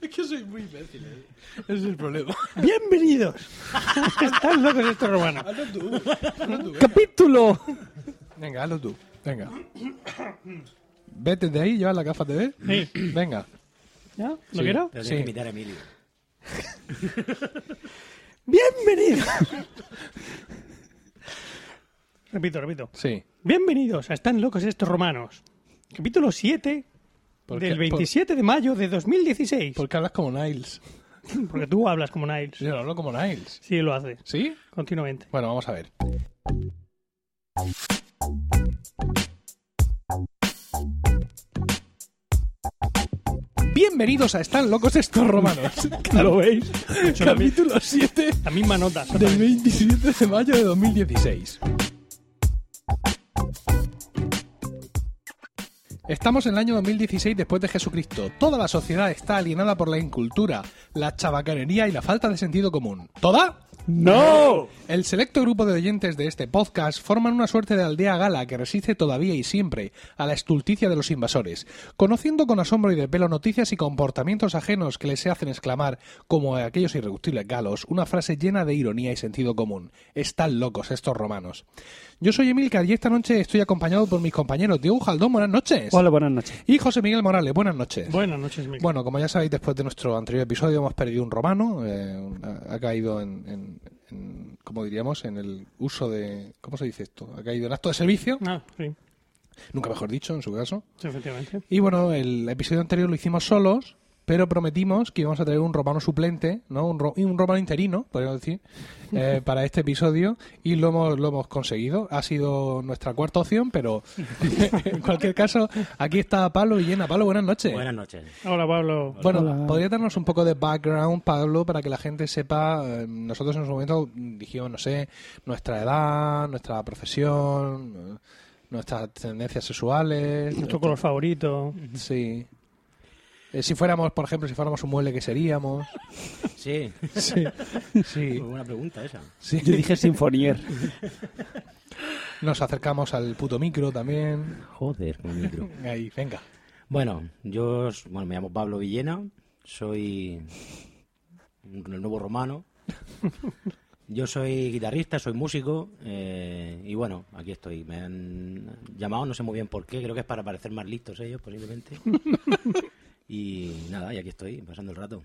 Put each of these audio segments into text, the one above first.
Es que soy muy imbécil. ¿eh? Ese es el problema. Bienvenidos. Están locos estos romanos. Hazlo tú. Hazlo tú. venga. Capítulo. Venga, hazlo tú. Venga. Vete de ahí, lleva la gafa de ver. Sí. Venga. ¿Ya? ¿Lo Sí. quiero? Pero Sí. tienes que imitar a Emilio. Bienvenidos. repito, repito. Sí. Bienvenidos a Están locos estos romanos. Capítulo 7 ¿Por del qué? 27 de mayo de 2016. Porque hablas como Niles. Porque tú hablas como Niles. Yo no hablo como Niles. Sí, lo hace. ¿Sí? Continuamente. Bueno, vamos a ver. Bienvenidos a Están locos estos romanos. ¿Lo veis? Capítulo 7 La misma nota. del 27 de mayo de 2016. Estamos en el año 2016 después de Jesucristo. Toda la sociedad está alienada por la incultura, la chabacanería y la falta de sentido común. ¿Toda? ¡No! El selecto grupo de oyentes de este podcast forman una suerte de aldea gala que resiste todavía y siempre a la estulticia de los invasores, conociendo con asombro y de pelo noticias y comportamientos ajenos que les hacen exclamar, como a aquellos irreductibles galos, una frase llena de ironía y sentido común. Están locos estos romanos. Yo soy Emilcar y esta noche estoy acompañado por mis compañeros Diego Jaldón, buenas noches. Hola, buenas noches. Y José Miguel Morales, buenas noches. Buenas noches, Miguel. Bueno, como ya sabéis, después de nuestro anterior episodio hemos perdido un romano. eh, ha, ha caído en, en- en- ¿cómo diríamos? En el uso de... ¿Cómo se dice esto? Ha caído en acto de servicio, Ah, sí, nunca mejor dicho, en su caso. sí, efectivamente. Y bueno, el episodio anterior lo hicimos solos, pero prometimos que íbamos a traer un romano suplente, ¿no? Un, ro- y un romano interino, podríamos decir, eh, para este episodio. Y lo hemos, lo hemos conseguido. Ha sido nuestra cuarta opción, pero en cualquier caso, aquí está Pablo Villena. Pablo, buenas noches. Buenas noches. Hola, Pablo. Bueno, Hola. ¿podría darnos un poco de background, Pablo, para que la gente sepa? eh, nosotros en su momento dijimos, no sé, nuestra edad, nuestra profesión, nuestras tendencias sexuales. Nuestro color favorito. Sí. Eh, si fuéramos, por ejemplo, si fuéramos un mueble, ¿qué seríamos? Sí, Sí. Sí. muy buena pregunta esa. sí. Yo dije Sinfonier. Nos acercamos al puto micro también. Joder, con el micro. Ahí, venga. Bueno, yo bueno, me llamo Pablo Villena, soy un- el nuevo romano. Yo soy guitarrista, soy músico eh, y bueno, aquí estoy. Me han llamado, no sé muy bien por qué, creo que es para parecer más listos ellos, posiblemente. Y nada, y aquí estoy, pasando el rato.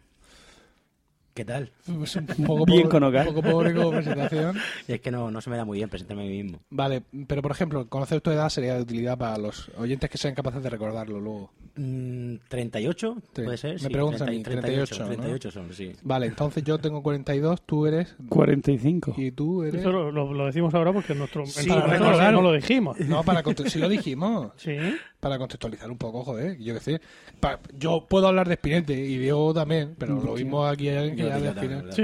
¿Qué tal? Pues un poco Bien pobre- con hogar. Un poco pobre como presentación. Es que no, no se me da muy bien presentarme a mí mismo. Vale, pero por ejemplo, conocer tu edad sería de utilidad para los oyentes que sean capaces de recordarlo luego. Mm, ¿38? Sí. ¿Puede ser? Me Sí, preguntas a 30 mí, 38, ¿no? 38 son, sí. Vale, entonces yo tengo 42, tú eres... 45. Y tú eres... Esto lo, lo- lo decimos ahora porque nuestro Sí, para recordar. no lo dijimos. No, para si lo dijimos. Sí. Para contextualizar un poco, joder, yo qué sé. Pa- yo puedo hablar de Spinete y Diego también, pero lo mismo aquí alguien que. Sí,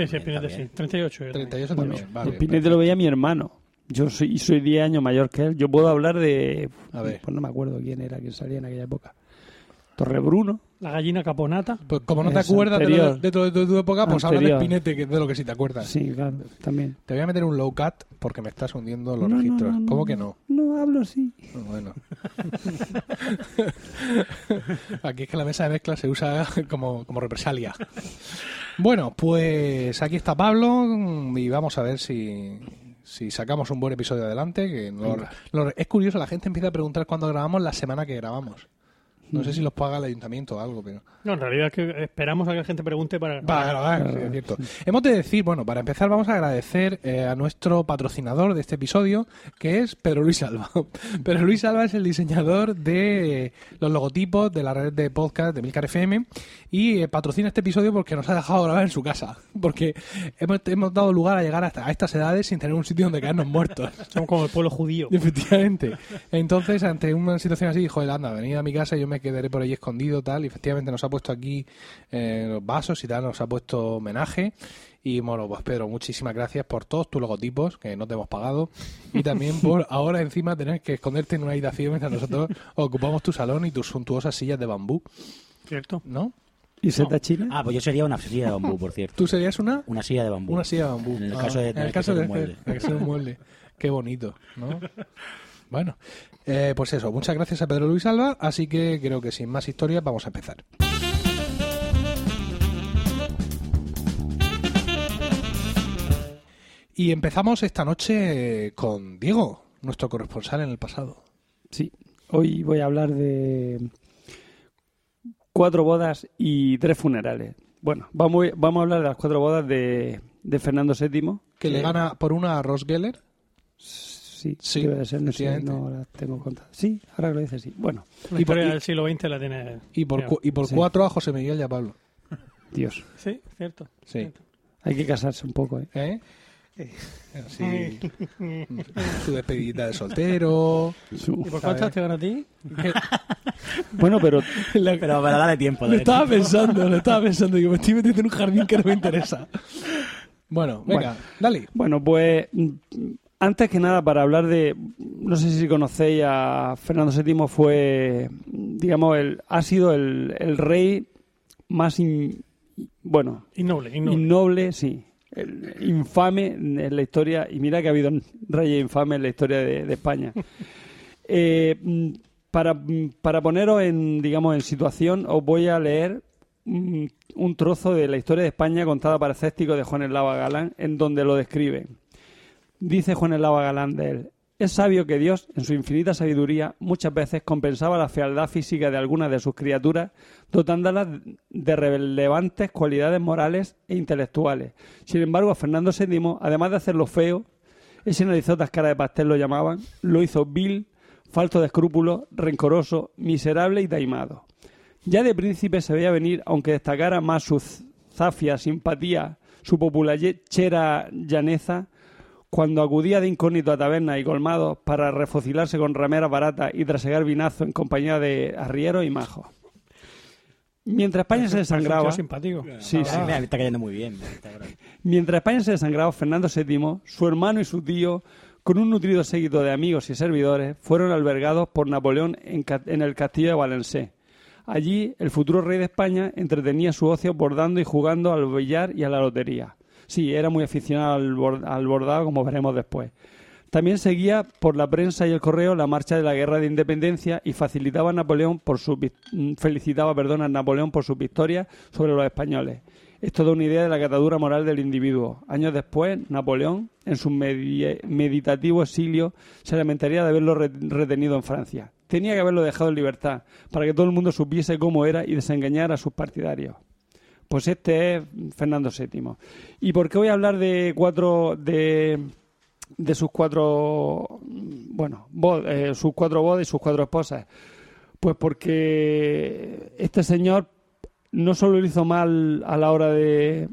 sí, También, Pinete, sí. también. 38. yo también. 38 también, vale. Spinete lo veía mi hermano. Yo soy, y soy 10 años mayor que él. Yo puedo hablar de. A ver. Pues no me acuerdo quién era que salía en aquella época. Torrebruno. La gallina caponata. Pues como no te Es acuerdas de, lo- anterior. de tu, de tu época, pues habla de Anterior. Spinete, que es de lo que sí te acuerdas. Sí, claro, también. Te voy a meter un low cut porque me estás hundiendo los no, registros. no, no, ¿Cómo que no? No, hablo así. Bueno. aquí es que la mesa de mezcla se usa como, como represalia. Bueno, pues aquí está Pablo y vamos a ver si, si sacamos un buen episodio adelante. Que no- no- es curioso, la gente empieza a preguntar cuándo grabamos la semana que grabamos. No sé si los paga el ayuntamiento o algo, pero... No, en realidad es que esperamos a que la gente pregunte para. Para sí, es cierto. Hemos de decir, bueno, para empezar vamos a agradecer eh, a nuestro patrocinador de este episodio, que es Pedro Luis Alba. Pedro Luis Alba es el diseñador de los logotipos de la red de podcast de Milcar FM y eh, patrocina este episodio porque nos ha dejado grabar en su casa. Porque hemos, hemos dado lugar a llegar hasta a estas edades sin tener un sitio donde quedarnos muertos. Somos como el pueblo judío. Efectivamente. Entonces, ante una situación así, dijo, anda, venid a mi casa y yo me quedaré por ahí escondido, tal. Y efectivamente nos ha puesto aquí eh, los vasos y tal, nos ha puesto homenaje. Y bueno, pues Pedro, muchísimas gracias por todos tus logotipos, que no te hemos pagado. Y también por ahora encima tener que esconderte en una habitación mientras nosotros ocupamos tu salón y tus suntuosas sillas de bambú, ¿Cierto? ¿no? ¿Y seta china? Ah, pues yo sería una silla de bambú, por cierto. ¿Tú serías una? Una silla de bambú. Una silla de bambú. En el Ah, caso de en tener el que caso ser de un mueble. Qué bonito, ¿no? Bueno, eh, pues eso, muchas gracias a Pedro Luis Alba, así que creo que sin más historias vamos a empezar. Y empezamos esta noche con Diego, nuestro corresponsal en el pasado. Sí, hoy voy a hablar de cuatro bodas y tres funerales. Bueno, vamos, vamos a hablar de las cuatro bodas de, de Fernando VII. ¿Que, que le gana por una a Ross Geller? Sí, debe de ser, no, sé, efectivamente. no las tengo contadas. Sí, ahora que lo dices, sí. Bueno, La Y por- del siglo XX la tiene. Y por, cu- y por Sí. cuatro a José Miguel y a Pablo. Dios, Sí, cierto. Sí. cierto. hay que casarse un poco, ¿eh? ¿Eh? Sí. Su despedida de soltero. Su- ¿Y por cuántas te gana a ti? Bueno, pero Pero para darle tiempo. Lo dale estaba tiempo. pensando, lo estaba pensando. Digo, me estoy metiendo en un jardín que no me interesa. Bueno, venga, Bueno. dale. Bueno, pues antes que nada, para hablar de, no sé si conocéis a Fernando VII, fue, digamos, el, ha sido el, el rey más, in- bueno, Innoble, innoble. innoble, sí, el infame en la historia, y mira que ha habido reyes infames en la historia de, de España. Eh, para, para poneros en, digamos, en situación, os voy a leer mm, un trozo de la historia de España contada para escépticos de Juan Eslava Galán, en donde lo describe. Dice Juan Eslava Galán de él. Es sabio que Dios, en su infinita sabiduría, muchas veces compensaba la fealdad física de algunas de sus criaturas, dotándolas de relevantes cualidades morales e intelectuales. Sin embargo, a Fernando VII, además de hacerlo feo, ese narizotas cara de pastel lo llamaban, lo hizo vil, falto de escrúpulos, rencoroso, miserable y taimado. Ya de príncipe se veía venir, aunque destacara más su zafia, simpatía, su populachera llaneza, cuando acudía de incógnito a tabernas y colmados para refocilarse con rameras baratas y trasegar vinazo en compañía de arrieros y majos. Mientras España se desangraba, simpático. Sí, sí. Ah, me está cayendo muy bien. me. Mientras España se desangraba, Fernando VII, su hermano y su tío, con un nutrido séquito de amigos y servidores, fueron albergados por Napoleón en el castillo de Valencé. Allí, el futuro rey de España entretenía su ocio bordando y jugando al billar y a la lotería. Sí, era muy aficionado al, bor- al bordado, como veremos después. También seguía por la prensa y el correo la marcha de la guerra de independencia y facilitaba a Napoleón por su felicitaba perdón, a Napoleón por sus victorias sobre los españoles. Esto da una idea de la catadura moral del individuo. Años después, Napoleón, en su medi- meditativo exilio, se lamentaría de haberlo re- retenido en Francia. Tenía que haberlo dejado en libertad, para que todo el mundo supiese cómo era y desengañar a sus partidarios. Pues este es Fernando VII. ¿Y por qué voy a hablar de cuatro de, sus cuatro bueno bo- eh, sus cuatro bodas y sus cuatro esposas? Pues porque este señor no solo lo hizo mal a la hora de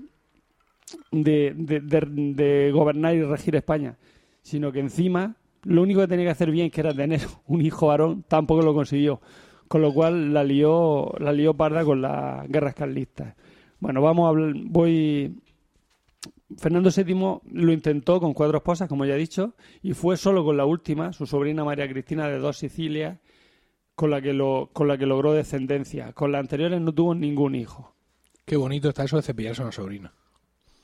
de, de- de- de gobernar y regir España, sino que encima lo único que tenía que hacer bien, que era tener un hijo varón, tampoco lo consiguió. Con lo cual la lió, la lió parda con las guerras carlistas. Bueno, vamos a hablar, voy... Fernando VII lo intentó con cuatro esposas, como ya he dicho, y fue solo con la última, su sobrina María Cristina de dos Sicilias, con la que, lo, con la que logró descendencia. Con las anteriores no tuvo ningún hijo. Qué bonito está eso de cepillarse a una sobrina.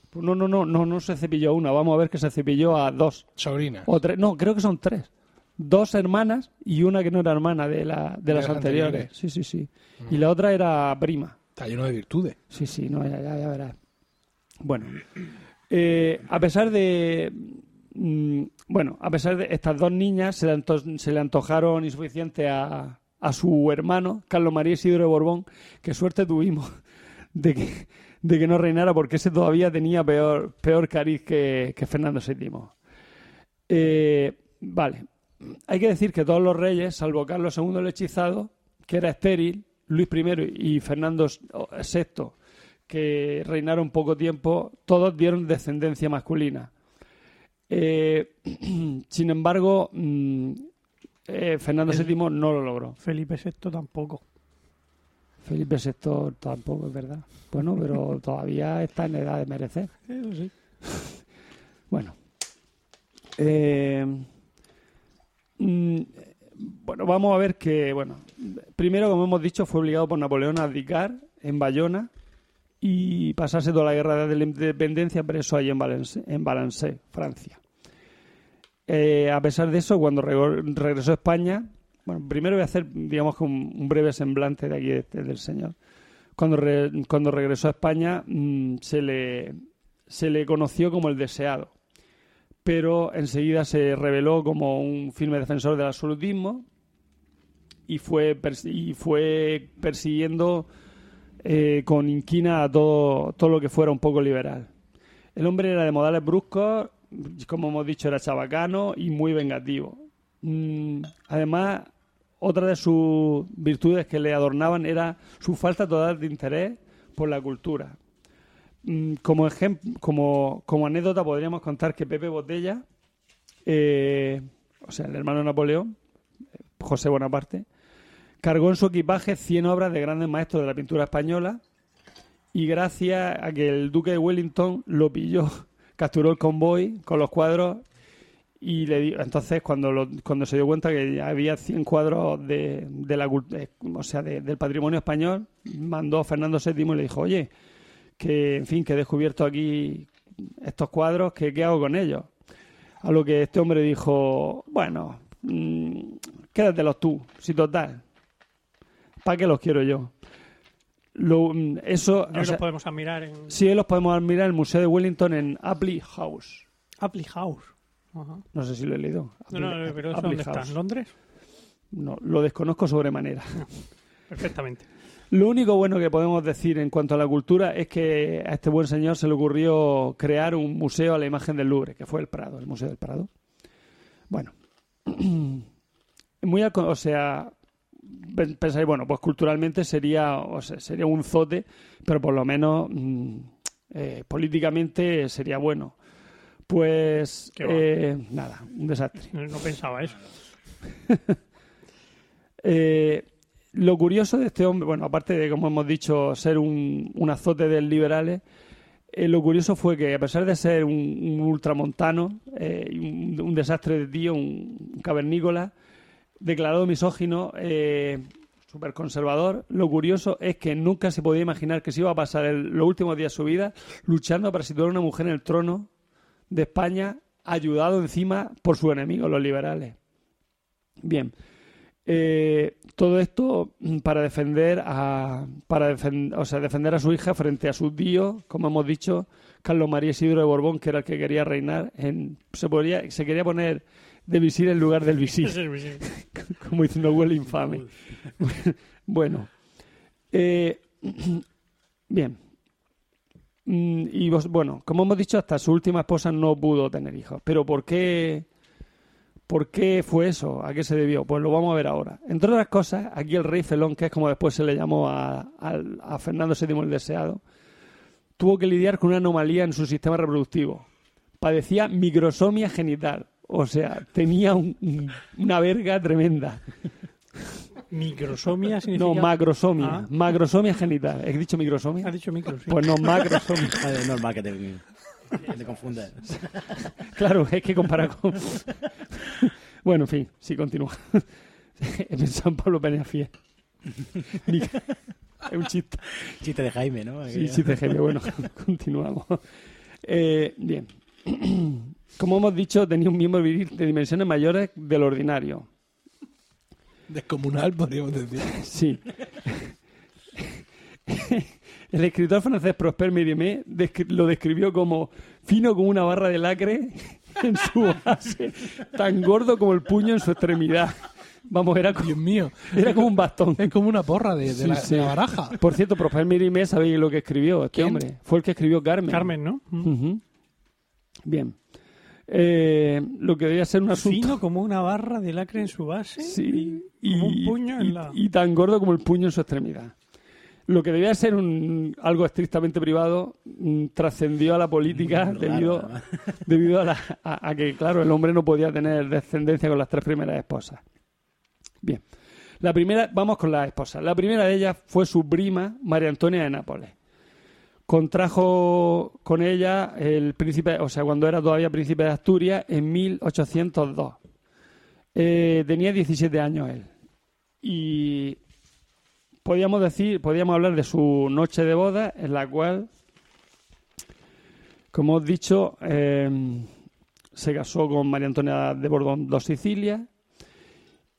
Pues no, no, no, no, no se cepilló a una, vamos a ver que se cepilló a dos Sobrina. o tres, no, creo que son tres. Dos hermanas y una que no era hermana de, la, de, las las anteriores. anteriores. Sí, sí, sí. Y la otra era prima. Está lleno de virtudes. Sí, sí, no, ya, ya, verás. Bueno, eh, a pesar de. mm, bueno, a pesar de estas dos niñas, se le, antojaron insuficiente a, a su hermano, Carlos María Isidro de Borbón. Qué suerte tuvimos de que, de que no reinara, porque ese todavía tenía peor, peor cariz que, que Fernando VII. Eh, vale. Hay que decir que todos los reyes, salvo Carlos II el hechizado, que era estéril, Luis I y Fernando VI, que reinaron poco tiempo, todos dieron descendencia masculina. Eh, sin embargo, mm, eh, Fernando VII no lo logró. Felipe VI tampoco. Felipe VI tampoco, es verdad. Bueno, pero todavía está en edad de merecer. Eso sí. Bueno. Eh, mm, bueno, vamos a ver que, bueno, primero, como hemos dicho, fue obligado por Napoleón a abdicar en Bayona y pasarse toda la guerra de la independencia preso allí en Valencé, en Valencé, Francia. Eh, a pesar de eso, cuando regresó a España, bueno, primero voy a hacer, digamos, un, breve semblante de aquí de- del señor. Cuando, re- cuando regresó a España, mm, se, le, se le conoció como el deseado. Pero enseguida se reveló como un firme defensor del absolutismo y fue, y fue persiguiendo eh, con inquina a todo, todo lo que fuera un poco liberal. El hombre era de modales bruscos, como hemos dicho, era chabacano y muy vengativo. Mm, además, otra de sus virtudes que le adornaban era su falta total de interés por la cultura. Mm, Como, como, como anécdota podríamos contar que Pepe Botella, eh, o sea, el hermano de Napoleón, José Bonaparte, cargó en su equipaje 100 obras de grandes maestros de la pintura española y gracias a que el duque de Wellington lo pilló, capturó el convoy con los cuadros y le dio, entonces cuando lo- cuando se dio cuenta que había 100 cuadros de, de la eh, o sea de- del patrimonio español mandó a Fernando VII y le dijo oye que en fin que he descubierto aquí estos cuadros que qué hago con ellos a lo que este hombre dijo bueno mm, quédatelos tú si total ¿para qué los quiero yo? Lo- mm, eso o los podemos admirar en sí los podemos admirar en el Museo de Wellington en Apley House Apple House. Ajá. no sé si lo he leído No, no, Apley- pero ¿eso Apley ¿dónde está? ¿En Londres? No, lo desconozco sobremanera. Perfectamente. Lo único bueno que podemos decir en cuanto a la cultura es que a este buen señor se le ocurrió crear un museo a la imagen del Louvre, que fue el Prado, el Museo del Prado. Bueno, muy o sea, pen- pensáis, bueno, pues culturalmente sería, o sea, sería un zote, pero por lo menos mm, eh, políticamente sería bueno. Pues eh, nada, un desastre. No, no pensaba eso. Eh, lo curioso de este hombre, bueno, aparte de, como hemos dicho, ser un, azote de liberales, eh, lo curioso fue que, a pesar de ser un, ultramontano, eh, un, desastre de tío, un, cavernícola, declarado misógino, eh, súper conservador, lo curioso es que nunca se podía imaginar que se iba a pasar los últimos días de su vida luchando para situar a una mujer en el trono de España, ayudado encima por sus enemigos, los liberales. Bien. Eh, todo esto para defender a para defen- o sea, defender a su hija frente a su tío, como hemos dicho, Carlos María Isidro de Borbón, que era el que quería reinar, en, se, podría, se quería poner de visir en lugar del visir, como diciendo huele infame. bueno, eh, bien. Mm, Y vos- bueno, como hemos dicho, hasta su última esposa no pudo tener hijos. Pero ¿por qué, ¿por qué fue eso? ¿A qué se debió? Pues lo vamos a ver ahora. Entre otras cosas, aquí el rey Felón, que es como después se le llamó a, Fernando VII el Deseado, tuvo que lidiar con una anomalía en su sistema reproductivo. Padecía microsomia genital. O sea, tenía un- un- una verga tremenda. Microsomia significa... No, macrosomia. Ah. Macrosomia genital. ¿He dicho microsomia? Ha dicho micro, sí. Pues no, macrosomia. Es normal que te, que te confundas. Claro, es que comparar con... bueno, en fin, sí, continúa. He pensado en Pablo Peñafiel. Es un chiste. Chiste de Jaime, ¿no? Sí, sí, TGM. Bueno, continuamos. Eh, bien. Como hemos dicho, tenía un miembro viril de dimensiones mayores del ordinario. Descomunal, podríamos decir. Sí. El escritor francés Prosper Mérimée descri- lo describió como fino como una barra de lacre en su base, tan gordo como el puño en su extremidad. Vamos, era como, Dios mío. era como un bastón. Es como una porra de, de Sí, la, sí. de la baraja. Por cierto, Prosper Mérimée, ¿sabéis lo que escribió este ¿Quién? hombre? Fue el que escribió Carmen. Carmen, ¿no? Mm. Bien. Eh, lo que debía ser un asunto... Fino como una barra de lacre en su base Sí, y como un puño y- en la... y tan gordo como el puño en su extremidad. Lo que debía ser un, algo estrictamente privado mm, trascendió a la política debido, a, la- a- a que, claro, el hombre no podía tener descendencia con las tres primeras esposas. Bien. La primera, vamos con las esposas. La primera de ellas fue su prima, María Antonia de Nápoles. Contrajo con ella el príncipe, o sea, cuando era todavía príncipe de Asturias, en 1802. Eh, tenía 17 años él. Y podíamos decir, podíamos hablar de su noche de boda, en la cual, como he dicho, eh, se casó con María Antonia de Borbón dos Sicilias.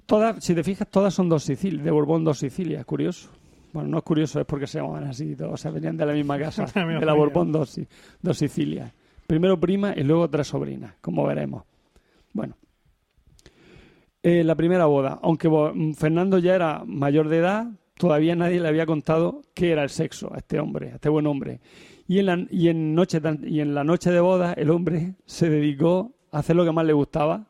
Todas, si te fijas, todas son dos Sicilias, de Borbón dos Sicilias, curioso. Bueno, no es curioso, es porque se llamaban así, todos, o sea, venían de la misma casa, La misma de la familia. Borbón dos, dos Sicilias. Primero prima y luego tres sobrinas, como veremos. Bueno, eh, la primera boda, aunque mm, Fernando ya era mayor de edad, todavía nadie le había contado qué era el sexo a este hombre, a este buen hombre. Y en la, y en noche, y en la noche de boda el hombre se dedicó a hacer lo que más le gustaba,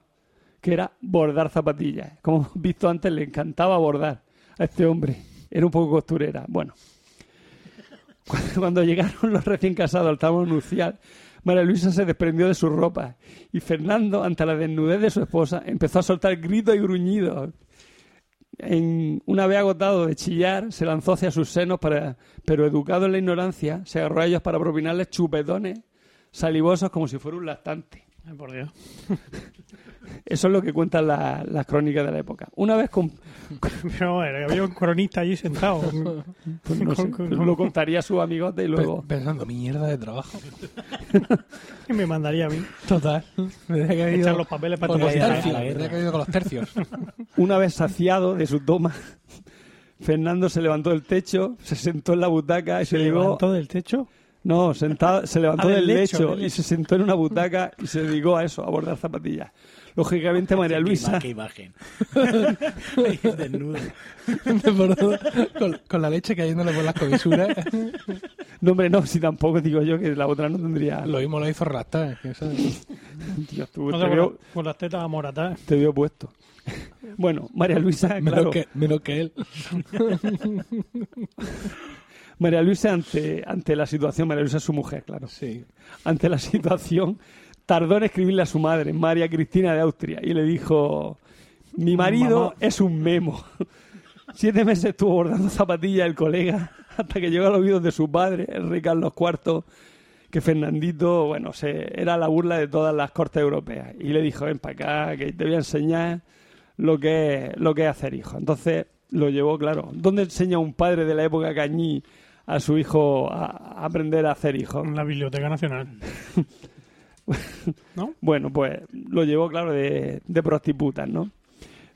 que era bordar zapatillas. Como hemos visto antes, le encantaba bordar a este hombre. Era un poco costurera. Bueno, cuando, llegaron los recién casados al tramo nupcial, María Luisa se desprendió de su ropa y Fernando, ante la desnudez de su esposa, empezó a soltar gritos y gruñidos. En, una vez agotado de chillar, se lanzó hacia sus senos, para, pero educado en la ignorancia, se agarró a ellos para propinarles chupetones salivosos como si fuera un lactante. Ay, por Dios. Eso es lo que cuentan la- las crónicas de la época. Una vez con, Pero bueno, había un cronista allí sentado. pues no sé, lo contaría a sus amigotes y luego... Pensando, mierda de trabajo. ¿Qué me mandaría a mí? Total. Tendría que ido Echar los papeles para con los tirar a la tercios. guerra. Tendría que ido con los tercios. Una vez saciado de su toma, Fernando se levantó del techo, se sentó en la butaca y se, ¿Se levantó del techo? No, sentado, se levantó Ah, del lecho, lecho, del y se sentó en una butaca y se dedicó a eso, a bordar zapatillas. Lógicamente María Luisa... Qué imagen. Desnudo. con, con la leche cayéndole por las comisuras. No, hombre, no, si tampoco digo yo que la otra no tendría... Lo mismo lo hizo que eso- Dios, tú, No te, te veo, con las tetas amoratadas. te veo puesto. Bueno, María Luisa, Menos, claro, que, menos que él. María Luisa ante, ante la situación, María Luisa es su mujer, claro. Sí. ante la situación, tardó en escribirle a su madre, María Cristina de Austria, y le dijo, mi marido Mamá. es un memo. Siete meses estuvo bordando zapatillas el colega, hasta que llegó a los oídos de su padre, el rey Carlos IV, que Fernandito, bueno, se, era la burla de todas las cortes europeas. Y le dijo, ven para acá, que te voy a enseñar lo que es, lo que es hacer hijo. Entonces lo llevó, claro. ¿Dónde enseña un padre de la época cañí a su hijo a, a aprender a hacer hijos? En la Biblioteca Nacional. ¿No? Bueno, pues lo llevó, claro, de, de prostitutas, ¿no?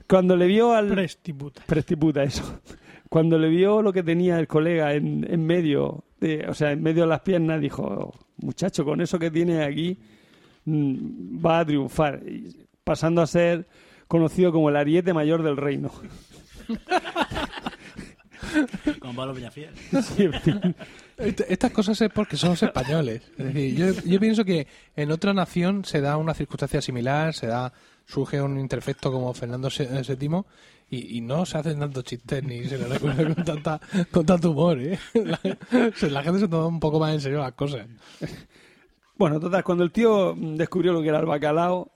Cuando le vio al... Prestiputa. Prestiputa, eso. Cuando le vio lo que tenía el colega en, en medio, de, o sea, en medio de las piernas, dijo, muchacho, con eso que tiene aquí mm, va a triunfar, pasando a ser conocido como el ariete mayor del reino. Con Pablo Peñafiel. Estas cosas es porque somos españoles. Es decir, yo, yo pienso que en otra nación se da una circunstancia similar, se da surge un interfecto como Fernando VII y, y no se hacen tantos chistes ni se le recuerda con, tanta, con tanto humor. ¿eh? La, la gente se toma un poco más en serio las cosas. Bueno, total, cuando el tío mm, descubrió lo que era el bacalao,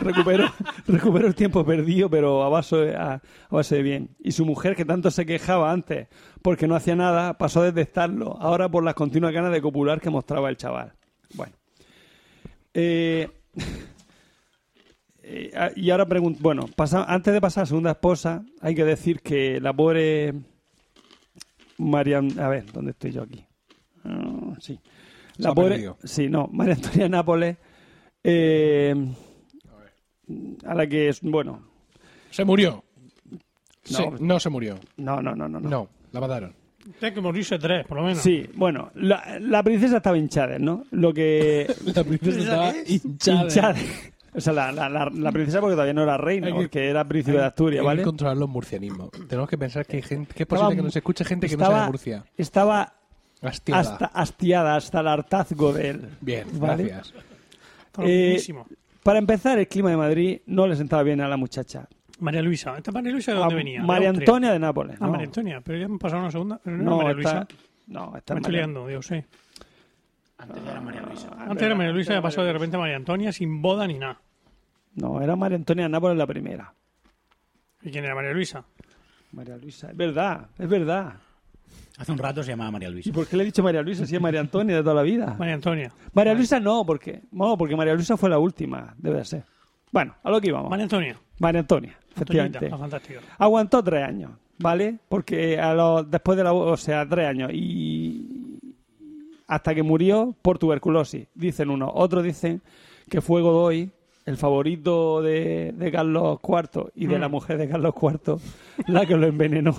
recuperó, recuperó el tiempo perdido, pero a base, a, a base de bien. Y su mujer, que tanto se quejaba antes porque no hacía nada, pasó a detestarlo, ahora por las continuas ganas de copular que mostraba el chaval. Bueno. Eh, eh, ah, y ahora pregunto, bueno, antes de pasar a segunda esposa, hay que decir que la pobre Marian, a ver, ¿dónde estoy yo aquí? Ah, sí. Se La ha pobre, perdido. sí, no, María Antonia Nápoles, eh, a la que es, bueno, Se murió. No. Sí, no se murió. no, no, no, no, no. No, la mataron. Tiene que morirse tres, por lo menos. Sí, bueno, la, la princesa estaba hinchada, ¿no? Lo que La princesa estaba hinchada. hinchada. O sea, la, la, la, la princesa porque todavía no era reina, Hay que- porque era príncipe de Asturias, Hay ¿vale? que controlar los murcianismos. Tenemos que pensar que hay gente, que es Estaba- posible que nos escuche gente que no sea de Murcia. Estaba Hastiada. hasta, hastiada hasta el hartazgo de él. Bien, ¿vale? gracias. Está Eh, buenísimo. Para empezar, el clima de Madrid no le sentaba bien a la muchacha. María Luisa. ¿Esta María Luisa de dónde A venía? María. Antonia de Nápoles. Ah, no. María Antonia. Pero ya me pasaron una segunda. Pero no, María está, Luisa. no, está Me estoy liando, Dios sé. Antes era María Luisa. Antes era María Luisa y pasó de repente a María Antonia sin boda ni nada. No, era María Antonia de Nápoles la primera. ¿Y quién era María Luisa? María Luisa, es verdad, es verdad. Hace un rato se llamaba María Luisa. ¿Y por qué le he dicho María Luisa si es María Antonia de toda la vida? María Antonia. María Luisa no, porque no, porque María Luisa fue la última, debe de ser. Bueno, a lo que íbamos. María Antonia. María Antonia, efectivamente. la fantástica. Aguantó tres años, ¿vale? Porque a los, después de la, o sea, tres años y hasta que murió por tuberculosis, dicen unos. Otros dicen que fue Godoy, el favorito de, de Carlos IV y de Mm. la mujer de Carlos IV, la que lo envenenó.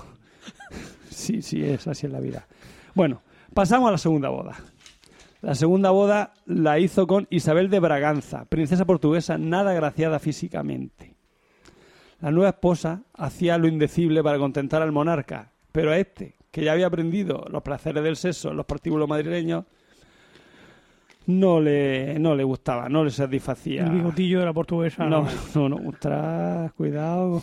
Sí, sí, es así en la vida. Bueno, pasamos a la segunda boda. La segunda boda la hizo con Isabel de Braganza, princesa portuguesa nada agraciada físicamente. La nueva esposa hacía lo indecible para contentar al monarca, pero a este, que ya había aprendido los placeres del sexo en los partículos madrileños, no le, no le gustaba, no le satisfacía. El bigotillo de la portuguesa. No, no, no, ostras, cuidado.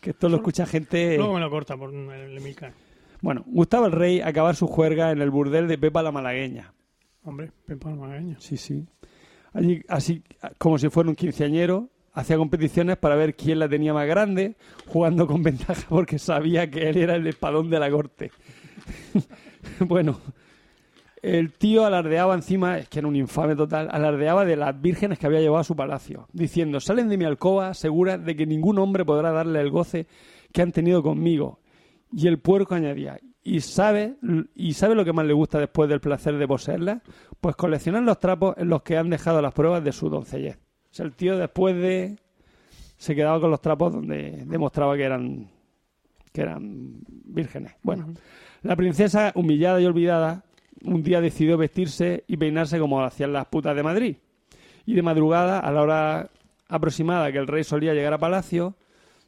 Que esto lo escucha gente. Luego me lo corta por el Emilcar. Bueno, gustaba el rey acabar su juerga en el burdel de Pepa la Malagueña. Hombre, Pepa Magaña. Sí, sí. Allí, así como si fuera un quinceañero, hacía competiciones para ver quién la tenía más grande, jugando con ventaja porque sabía que él era el espadón de la corte. bueno, el tío alardeaba encima, es que era un infame total, alardeaba de las vírgenes que había llevado a su palacio, diciendo, salen de mi alcoba seguras de que ningún hombre podrá darle el goce que han tenido conmigo. Y el puerco añadía, ¿y sabe, ¿y sabe lo que más le gusta después del placer de poseerla? Pues coleccionar los trapos en los que han dejado las pruebas de su doncellez. O sea, el tío después de... se quedaba con los trapos donde demostraba que eran, que eran vírgenes. Bueno, la princesa, humillada y olvidada, un día decidió vestirse y peinarse como hacían las putas de Madrid. Y de madrugada, a la hora aproximada que el rey solía llegar a palacio,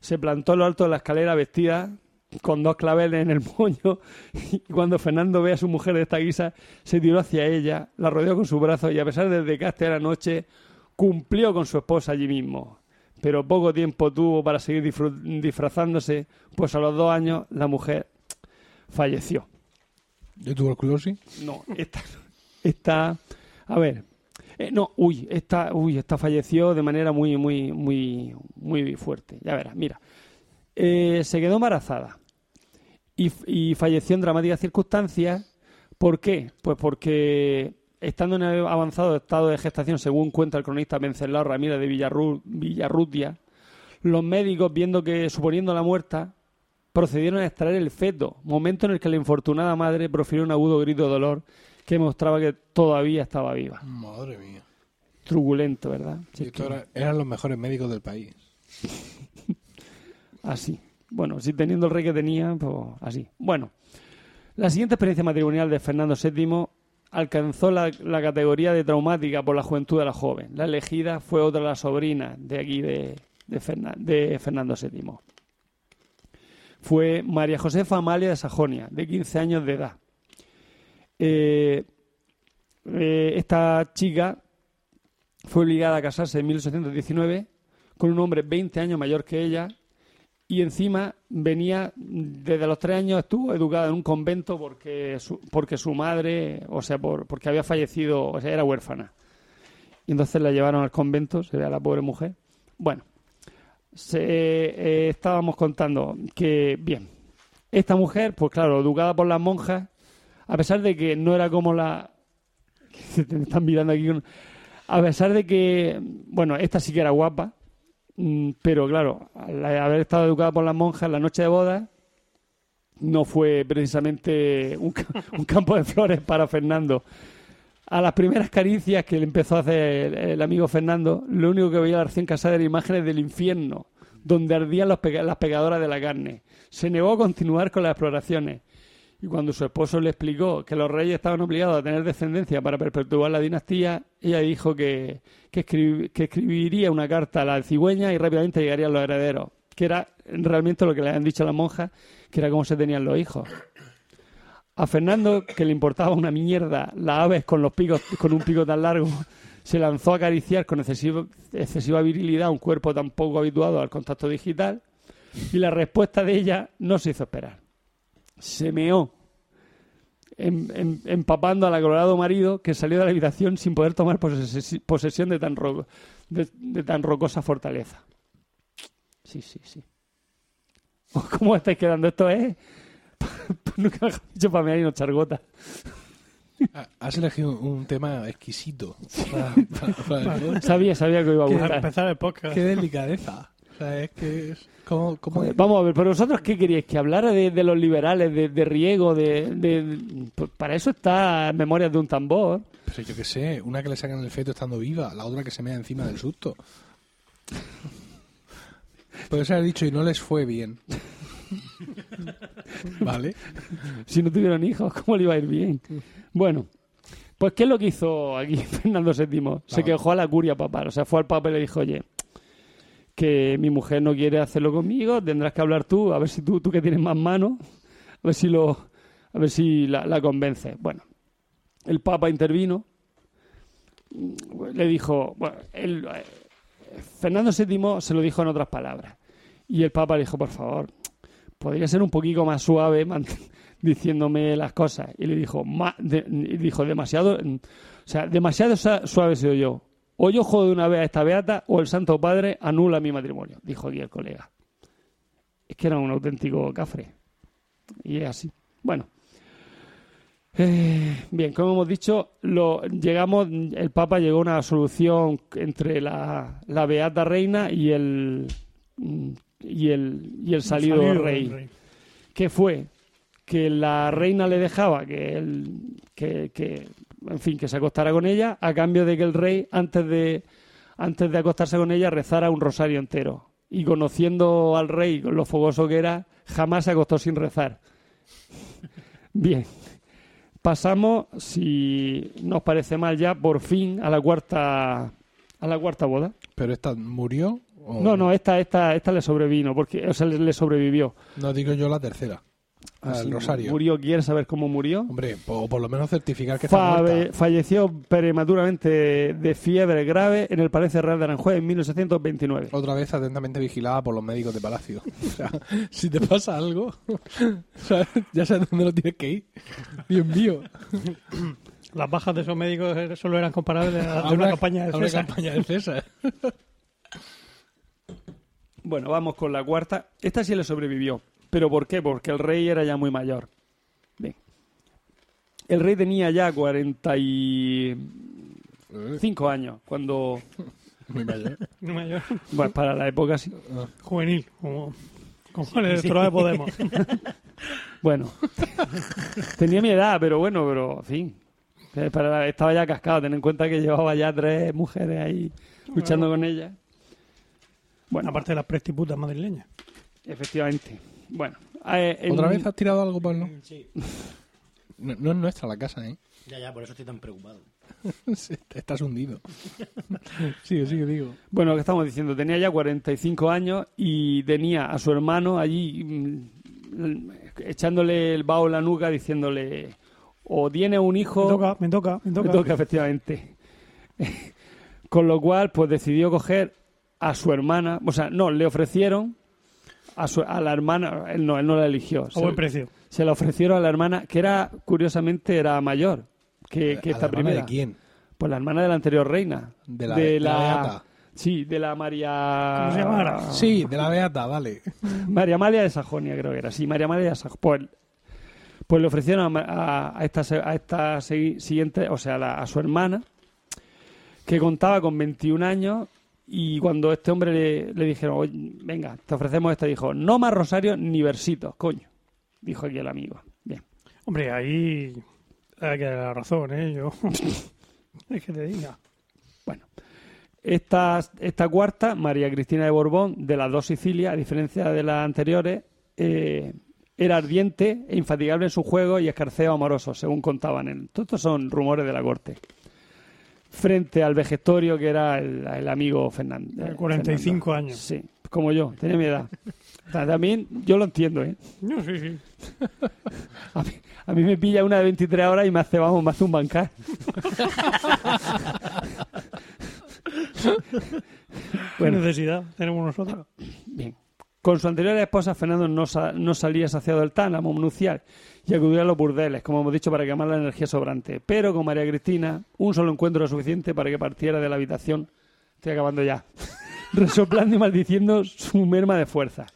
se plantó en lo alto de la escalera vestida con dos claveles en el moño y cuando Fernando ve a su mujer de esta guisa, se tiró hacia ella, la rodeó con su brazo y a pesar del desgaste de la noche, cumplió con su esposa allí mismo. Pero poco tiempo tuvo para seguir disfrazándose, pues a los dos años la mujer falleció. ¿De tuberculosis? No, esta, esta a ver, eh, no, uy, esta, uy, esta falleció de manera muy, muy, muy, muy fuerte. Ya verás, mira, Eh, se quedó embarazada y, falleció en dramáticas circunstancias. ¿Por qué? Pues porque estando en avanzado estado de gestación, según cuenta el cronista Venceslao Ramírez de Villarru- Villarrutia, los médicos, viendo que suponiendo la muerta, procedieron a extraer el feto, momento en el que la infortunada madre profirió un agudo grito de dolor que mostraba que todavía estaba viva. Madre mía. Truculento, ¿verdad? Si Y es que- estos era- eran los mejores médicos del país. Así. Bueno, si teniendo el rey que tenía, pues así. Bueno, la siguiente experiencia matrimonial de Fernando VII alcanzó la, la categoría de traumática por la juventud de la joven. La elegida fue otra de las sobrinas de aquí de, de, de Fernando VII. Fue María Josefa Amalia de Sajonia, de 15 años de edad. Eh, eh, esta chica fue obligada a casarse en 1819 con un hombre 20 años mayor que ella y encima venía desde los tres años estuvo educada en un convento porque su, porque su madre o sea por, porque había fallecido o sea era huérfana y entonces la llevaron al convento se ve a la pobre mujer bueno se, eh, estábamos contando que bien esta mujer pues claro educada por las monjas a pesar de que no era como la me están mirando aquí a pesar de que bueno esta sí que era guapa Mm, pero claro, al haber estado educada por las monjas la noche de boda, no fue precisamente un, un campo de flores para Fernando. A las primeras caricias que le empezó a hacer el, amigo Fernando, lo único que veía la recién casada eran imágenes del infierno, donde ardían los las pegadoras de la carne. Se negó a continuar con las exploraciones. Y cuando su esposo le explicó que los reyes estaban obligados a tener descendencia para perpetuar la dinastía, ella dijo que, que, escri- que escribiría una carta a la cigüeña y rápidamente llegarían los herederos, que era realmente lo que le habían dicho las monjas, que era cómo se tenían los hijos. A Fernando, que le importaba una mierda las aves con los picos, con un pico tan largo, se lanzó a acariciar con excesiva virilidad un cuerpo tan poco habituado al contacto digital, y la respuesta de ella no se hizo esperar se meó em- em- empapando al acalorado marido que salió de la habitación sin poder tomar poses- posesión de tan, de, de tan rocosa fortaleza. Sí, sí, sí. ¿Cómo estáis quedando? Esto es... Nunca mejor dicho para mear y no echar gota. Ah, Has elegido un tema exquisito. para- para- para- Sabía, sabía que iba a gustar. empezar el podcast. Qué delicadeza. O sea, es que es... ¿Cómo, cómo Vamos a ver, pero vosotros qué queríais? ¿Que hablara de, de los liberales, de, de riego, de, de- pues para eso está Memorias de un tambor. Pero yo qué sé, una que le sacan el feto estando viva, la otra que se mea encima del susto. Puede ser dicho y no les fue bien. ¿Vale? si no tuvieron hijos, ¿cómo le iba a ir bien? Bueno, Pues, ¿qué es lo que hizo aquí Fernando VII? Se quejó a la curia papal. O sea, fue al papa y le dijo, oye, que mi mujer no quiere hacerlo conmigo, tendrás que hablar tú, a ver si tú, tú que tienes más manos, a ver si lo, a ver si la, la convences. Bueno, el papa intervino, le dijo, bueno, él, eh, Fernando VII se lo dijo en otras palabras. Y el papa le dijo, por favor, podría ser un poquito más suave diciéndome las cosas. Y le dijo, "Ma- dijo demasiado, mm, o sea, demasiado suave soy yo. O yo jodo de una vez a esta beata o el Santo Padre anula mi matrimonio, dijo aquí el colega. Es que era un auténtico cafre. Y es así. Bueno. Eh, bien, como hemos dicho, llegamos, el Papa llegó a una solución entre la, la beata reina y el mm, y el, y el salido, Salido rey. del rey. ¿Qué fue? Que la reina le dejaba que él, que, que, en fin, que se acostara con ella a cambio de que el rey, antes de, antes de acostarse con ella, rezara un rosario entero. Y conociendo al rey, con lo fogoso que era, jamás se acostó sin rezar. Bien. Pasamos, si nos parece mal ya, por fin a la cuarta, a la cuarta boda. ¿Pero esta murió? O- No, no, esta, esta, esta le sobrevino, porque, o sea, le, le sobrevivió. No digo yo la tercera. Así, el Rosario. Murió, ¿quieres saber cómo murió? Hombre, o por lo menos certificar que está muerta. falleció prematuramente de fiebre grave en el Palacio Real de Aranjuez en 1729. Otra vez atentamente vigilada por los médicos de Palacio. O sea, si te pasa algo, ¿sabes? ya sabes dónde lo tienes que ir. Dios mío. Las bajas de esos médicos solo eran comparables a, A de una, campaña de a una César. campaña de César. Bueno, vamos con la cuarta. Esta sí le sobrevivió. ¿Pero por qué? Porque el rey era ya muy mayor. Bien. El rey tenía ya 45 años cuando... Muy mayor. No mayor, Bueno, para la época sí. juvenil, como, como el electorado de Podemos. Bueno, tenía mi edad, pero bueno, pero en fin. Eh, para- estaba ya cascado, ten en cuenta que llevaba ya tres mujeres ahí luchando con ella. Bueno, Aparte de las prestiputas madrileñas. efectivamente. Bueno, eh, en- ¿Otra vez has tirado algo, Pablo? Sí. No, no es nuestra la casa, ¿eh? Ya, ya, por eso estoy tan preocupado. Sí, Estás hundido. Sigue, sigue, digo. bueno, que estamos diciendo, tenía ya 45 años y tenía a su hermano allí mm, echándole el vaho en la nuca diciéndole o tiene un hijo Me toca, me toca, me toca. Me toca, efectivamente. Con lo cual, pues decidió coger a su hermana, o sea, no, le ofrecieron a, su, a la hermana, él no, él no la eligió. A Se, buen precio. se la ofrecieron a la hermana, que era, curiosamente, era mayor que, que ¿A esta la primera. ¿De quién? Pues la hermana de la anterior reina. De la, de la Beata. Sí, de la María... ¿Cómo se llamara? Sí, de la Beata, vale. María Amalia de Sajonia, creo que era. Sí, María Amalia de Sajonia. Pues, pues le ofrecieron a, a- a esta, se- a esta siguiente, o sea, a la- a su hermana, que contaba con 21 años, y cuando este hombre le, le dijeron, "Oye, venga, te ofrecemos esta, dijo, no más rosario ni versitos, coño. Dijo aquí el amigo. Bien. Hombre, ahí hay que dar la razón, ¿eh? Yo... es que te diga. Bueno, esta, esta cuarta, María Cristina de Borbón, de las dos Sicilias, a diferencia de las anteriores, eh, era ardiente e infatigable en su juego y escarceo amoroso, según contaban. En, todos estos son rumores de la corte. Frente al vejestorio que era el, el amigo Fernando. De 45 años. Sí, como yo, tenía mi edad. También yo lo entiendo, ¿eh? No, sí, sí. A mí, a mí me pilla una de 23 horas y me hace, vamos, me hace un bancar. ¿Qué necesidad tenemos nosotros? Bien. Con su anterior esposa, Fernando no, sa- no salía saciado del tálamo nupcial y acudía a los burdeles, como hemos dicho, para quemar la energía sobrante. Pero con María Cristina, un solo encuentro era suficiente para que partiera de la habitación. Estoy acabando ya. Resoplando y maldiciendo su merma de fuerza.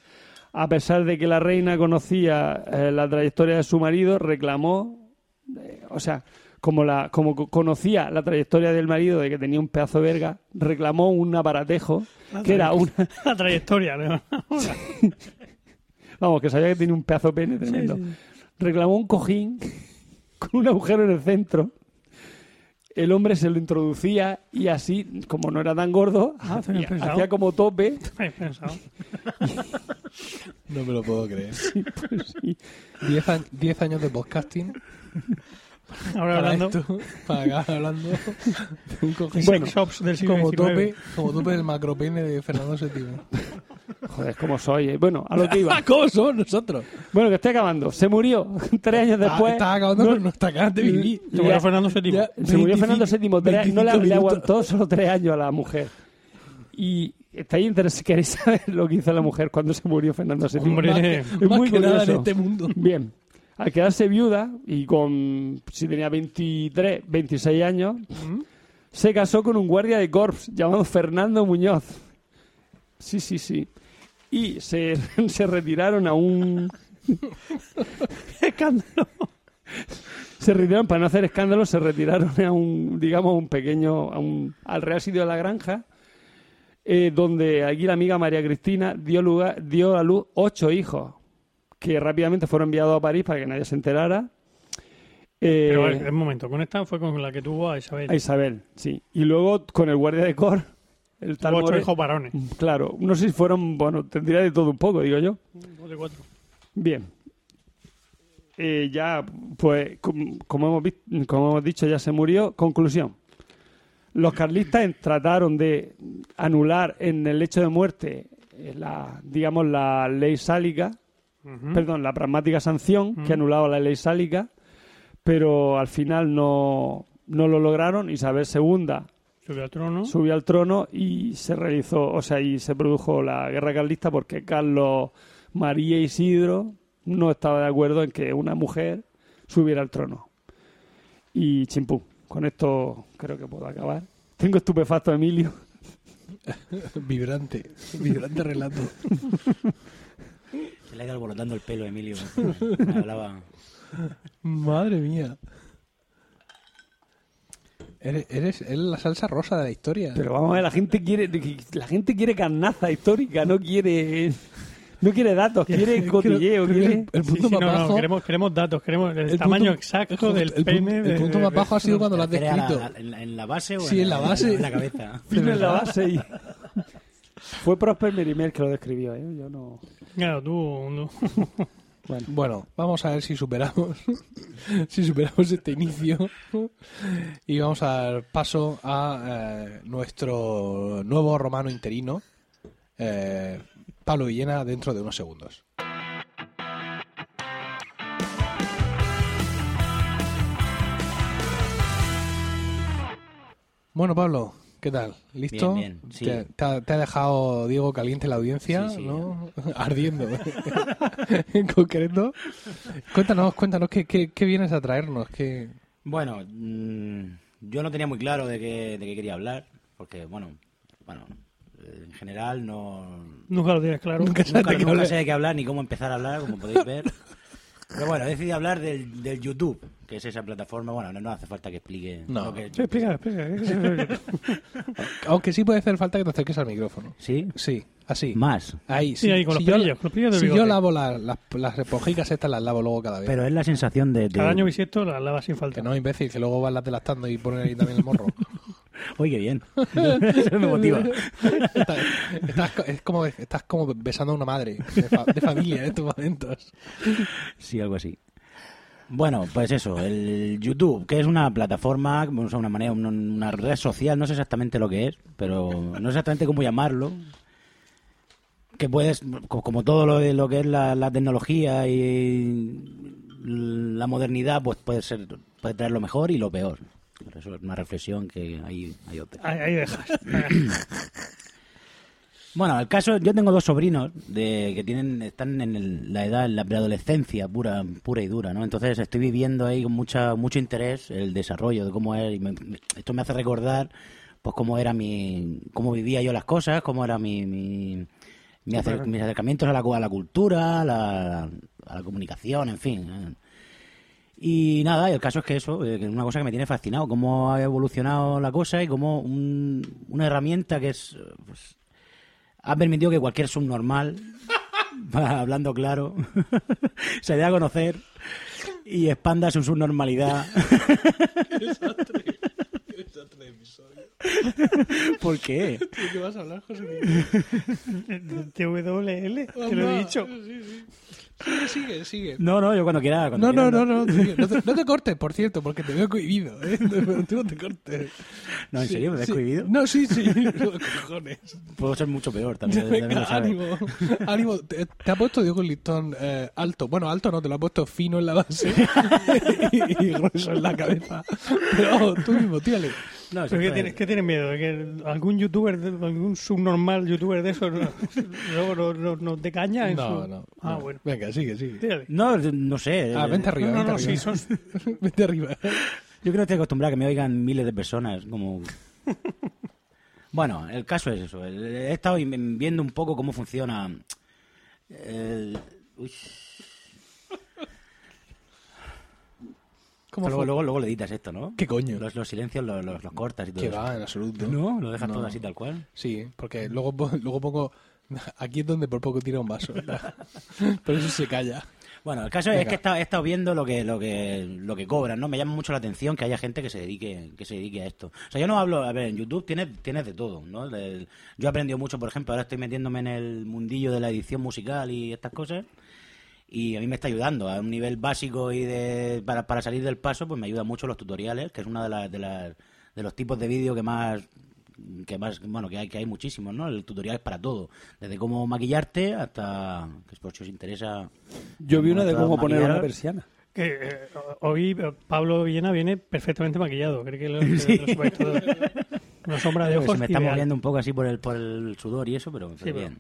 A pesar de que la reina conocía eh, la trayectoria de su marido, reclamó, eh, o sea, como, la, como co- conocía la trayectoria del marido de que tenía un pedazo de verga, reclamó un aparatejo que era una, La trayectoria, ¿no? Vamos, que sabía que tenía un pedazo de pene tremendo. Reclamó un cojín con un agujero en el centro. El hombre se lo introducía y así, como no era tan gordo, Ah, hacía, como tope. Pensado. No me lo puedo creer. Pues sí. Diez, a- diez años de podcasting Ahora para hablando esto, para acabar hablando de un cojín sex shops del siglo como tope, como tope del macropene de Fernando VII. Joder, como soy. eh. Bueno, a lo que iba. ¿Cómo somos nosotros? Bueno, que estoy acabando. Se murió tres años después. Estás acabando no- con nuestra ganas de vivir. Se murió Fernando VII. Ya, Se murió 25 Fernando VII. tres- no le, 25 le aguantó solo tres años a la mujer. Y estáis interesados, queréis saber lo que hizo la mujer cuando se murió Fernando VII. Hombre, Más que- es más muy que nada en este mundo. Bien. Al quedarse viuda y con, si tenía 23, 26 años, se casó con un guardia de corps llamado Fernando Muñoz. Sí, sí, sí. Y se, se retiraron a un... Escándalo. Se retiraron, para no hacer escándalo, se retiraron a un, digamos, un pequeño, a un, al Real Sitio de la Granja, eh, donde aquí la amiga María Cristina dio, lugar, dio a luz ocho hijos, que rápidamente fueron enviados a París para que nadie se enterara. Eh, Pero eh, un momento, con esta fue con la que tuvo a Isabel. a Isabel, sí. Y luego con el guardia de cor, el tal ocho More- hijos varones. Claro, no sé si fueron, bueno, tendría de todo un poco, digo yo. Dos de cuatro. Bien. Eh, ya, pues, com- como hemos, vis- como hemos dicho, ya se murió. Conclusión. Los carlistas trataron de anular en el hecho de muerte eh, la, digamos, la ley sálica, Perdón, la pragmática sanción que anulaba la ley sálica, pero al final no, no lo lograron. Isabel II Subió al trono. subió al trono y se realizó, o sea, y se produjo la guerra carlista porque Carlos María Isidro no estaba de acuerdo en que una mujer subiera al trono. Y chimpú, con esto creo que puedo acabar. Tengo estupefacto, Emilio. Vibrante, vibrante relato. Se le ha ido alborotando el pelo a Emilio. Hablaba... Madre mía. Eres, eres, eres la salsa rosa de la historia. Pero vamos a ver, la gente quiere, la gente quiere carnaza histórica, no quiere, no quiere datos, quiere cotilleo, quiere... el, el punto sí, más no, no, bajo. queremos, queremos datos, queremos el, el tamaño punto- exacto el del punto- pene. El punto más bajo ha sido cuando lo has ¿Te refieres a descrito. la- en, la, en la base o Sí, en la base. En la cabeza. Vino en la base y... Fue Prosper Merimer que lo describió, ¿eh? Yo no... Claro, tú. no. Bueno. Bueno, vamos a ver si superamos si superamos este inicio y vamos a dar paso a eh, nuestro nuevo romano interino, eh, Pablo Villena, dentro de unos segundos. Bueno, Pablo, ¿qué tal? ¿Listo? Bien, bien, sí. ¿Te, te ha, te ha dejado Diego caliente la audiencia? Sí, sí. ¿no? Ardiendo. en concreto. Cuéntanos, cuéntanos, ¿qué, qué, qué vienes a traernos? ¿Qué... Bueno, mm, yo no tenía muy claro de qué, de qué quería hablar, porque, bueno, bueno, eh, en general no... Nunca lo tienes claro. Nunca Nunca, nunca hablar. sé de qué hablar ni cómo empezar a hablar, como podéis ver. Pero bueno, he decidido hablar del, del YouTube, que es esa plataforma. Bueno, no, no hace falta que explique No. lo que Sí, explica, explica. Aunque sí puede hacer falta que te acerques al micrófono. ¿Sí? Sí, así. Más. Ahí, Sí, ahí, con los yo, pelillos, con los pelillos del si yo lavo la- las, las esponjicas estas, las lavo luego cada vez. Pero es la sensación de... de- Cada año bisiesto la lava sin falta. Que no, imbécil, que luego vas las delastando y ponen ahí también el morro. Uy, qué bien. Eso me motiva. estás, estás es como, estás como besando a una madre de, fa- de familia en estos momentos. Sí, algo así. Bueno, pues eso, el YouTube, que es una plataforma, una manera, una, red social, no sé exactamente lo que es, pero no sé exactamente cómo llamarlo. Que puedes, co- como todo lo, lo que es la, la tecnología y la modernidad, pues puede ser, puede traer lo mejor y lo peor. Eso es una reflexión que hay, hay otra. Ahí, ahí dejas. Bueno, el caso, yo tengo dos sobrinos de que tienen están en el- la edad, en la preadolescencia pura, pura y dura, ¿no? Entonces estoy viviendo ahí con mucha, mucho interés el desarrollo de cómo es. y me- esto me hace recordar, pues cómo era mi, cómo vivía yo las cosas, cómo era mi, mi, mi acer- mis acercamientos a la, a la cultura, a la, a la comunicación, en fin. ¿eh? Y nada, el caso es que eso, eh, que es una cosa que me tiene fascinado, cómo ha evolucionado la cosa y cómo un- una herramienta que es, pues, ha permitido que cualquier subnormal, hablando claro, se dé a conocer y expanda su subnormalidad. ¿Por qué? ¿De qué vas a hablar, José? TWL, te lo he dicho. Sigue, sigue, sigue. No, no, yo cuando quiera. Cuando No, no, quiera, no, no, sigue. no, te, no te cortes, por cierto, porque te veo cohibido, ¿eh? Pero tú no te cortes. No, ¿en serio? ¿Me ves Sí. cohibido? No, sí, sí. Cojones. Puedo ser mucho peor también. Venga, ánimo, ánimo. Te, te ha puesto Diego listón eh, alto. Bueno, alto no, te lo ha puesto fino en la base y, y grueso en la cabeza. Pero vamos, tú mismo, tírale. No, ¿Pero qué tienes, qué tienes miedo? ¿De que algún youtuber, algún subnormal youtuber de esos nos no, no te caña? en No, su- no. Ah, no. bueno. Venga, sigue, sigue. Tírale. No, no sé. Ah, eh, vente arriba. No, no, vente no, arriba. sí, vente arriba. Yo creo que estoy acostumbrado a que me oigan miles de personas. Como... bueno, el caso es eso. He estado viendo un poco cómo funciona. el- Uy. ¿Cómo luego, luego, luego le editas esto, ¿no? ¿Qué coño? Los, los silencios los, los, los cortas y todo Que eso. va, en absoluto. ¿No? Lo dejas No. todo así tal cual. Sí, porque luego, luego pongo... Aquí es donde por poco tira un vaso. Pero eso se calla. Bueno, el caso es que he estado, he estado viendo lo que, lo que lo que cobran, ¿no? Me llama mucho la atención que haya gente que se dedique que se dedique a esto. O sea, yo no hablo, a ver, en YouTube tienes, tienes de todo, ¿no? Yo he aprendido mucho, por ejemplo, ahora estoy metiéndome en el mundillo de la edición musical y estas cosas. Y a mí me está ayudando a un nivel básico y de para, para salir del paso, pues me ayuda mucho los tutoriales, que es una de las de, las, de los tipos de vídeo que más que más bueno que hay que hay muchísimos no el tutorial es para todo desde cómo maquillarte hasta que por si os interesa Yo vi una de Cómo poner una persiana. Que eh, hoy eh, Pablo Villena viene perfectamente maquillado. Creo que lo, todo. Una sombra de ojos se me está ideal. moviendo un poco así por el, por el sudor y eso, pero, pero Sí, pero- bien.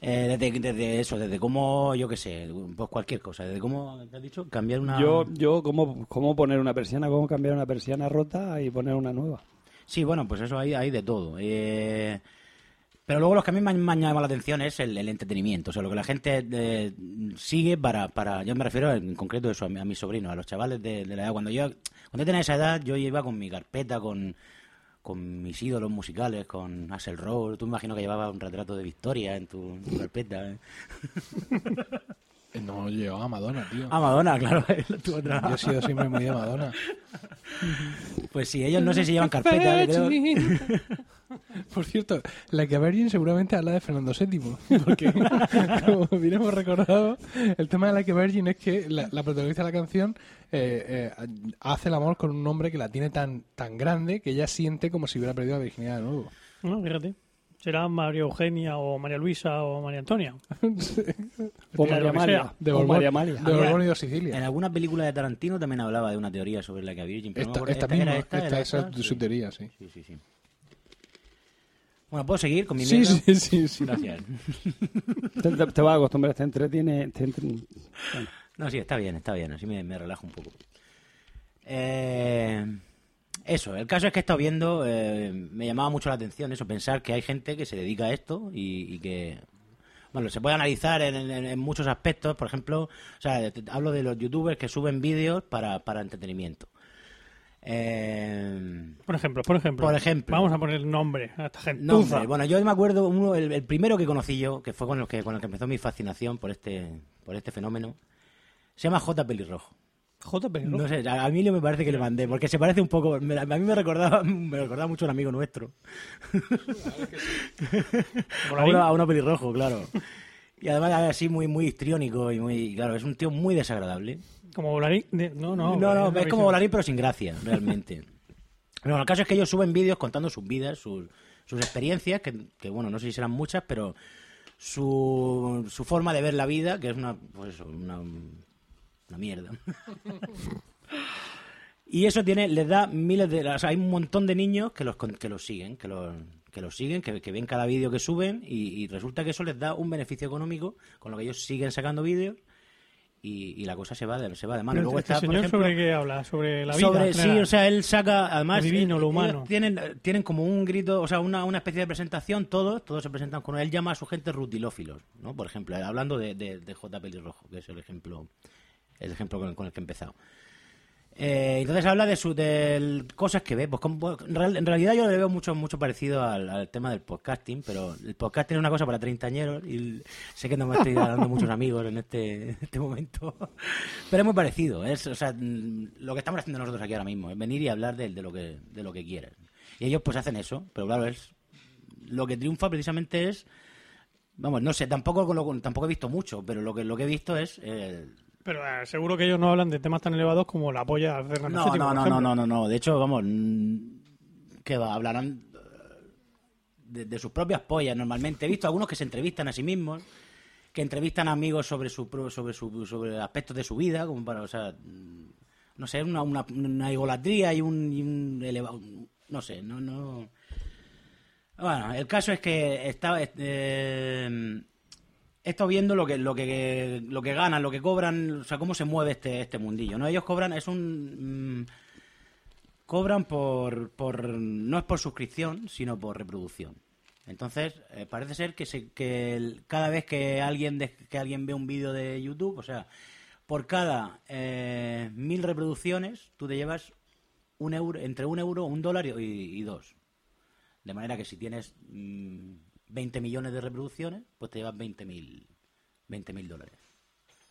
Eh, desde, desde eso, desde cómo, yo qué sé, pues cualquier cosa, desde cómo, ¿te has dicho? Cambiar una... Yo, yo cómo, cómo poner una persiana, cómo cambiar una persiana rota y poner una nueva. Sí, bueno, pues eso hay, hay de todo. Eh, pero luego lo que a mí me, me han llamado la atención es el, el entretenimiento, o sea, lo que la gente eh, sigue para, para, yo me refiero en concreto eso a, mi- a mis sobrinos, a los chavales de, de la edad. Cuando yo, cuando yo tenía esa edad, yo iba con mi carpeta, con, con mis ídolos musicales, con Axel Rose. Tú me imagino que llevaba un retrato de Victoria en tu, en tu carpeta. ¿eh? No, llevaba a Madonna, tío. Ah, Madonna, claro. tu otra. Yo he sido siempre muy de Madonna. Pues sí, ellos no sé si llevan carpeta. creo-. Por cierto, la que Virgin seguramente habla de Fernando VII, porque como bien hemos recordado, el tema de la que Virgin es que la, la protagonista de la canción eh, eh, hace el amor con un hombre que la tiene tan tan grande que ella siente como si hubiera perdido la virginidad de nuevo. No, fíjate. Será María Eugenia o María Luisa o María Antonia. O María. De o María Amalia. de Borbón y de Sicilia. En alguna película de Tarantino también hablaba de una teoría sobre la que Virgin. pero no me Esta, misma, esta, esa es su Sí. teoría, sí. Sí, sí, sí. Bueno, ¿puedo seguir con mi Sí, mierda? sí, sí, sí. Gracias. Te, te- te vas a acostumbrar, te entretiene. Te entre- bueno. No, sí, está bien, está bien. Así me, me relajo un poco. Eh, eso, el caso es que he estado viendo, eh, me llamaba mucho la atención eso, pensar que hay gente que se dedica a esto y, y que, bueno, se puede analizar en, en- en muchos aspectos. Por ejemplo, o sea, te- hablo de los youtubers que suben vídeos para, para entretenimiento. Eh, Por ejemplo, por ejemplo. Por ejemplo. Vamos a poner nombre a esta gente. no, hombre, bueno, yo me acuerdo, uno, el, el primero que conocí yo, que fue con el que, con el que empezó mi fascinación por este, por este fenómeno, se llama J. Pelirrojo. JP, ¿no? No sé, a a Emilio me parece que le mandé, porque se parece un poco, me- a mí me recordaba, me recordaba mucho a un amigo nuestro. a, uno, a uno pelirrojo, claro. Y además así muy, muy histriónico y muy, claro, es un tío muy desagradable. Como Volarín. de- No, no. No, no, es como Volarín pero sin gracia, realmente. Bueno, el caso es que ellos suben vídeos contando sus vidas, sus, sus experiencias, que, que, bueno, no sé si serán muchas, pero su, su forma de ver la vida, que es una, pues una, una mierda. y eso tiene, les da miles de, o sea, hay un montón de niños que los, que los siguen, que los, que los siguen, que, que ven cada vídeo que suben y, y resulta que eso les da un beneficio económico, con lo que ellos siguen sacando vídeos y, y la cosa se va de, se va de mano. Pero Luego este está, por señor ejemplo, sobre qué habla, sobre la vida. sobre sí, o sea, él saca, además, Lo divino, eh, lo humano. Tienen, tienen como un grito, o sea, una, una especie de presentación, todos, todos se presentan con él, llama a su gente rutilófilos, ¿no? Por ejemplo, eh, hablando de, de, de J. Pelirrojo, que es el ejemplo, el ejemplo con el, con el que he empezado. Eh, entonces habla de su de cosas que ve. Pues como- en, real- en realidad yo le veo mucho mucho parecido al, al tema del podcasting, pero el podcasting es una cosa para treintañeros y sé que no me estoy dando muchos amigos en este, este momento, pero es muy parecido. Es, o sea, mm, lo que estamos haciendo nosotros aquí ahora mismo es venir y hablar de, de lo que de lo que quieren. Y ellos pues hacen eso, pero claro, es lo que triunfa precisamente es Vamos, no sé, tampoco lo- tampoco he visto mucho, pero lo que lo que he visto es eh, Pero eh, seguro que ellos no hablan de temas tan elevados como la polla de Fernández no, no, no, no, no, no, no. De hecho, vamos, mm, que va, hablarán eh, de, de sus propias pollas normalmente. He visto algunos que se entrevistan a sí mismos, que entrevistan a amigos sobre su sobre su, sobre aspectos de su vida, como para, o sea, mm, no sé, una, una, una idolatría y un, y un elevado, no sé, no, no. Bueno, el caso es que estaba eh, he estado viendo lo que lo que lo que ganan, lo que cobran, o sea, cómo se mueve este este mundillo, ¿no? Ellos cobran es un mm, cobran por por no es por suscripción, sino por reproducción. Entonces, eh, parece ser que que cada vez que alguien de- que alguien ve un vídeo de YouTube, o sea, por cada eh, mil reproducciones, tú te llevas un euro, entre un euro, un dólar y, y dos. De manera que si tienes mm, 20 millones de reproducciones, pues te llevas 20 mil 20 mil dólares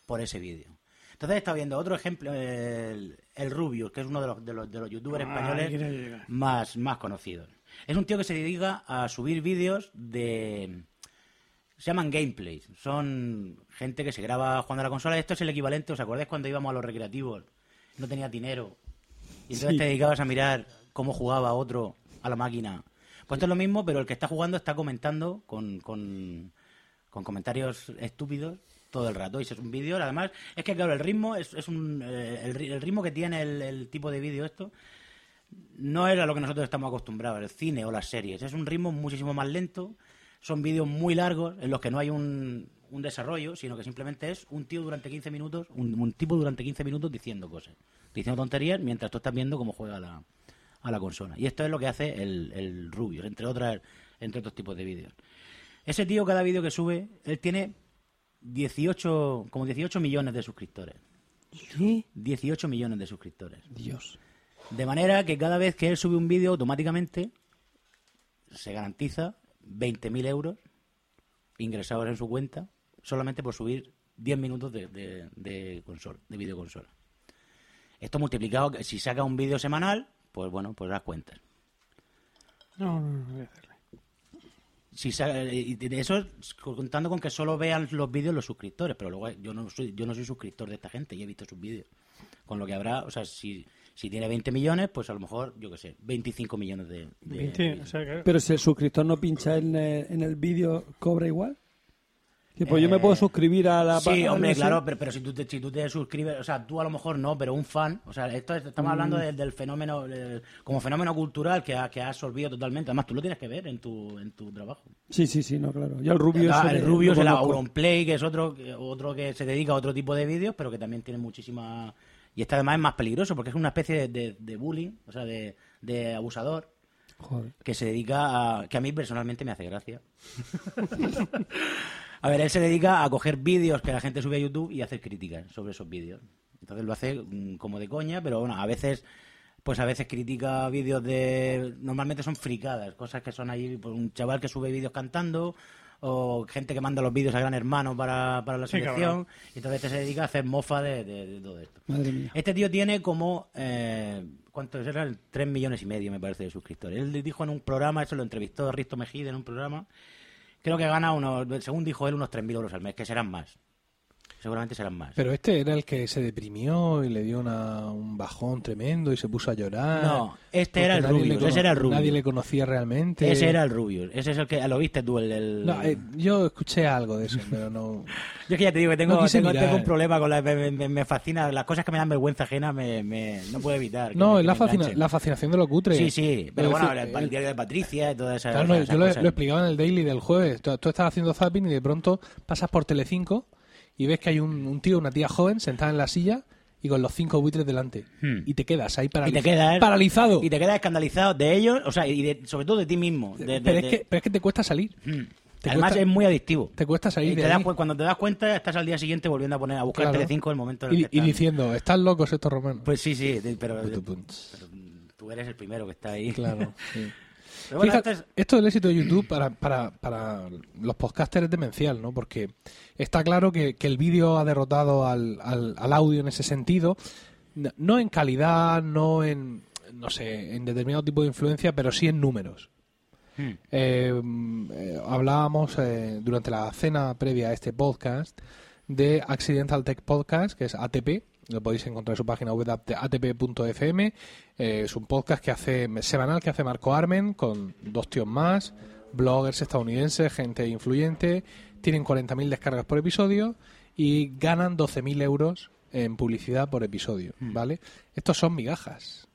por ese vídeo. Entonces he estado viendo otro ejemplo, el, el Rubius, que es uno de los, de los, de los youtubers Ah, españoles más, más conocidos. Es un tío que se dedica a subir vídeos de... Se llaman gameplays. Son gente que se graba jugando a la consola. Esto es el equivalente, ¿os acordáis cuando íbamos a los recreativos? No tenía dinero. Y entonces Sí. te dedicabas a mirar cómo jugaba otro a la máquina. Pues es lo mismo, pero el que está jugando está comentando con, con, comentarios estúpidos todo el rato. Y es un vídeo, además, es que claro, el ritmo es, es un, eh, el, ri- el ritmo que tiene el, tipo de vídeo esto no era lo que nosotros estamos acostumbrados, el cine o las series. Es un ritmo muchísimo más lento, son vídeos muy largos en los que no hay un, un desarrollo, sino que simplemente es un tío durante 15 minutos, un tipo durante 15 minutos diciendo cosas, diciendo tonterías mientras tú estás viendo cómo juega la, a la consola. Y esto es lo que hace el, el Rubius, entre, otras, entre otros tipos de vídeos. Ese tío, cada vídeo que sube, él tiene 18, como 18 millones de suscriptores. ¿Qué? 18 millones de suscriptores. Dios. De manera que cada vez que él sube un vídeo, automáticamente se garantiza 20.000 euros ingresados en su cuenta solamente por subir 10 minutos de, de, de consola, de videoconsola. Esto multiplicado, que si saca un vídeo semanal, pues bueno, pues das cuentas. No, no, no, voy a hacerle. Si sa- y de eso contando con que solo vean los vídeos los suscriptores, pero luego yo no soy yo no soy suscriptor de esta gente y he visto sus vídeos. Con lo que habrá, o sea, si, si tiene 20 millones, pues a lo mejor, yo qué sé, 25 millones de, de 20, o sea, que- Pero si el suscriptor no pincha en el, en el vídeo, ¿cobra igual? Que pues yo me puedo suscribir a la Sí, hombre, claro, pero, pero si, tú te, si tú te suscribes, o sea, tú a lo mejor no, pero un fan, o sea, esto es- estamos hablando Mm. de- del fenómeno, como fenómeno cultural que ha, que ha absorbido totalmente. Además, tú lo tienes que ver en tu, en tu trabajo. Sí, sí, sí, no, claro. Yo el rubio Ah, el Rubio es el. Auronplay, que es otro, que- otro que se dedica a otro tipo de vídeos, pero que también tiene muchísima... Y este además es más peligroso porque es una especie de, de- de bullying, o sea, de, de abusador, Joder. que se dedica a... que a mí personalmente me hace gracia. a ver, él se dedica a coger vídeos que la gente sube a YouTube y hacer críticas sobre esos vídeos. Entonces lo hace mm, como de coña, pero bueno, a veces pues a veces critica vídeos de... Normalmente son fricadas, cosas que son ahí, pues un chaval que sube vídeos cantando o gente que manda los vídeos a Gran Hermano para, para la Sí, selección. cabrón. y entonces este se dedica a hacer mofa de, de- de todo esto. Madre mía. Este tío tiene como... Eh, ¿Cuántos eran? Tres millones y medio, me parece, de suscriptores. Él dijo en un programa, eso lo entrevistó Risto Mejide en un programa, creo que gana unos, según dijo él, unos 3.000 euros al mes, que serán más. Seguramente serán más. Pero este era el que se deprimió y le dio una- un bajón tremendo y se puso a llorar. No, este era el Rubius, ese era el Rubius. Nadie le conocía realmente. Ese era el Rubius, ese es el que lo viste tú, el... el- No, eh, yo escuché algo de eso, pero no... Yo es que ya te digo que tengo, no tengo, tengo un problema con la... Me, me- me fascina, las cosas que me dan vergüenza ajena me, me- no puedo evitar. No, es la, fascina- la fascinación de lo cutre. Sí, sí, pero bueno, decir, el, el- diario de Patricia y todas esas, Claro, esas yo lo, lo explicaba en el daily del jueves. Tú, tú estás haciendo zapping y de pronto pasas por Telecinco y ves que hay un, un tío, una tía joven sentada en la silla y con los cinco buitres delante. Hmm. Y te quedas ahí y paraliz- te quedas paralizado. y te quedas escandalizado de ellos o sea y de- sobre todo de ti mismo de- de- pero, de- es que, pero es que te cuesta salir. Mm. Te Además cuesta- es muy adictivo. Te cuesta Y salir te de das ahí. cuando te das cuenta, estás al día siguiente volviendo a poner a buscar Claro. Telecinco el momento en el Y, que y diciendo, están locos estos romanos. Pues sí, sí, de- pero, tú eres el primero que está ahí. Claro. sí. Bueno, Fíjate, es- esto del éxito de YouTube para, para, para los podcasters es demencial, ¿no? Porque está claro que, que el vídeo ha derrotado al, al, al audio en ese sentido, no- no en calidad, no en, no sé, en determinado tipo de influencia, pero sí en números. Hmm. Eh, hablábamos eh, durante la cena previa a este podcast de Accidental Tech Podcast, que es ATP. Lo podéis encontrar en su página web at- atp.fm. Eh, es un podcast que hace semanal que hace Marco Armen con dos tíos más, bloggers estadounidenses, gente influyente. Tienen 40.000 descargas por episodio y ganan 12.000 euros en publicidad por episodio, ¿vale? Estos son migajas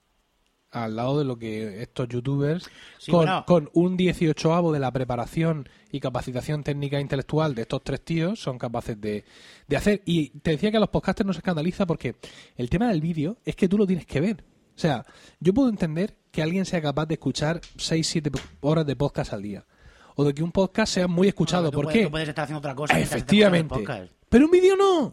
al lado de lo que estos youtubers Sí, con, bueno. con un 18avo de la preparación y capacitación técnica e intelectual de estos tres tíos son capaces de, de hacer. Y te decía que a los podcasters no se escandaliza porque el tema del vídeo es que tú lo tienes que ver. O sea, yo puedo entender que alguien sea capaz de escuchar 6-7 horas de podcast al día. O de que un podcast sea muy escuchado. tú ¿Por puedes- qué? Tú puedes estar haciendo otra cosa. Efectivamente. Pero un vídeo no.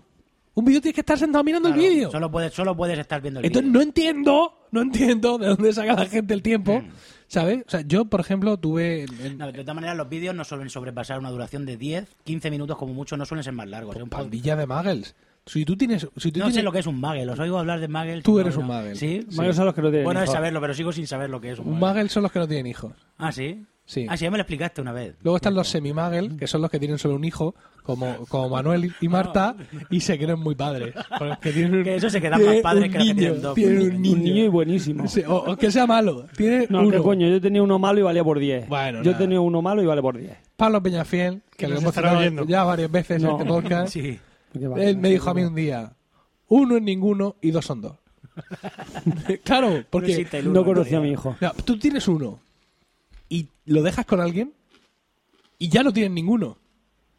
Un vídeo tienes que estar sentado mirando Claro, el vídeo. Solo puedes, solo puedes estar viendo el Entonces vídeo. no entiendo, no entiendo de dónde saca la gente el tiempo, Mm. ¿sabes? O sea, yo, por ejemplo, tuve... No, de todas maneras, los vídeos no suelen sobrepasar una duración de 10, 15 minutos como mucho, no suelen ser más largos. Un poco- pandilla de muggles. Si tú tienes... Si tú No tienes sé lo que es un muggle, os oigo hablar de muggles. Tú no, eres un no. muggle. ¿Sí? Muggles son los que no tienen Bueno, es saberlo, pero sigo sin saber lo que es un Un muggle. muggle son los que no tienen hijos. Ah, ¿sí? Sí. Ah, sí, ya me lo explicaste una vez. Luego están los semi-muggle, que son los que tienen solo un hijo, como, como Manuel y Marta, y se creen muy padres. Porque tienen un- Que eso se quedan más padres que los que tienen dos. tienen un Un niño. niño y buenísimo. Sí, o, o que sea malo. Tiene No, uno. qué coño, yo tenía uno malo y valía por 10. Bueno, yo nada. tenía uno malo y vale por 10. Pablo Peñafiel, que lo hemos citado ya varias veces No. en este podcast. Sí. Él me dijo a mí un día, uno es ninguno y dos son dos. claro, porque No conocía a mi hijo. mira, tú tienes uno y lo dejas con alguien y ya no tienes ninguno,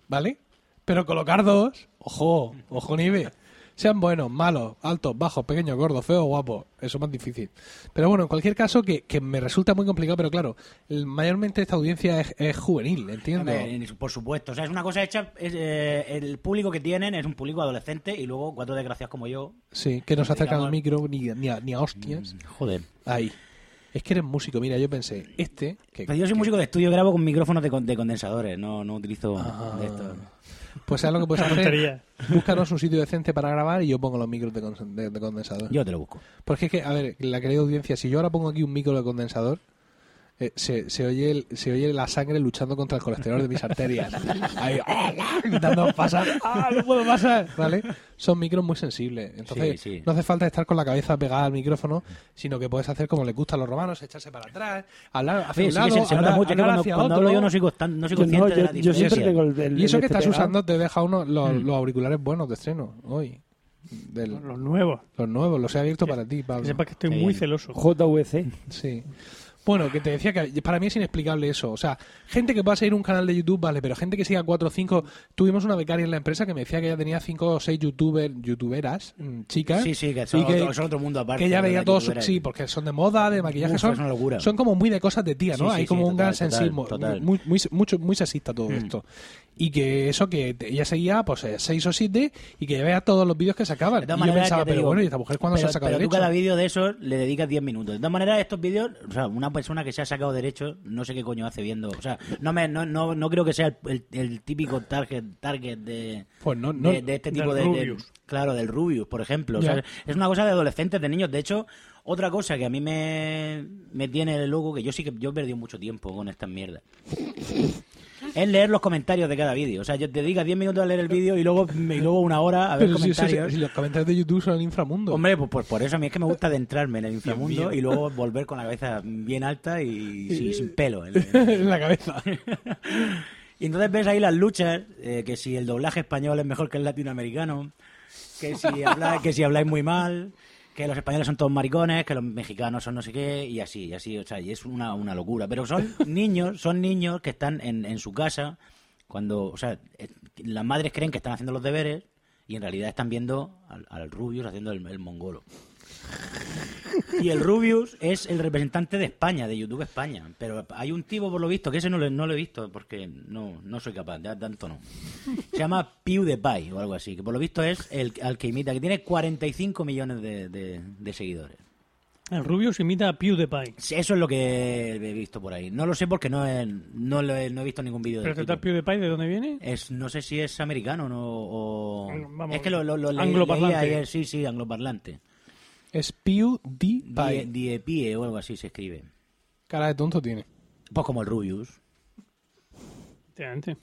¿vale? Pero colocar dos, ojo, ojo nivel. Sean buenos, malos, altos, bajos, pequeños, gordos, feos, guapos. Eso es más difícil. Pero bueno, en cualquier caso, que, que me resulta muy complicado, pero claro, el- mayormente esta audiencia es, es juvenil, entiendo. Por supuesto. O sea, es una cosa hecha. es, eh, el público que tienen es un público adolescente y luego cuatro desgraciados como yo. Sí, que no se acercan al micro ni, ni, a, ni a hostias. Joder. Ahí. Es que eres músico. Mira, yo pensé, este... Que, Pero yo soy que- músico de estudio, grabo con micrófonos de, con- de condensadores. No, no utilizo Ah. de. Pues sabes lo que puedes hacer. Búscanos un sitio decente para grabar y yo pongo los micros de- de condensador. Yo te lo busco. Porque es que, a ver, la querida audiencia, si yo ahora pongo aquí un micro de condensador, eh, se, se, oye el- se oye la sangre luchando contra el colesterol de mis arterias. Ahí, intentando pasar. ¡Ah, no puedo pasar! ¿Vale? Son micros muy sensibles. Entonces, Sí, sí. no hace falta estar con la cabeza pegada al micrófono, sino que puedes hacer como les gusta a los romanos, echarse para atrás, hablar hacia Sí, un sí, lado, se, se nota hablar- mucho que hablar cuando, hacia cuando otro. hablo yo no soy, no soy Yo, consciente no, de la yo, yo diferencia. siempre tengo el, el- Y eso el que este estás pegado. usando te deja uno los, Mm. los auriculares buenos de estreno hoy. Del- Los nuevos. los nuevos, los he abierto para ti, Que Pablo. sepas que estoy Sí. muy celoso. JVC. Sí. Bueno, que te decía que para mí es inexplicable eso. O sea, gente que pueda seguir un canal de YouTube, vale, pero gente que siga cuatro o cinco. Tuvimos una becaria en la empresa que me decía que ya tenía cinco o seis youtubers, youtuberas, mm, chicas. Sí, sí, que son, que, otro, son otro mundo aparte. que ya de veía todos, youtubera. sí, porque son de moda, de maquillaje, Uf, son, es una locura. son como muy de cosas de tía, ¿no? Sí, sí, Hay como sí, un total, gran total, sensismo, total. muy, muy, mucho, muy sexista todo Mm. esto. Y que eso, que ella seguía pues eh, seis o siete y que ya veía todos los vídeos que sacaban. De Y yo pensaba, pero digo, bueno, ¿y esta mujer cuándo se pero, ha sacado pero tú derecho? cada vídeo de esos le dedicas 10 minutos. De todas maneras, estos vídeos, o sea, una persona que se ha sacado derecho, no sé qué coño hace viendo. O sea, no me, no, no, no creo que sea el, el- el típico target, target de, Pues no, no, de, de este tipo Del de. Claro, del Rubius, por ejemplo. O sea, es una cosa de adolescentes, de niños. De hecho, otra cosa que a mí me, me tiene loco, que yo sí que yo he perdido mucho tiempo con estas mierdas. Es leer los comentarios de cada vídeo. O sea, yo te dedico 10 minutos a leer el vídeo y luego, y luego una hora a ver Pero si, eso- comentarios. si los comentarios de YouTube son el inframundo. Hombre, pues, pues por eso a mí es que me gusta adentrarme en el inframundo y luego volver con la cabeza bien alta y sin, sin pelo. en- en- en la cabeza. y entonces ves ahí las luchas, eh, que si el doblaje español es mejor que el latinoamericano, que si, habla- que si habláis muy mal, que los españoles son todos maricones, que los mexicanos son no sé qué, y así, y así, o sea, y es una, una locura. Pero son niños, son niños que están en, en su casa, cuando, o sea, eh, las madres creen que están haciendo los deberes, y en realidad están viendo al, al Rubius haciendo el, el mongolo. Y el Rubius es el representante de España, de YouTube España. Pero hay un tipo, por lo visto, que ese no lo, no lo he visto porque no, no soy capaz, ya tanto no. Se llama PewDiePie o algo así, que por lo visto es el al que imita, que tiene 45 millones de, de- de seguidores. El Rubius imita a PewDiePie. Sí, Eso es lo que he visto por ahí. No lo sé porque no he, no lo he, no he visto ningún vídeo de ¿Pero este tal PewDiePie de dónde viene? es, no sé si es americano no, o... Vamos, es que lo, lo, lo leí- angloparlante. ayer, sí, sí, angloparlante. Es PewDiePie. Die, Diepie o algo así se escribe. Cara de tonto tiene. Pues como el Rubius. Efectivamente.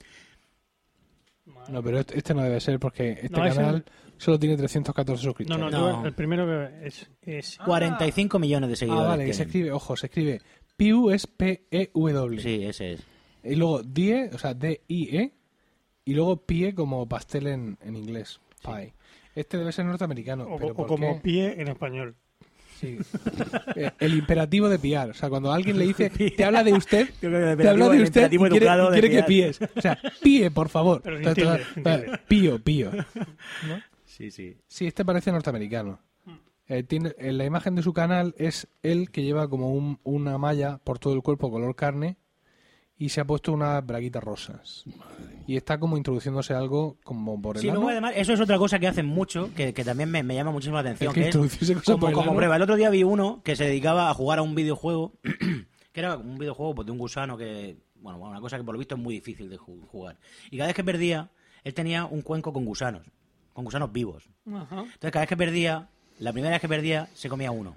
No, pero este, este no debe ser porque este No, ese- canal solo tiene 314 No, suscriptores. no, No. yo- el primero que es... es 45 millones de Ah, seguidores. vale, que se tienen. escribe, ojo, se escribe Pew es P-E-W. Sí, ese es. Y luego Die, o sea, D-I-E, y luego Pie como pastel en, en inglés. Pie. Este debe ser norteamericano. o, pero o ¿por como qué? pie en español. Sí. Eh, El imperativo de piar. O sea, cuando alguien le dice, te habla de usted, te habla de usted y quiere, de que piar. píes. O sea, píe, por favor. Pero se Ta- ta- entiende, se ta- entiende. Pío, pío. Sí, sí. Sí, este parece norteamericano. Eh, tiene, en la imagen de su canal es él que lleva como un- una malla por todo el cuerpo color carne y se ha puesto unas braguitas rosas. Y está como introduciéndose algo como por el Sí, ano. luego además, eso es otra cosa que hacen mucho, que, que también me, me llama muchísimo la atención. Es que que es introducirse cosas como, por el como ano. prueba. El otro día vi uno que se dedicaba a jugar a un videojuego, que era un videojuego pues, de un gusano que, bueno, una cosa que por lo visto es muy difícil de ju- jugar. Y cada vez que perdía, él tenía un cuenco con gusanos, con gusanos vivos. Ajá. Entonces cada vez que perdía, la primera vez que perdía se comía uno.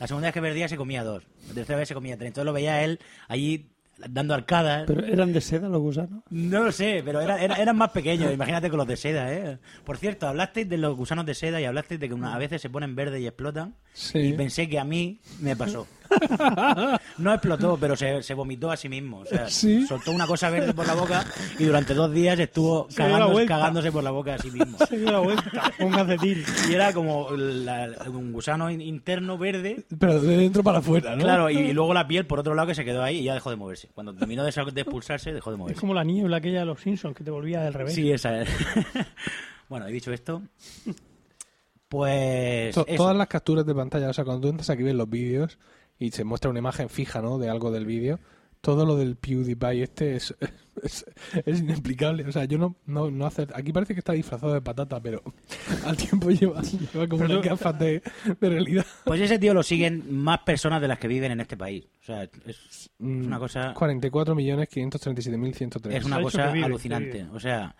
La segunda vez que perdía se comía dos. La tercera vez se comía tres. Entonces lo veía él allí dando arcadas. ¿Pero eran de seda los gusanos? No lo sé, pero era, era- eran más pequeños, imagínate con los de seda, ¿eh? Por cierto, hablasteis de los gusanos de seda y hablasteis de que una, a veces se ponen verdes y explotan. Sí. Y pensé que a mí me pasó. No explotó, pero se, se vomitó a sí mismo. O sea, Sí. soltó una cosa verde por la boca y durante dos días estuvo cagándose, por la boca a sí mismo. Se dio la vuelta. Un calcetín. Y era como la- un gusano in- interno verde Pero de dentro para afuera, ¿no? Claro, y, y luego la piel por otro lado que se quedó ahí y ya dejó de moverse. Cuando terminó de, de expulsarse, dejó de Es moverse. como la niebla aquella de los Simpsons que te volvía del revés. Sí, esa es. bueno, he dicho esto. Pues. To- eso. todas las capturas de pantalla, o sea, cuando tú entras aquí ves los vídeos y se muestra una imagen fija, ¿no? De algo del vídeo. Todo lo del PewDiePie este es, es, es inexplicable. O sea, yo no, no, no hace... Aquí parece que está disfrazado de patata, pero al tiempo lleva, lleva como Pero unas gafas de, de realidad. Pues ese tío lo siguen más personas de las que viven en este país. O sea, es, es Mm, una cosa. 44.537.103. Es una cosa vive, alucinante. O sea.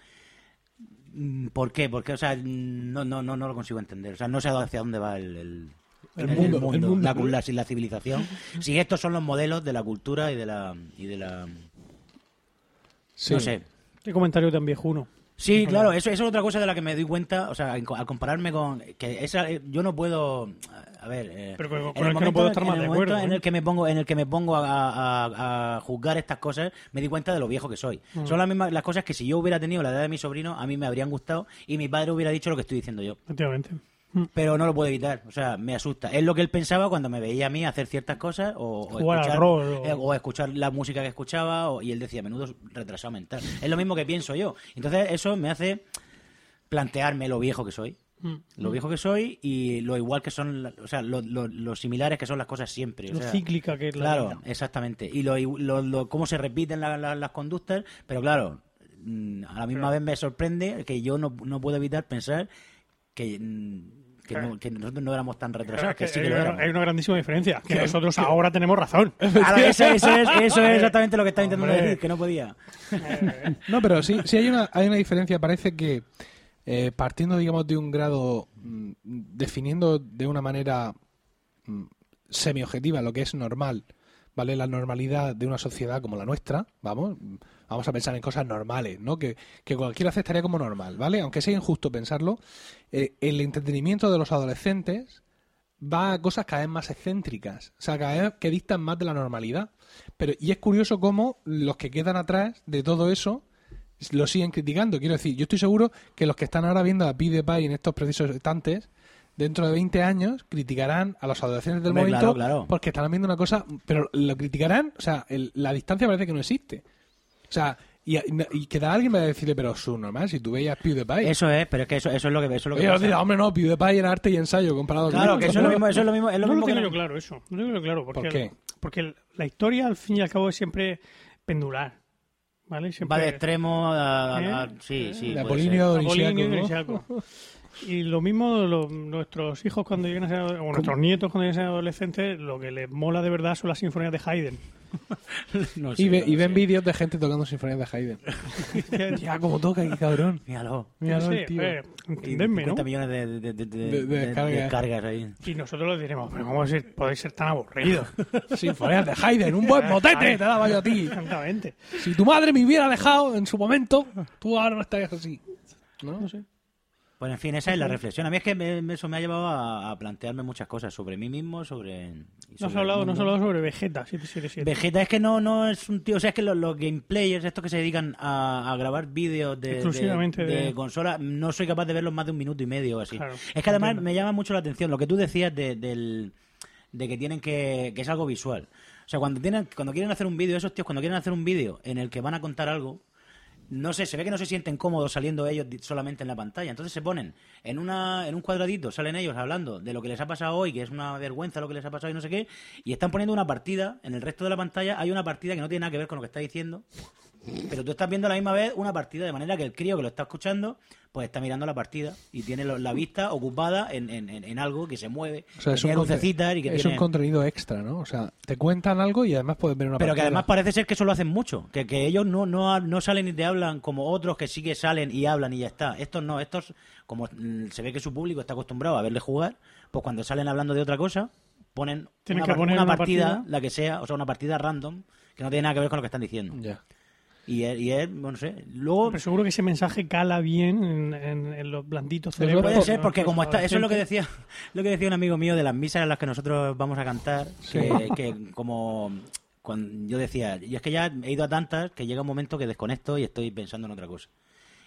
mm, ¿Por qué? Porque, o sea, no, no, no, no lo consigo entender. O sea, no sé hacia dónde va el, el, El mundo, el mundo. la, la- la civilización. Si estos son los modelos de la cultura y de la. Y de la Sí. No sé. Qué comentario tan viejuno. Sí, claro, eso, eso es otra cosa de la que me doy cuenta, o sea, al compararme con... que esa, eh, Yo no puedo... A ver... eh, Pero con- el el que no puedo estar más de acuerdo, en ¿eh? el que me pongo en el que me pongo a, a- a juzgar estas cosas me di cuenta de lo viejo que soy Mm. son las mismas las cosas que si yo hubiera tenido la edad de mi sobrino a mí me habrían gustado y mi padre hubiera dicho lo que estoy diciendo yo Efectivamente. Pero no lo puedo evitar o sea me asusta es lo que él pensaba cuando me veía a mí hacer ciertas cosas o, escuchar, o- eh, o escuchar la música que escuchaba o- y él decía menudo retrasado mental es lo mismo que pienso yo entonces eso me hace plantearme lo viejo que soy Mm. lo viejo que soy y lo igual que son, o sea, lo, lo- lo similares que son las cosas siempre. o Lo sea, cíclica que es la Claro, vida. exactamente. Y lo, cómo se repiten la- la- las conductas, pero claro, mm, a la misma vez me sorprende que yo no, no puedo evitar pensar que, mm, que, no- que nosotros no éramos tan retrasados, que Es sí que que lo hay, éramos. hay una grandísima diferencia. Que nosotros ahora tenemos razón. Claro, eso, eso es, eso es exactamente lo que estaba intentando Hombre. decir, que no podía. No, pero sí, sí hay una, hay una diferencia. Parece que eh, partiendo, digamos, de un grado, mm, definiendo de una manera mm, semi-objetiva lo que es normal, ¿vale? La normalidad de una sociedad como la nuestra, vamos, vamos a pensar en cosas normales, ¿no? Que, que cualquiera aceptaría como normal, ¿vale? Aunque sea injusto pensarlo, eh, el entretenimiento de los adolescentes va a cosas cada vez más excéntricas, o sea, cada vez que distan más de la normalidad. Pero, y es curioso cómo los que quedan atrás de todo eso lo siguen criticando. Quiero decir, yo estoy seguro que los que están ahora viendo a PewDiePie en estos precisos instantes, dentro de 20 años, criticarán a los adolescentes del Hombre, momento claro, claro. porque estarán viendo una cosa, pero lo criticarán, o sea, el- la distancia parece que no existe. O sea, Y, y queda alguien va a decirle, pero su normal, si tú veías PewDiePie. Eso es, pero es que eso, eso es lo que eso es lo que pasa. dirá, hombre, no, PewDiePie era arte y ensayo comparado Claro, con que eso es lo mismo, eso es lo mismo, es lo no mismo lo tengo yo claro eso. No lo tengo yo claro. Porque, ¿Por qué? Porque la historia, al fin y al cabo, es siempre pendular. ¿Vale? Siempre, va de extremo a, a- a- ¿Eh? sí, sí, De Apolinio Apolinio. Y lo mismo lo- nuestros hijos cuando lleguen a ser, o nuestros nietos cuando lleguen a ser adolescentes, lo que les mola de verdad son las sinfonías de Haydn. No sé, Y, ve- no y ven vídeos de gente tocando sinfonías de Haydn. ya, como toca aquí, cabrón. Míralo. Míralo Sí, el tío. eh, entendedme, ¿no? 50 millones de, de, de, de- De- de de- descargas. descargas ahí. Y nosotros les diremos, pero ¿cómo ser- podéis ser tan aburridos? Sinfonías de Haydn, un buen motete te daba yo a ti. Exactamente. Si tu madre me hubiera dejado en su momento, tú ahora no estarías así. ¿No? No sé. Pues en fin, esa es la reflexión. A mí es que me- eso me ha llevado a, a plantearme muchas cosas sobre mí mismo, sobre... y No has sobre hablado, no has hablado sobre Vegeta 777. Vegeta es que no, no es un tío, o sea, es que los, los gameplayers, estos que se dedican a, a grabar vídeos de, Exclusivamente de, de- consola, no soy capaz de verlos más de un minuto y medio o así. Claro, es que además entiendo. me llama mucho la atención lo que tú decías de, del, de que tienen que, que es algo visual. O sea, cuando tienen, cuando quieren hacer un vídeo, esos tíos, cuando quieren hacer un vídeo en el que van a contar algo, no sé, se ve que no se sienten cómodos saliendo ellos solamente en la pantalla. Entonces se ponen en una en un cuadradito, salen ellos hablando de lo que les ha pasado hoy, que es una vergüenza lo que les ha pasado y no sé qué, y están poniendo una partida, en el resto de la pantalla hay una partida que no tiene nada que ver con lo que está diciendo, pero tú estás viendo a la misma vez una partida, de manera que el crío que lo está escuchando, pues está mirando la partida y tiene la vista ocupada en, en- en- algo que se mueve, O sea, que es un, tiene lucecitas y que es tiene... un contenido extra, ¿no? O sea, te cuentan algo y además puedes ver una Pero que además parece ser que eso lo hacen mucho, que, que ellos no, no, no salen y te hablan como otros que sí que salen y hablan y ya está. Estos no, estos, como mm, se ve que su público está acostumbrado a verle jugar, pues cuando salen hablando de otra cosa, ponen Tienen una, que poner una una partida, partida. la que sea, o sea, una partida random, que no tiene nada que ver con lo que están diciendo. Ya. Y es, y bueno, no sé, luego... Pero seguro que ese mensaje cala bien en, en- en los blanditos cerebros. Puede de ser, porque como está, eso es lo que decía, lo que decía un amigo mío de las misas en las que nosotros vamos a cantar, que, que como cuando yo decía, y es que ya he ido a tantas que llega un momento que desconecto y estoy pensando en otra cosa.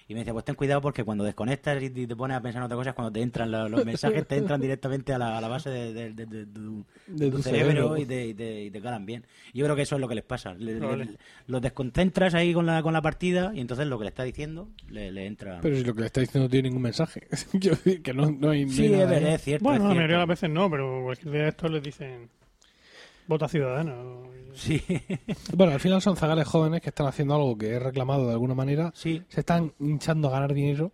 Y me decía, pues ten cuidado porque cuando desconectas y te pones a pensar en otra cosa es cuando te entran los, los mensajes, te entran directamente a la, a la base de, de- de- de tu, De tu cerebro, cerebro. Y, te, y, te, y te calan bien. Yo creo que eso es lo que les pasa. Le- le- Probable. los desconcentras ahí con la, con la partida y entonces lo que le está diciendo le, le entra... Pero si lo que le está diciendo no tiene ningún mensaje. Quiero decir que no, no hay, Sí, es es cierto. Bueno, es la mayoría de cierto. las veces no, pero cualquier día de estos les dicen vota ciudadano. Sí, Bueno, al final son zagales jóvenes que están haciendo algo que es reclamado de alguna manera. sí. Se están hinchando a ganar dinero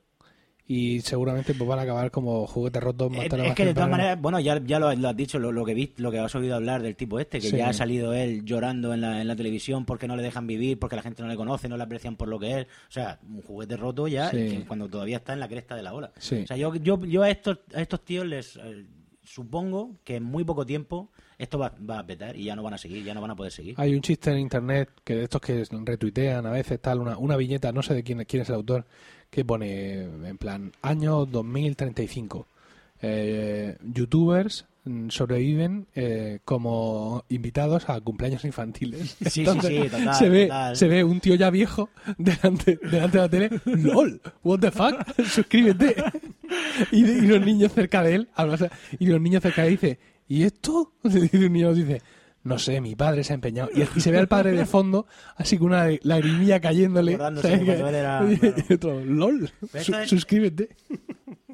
y seguramente pues van a acabar como juguetes rotos. más Es, tarde es más que de todas maneras, bueno, ya, ya lo, lo has dicho, lo, lo que vi, lo que has oído hablar del tipo este, que Sí. ya ha salido él llorando en la, en la televisión porque no le dejan vivir, porque la gente no le conoce, no le aprecian por lo que es. O sea, un juguete roto ya Sí. cuando todavía está en la cresta de la ola. Sí. O sea, yo, yo, yo a estos, a estos tíos les eh, supongo que en muy poco tiempo esto va, va a petar y ya no van a seguir, ya no van a poder seguir. Hay un chiste en internet que de estos que retuitean a veces tal una, una viñeta, no sé de quién, quién es el autor, que pone en plan año 2035. Eh, youtubers sobreviven eh, como invitados a cumpleaños infantiles. Sí, sí, sí, total, se ve total. se ve un tío ya viejo delante delante de la tele, lol, what the fuck, suscríbete. Y, y los niños cerca de él, y los niños cerca de él dice, ¿y esto? Y un niño dice, no sé, mi padre se ha empeñado. Y, y se ve al padre de fondo, así con una lagrimilla cayéndole. Y otro, lol, su- suscríbete.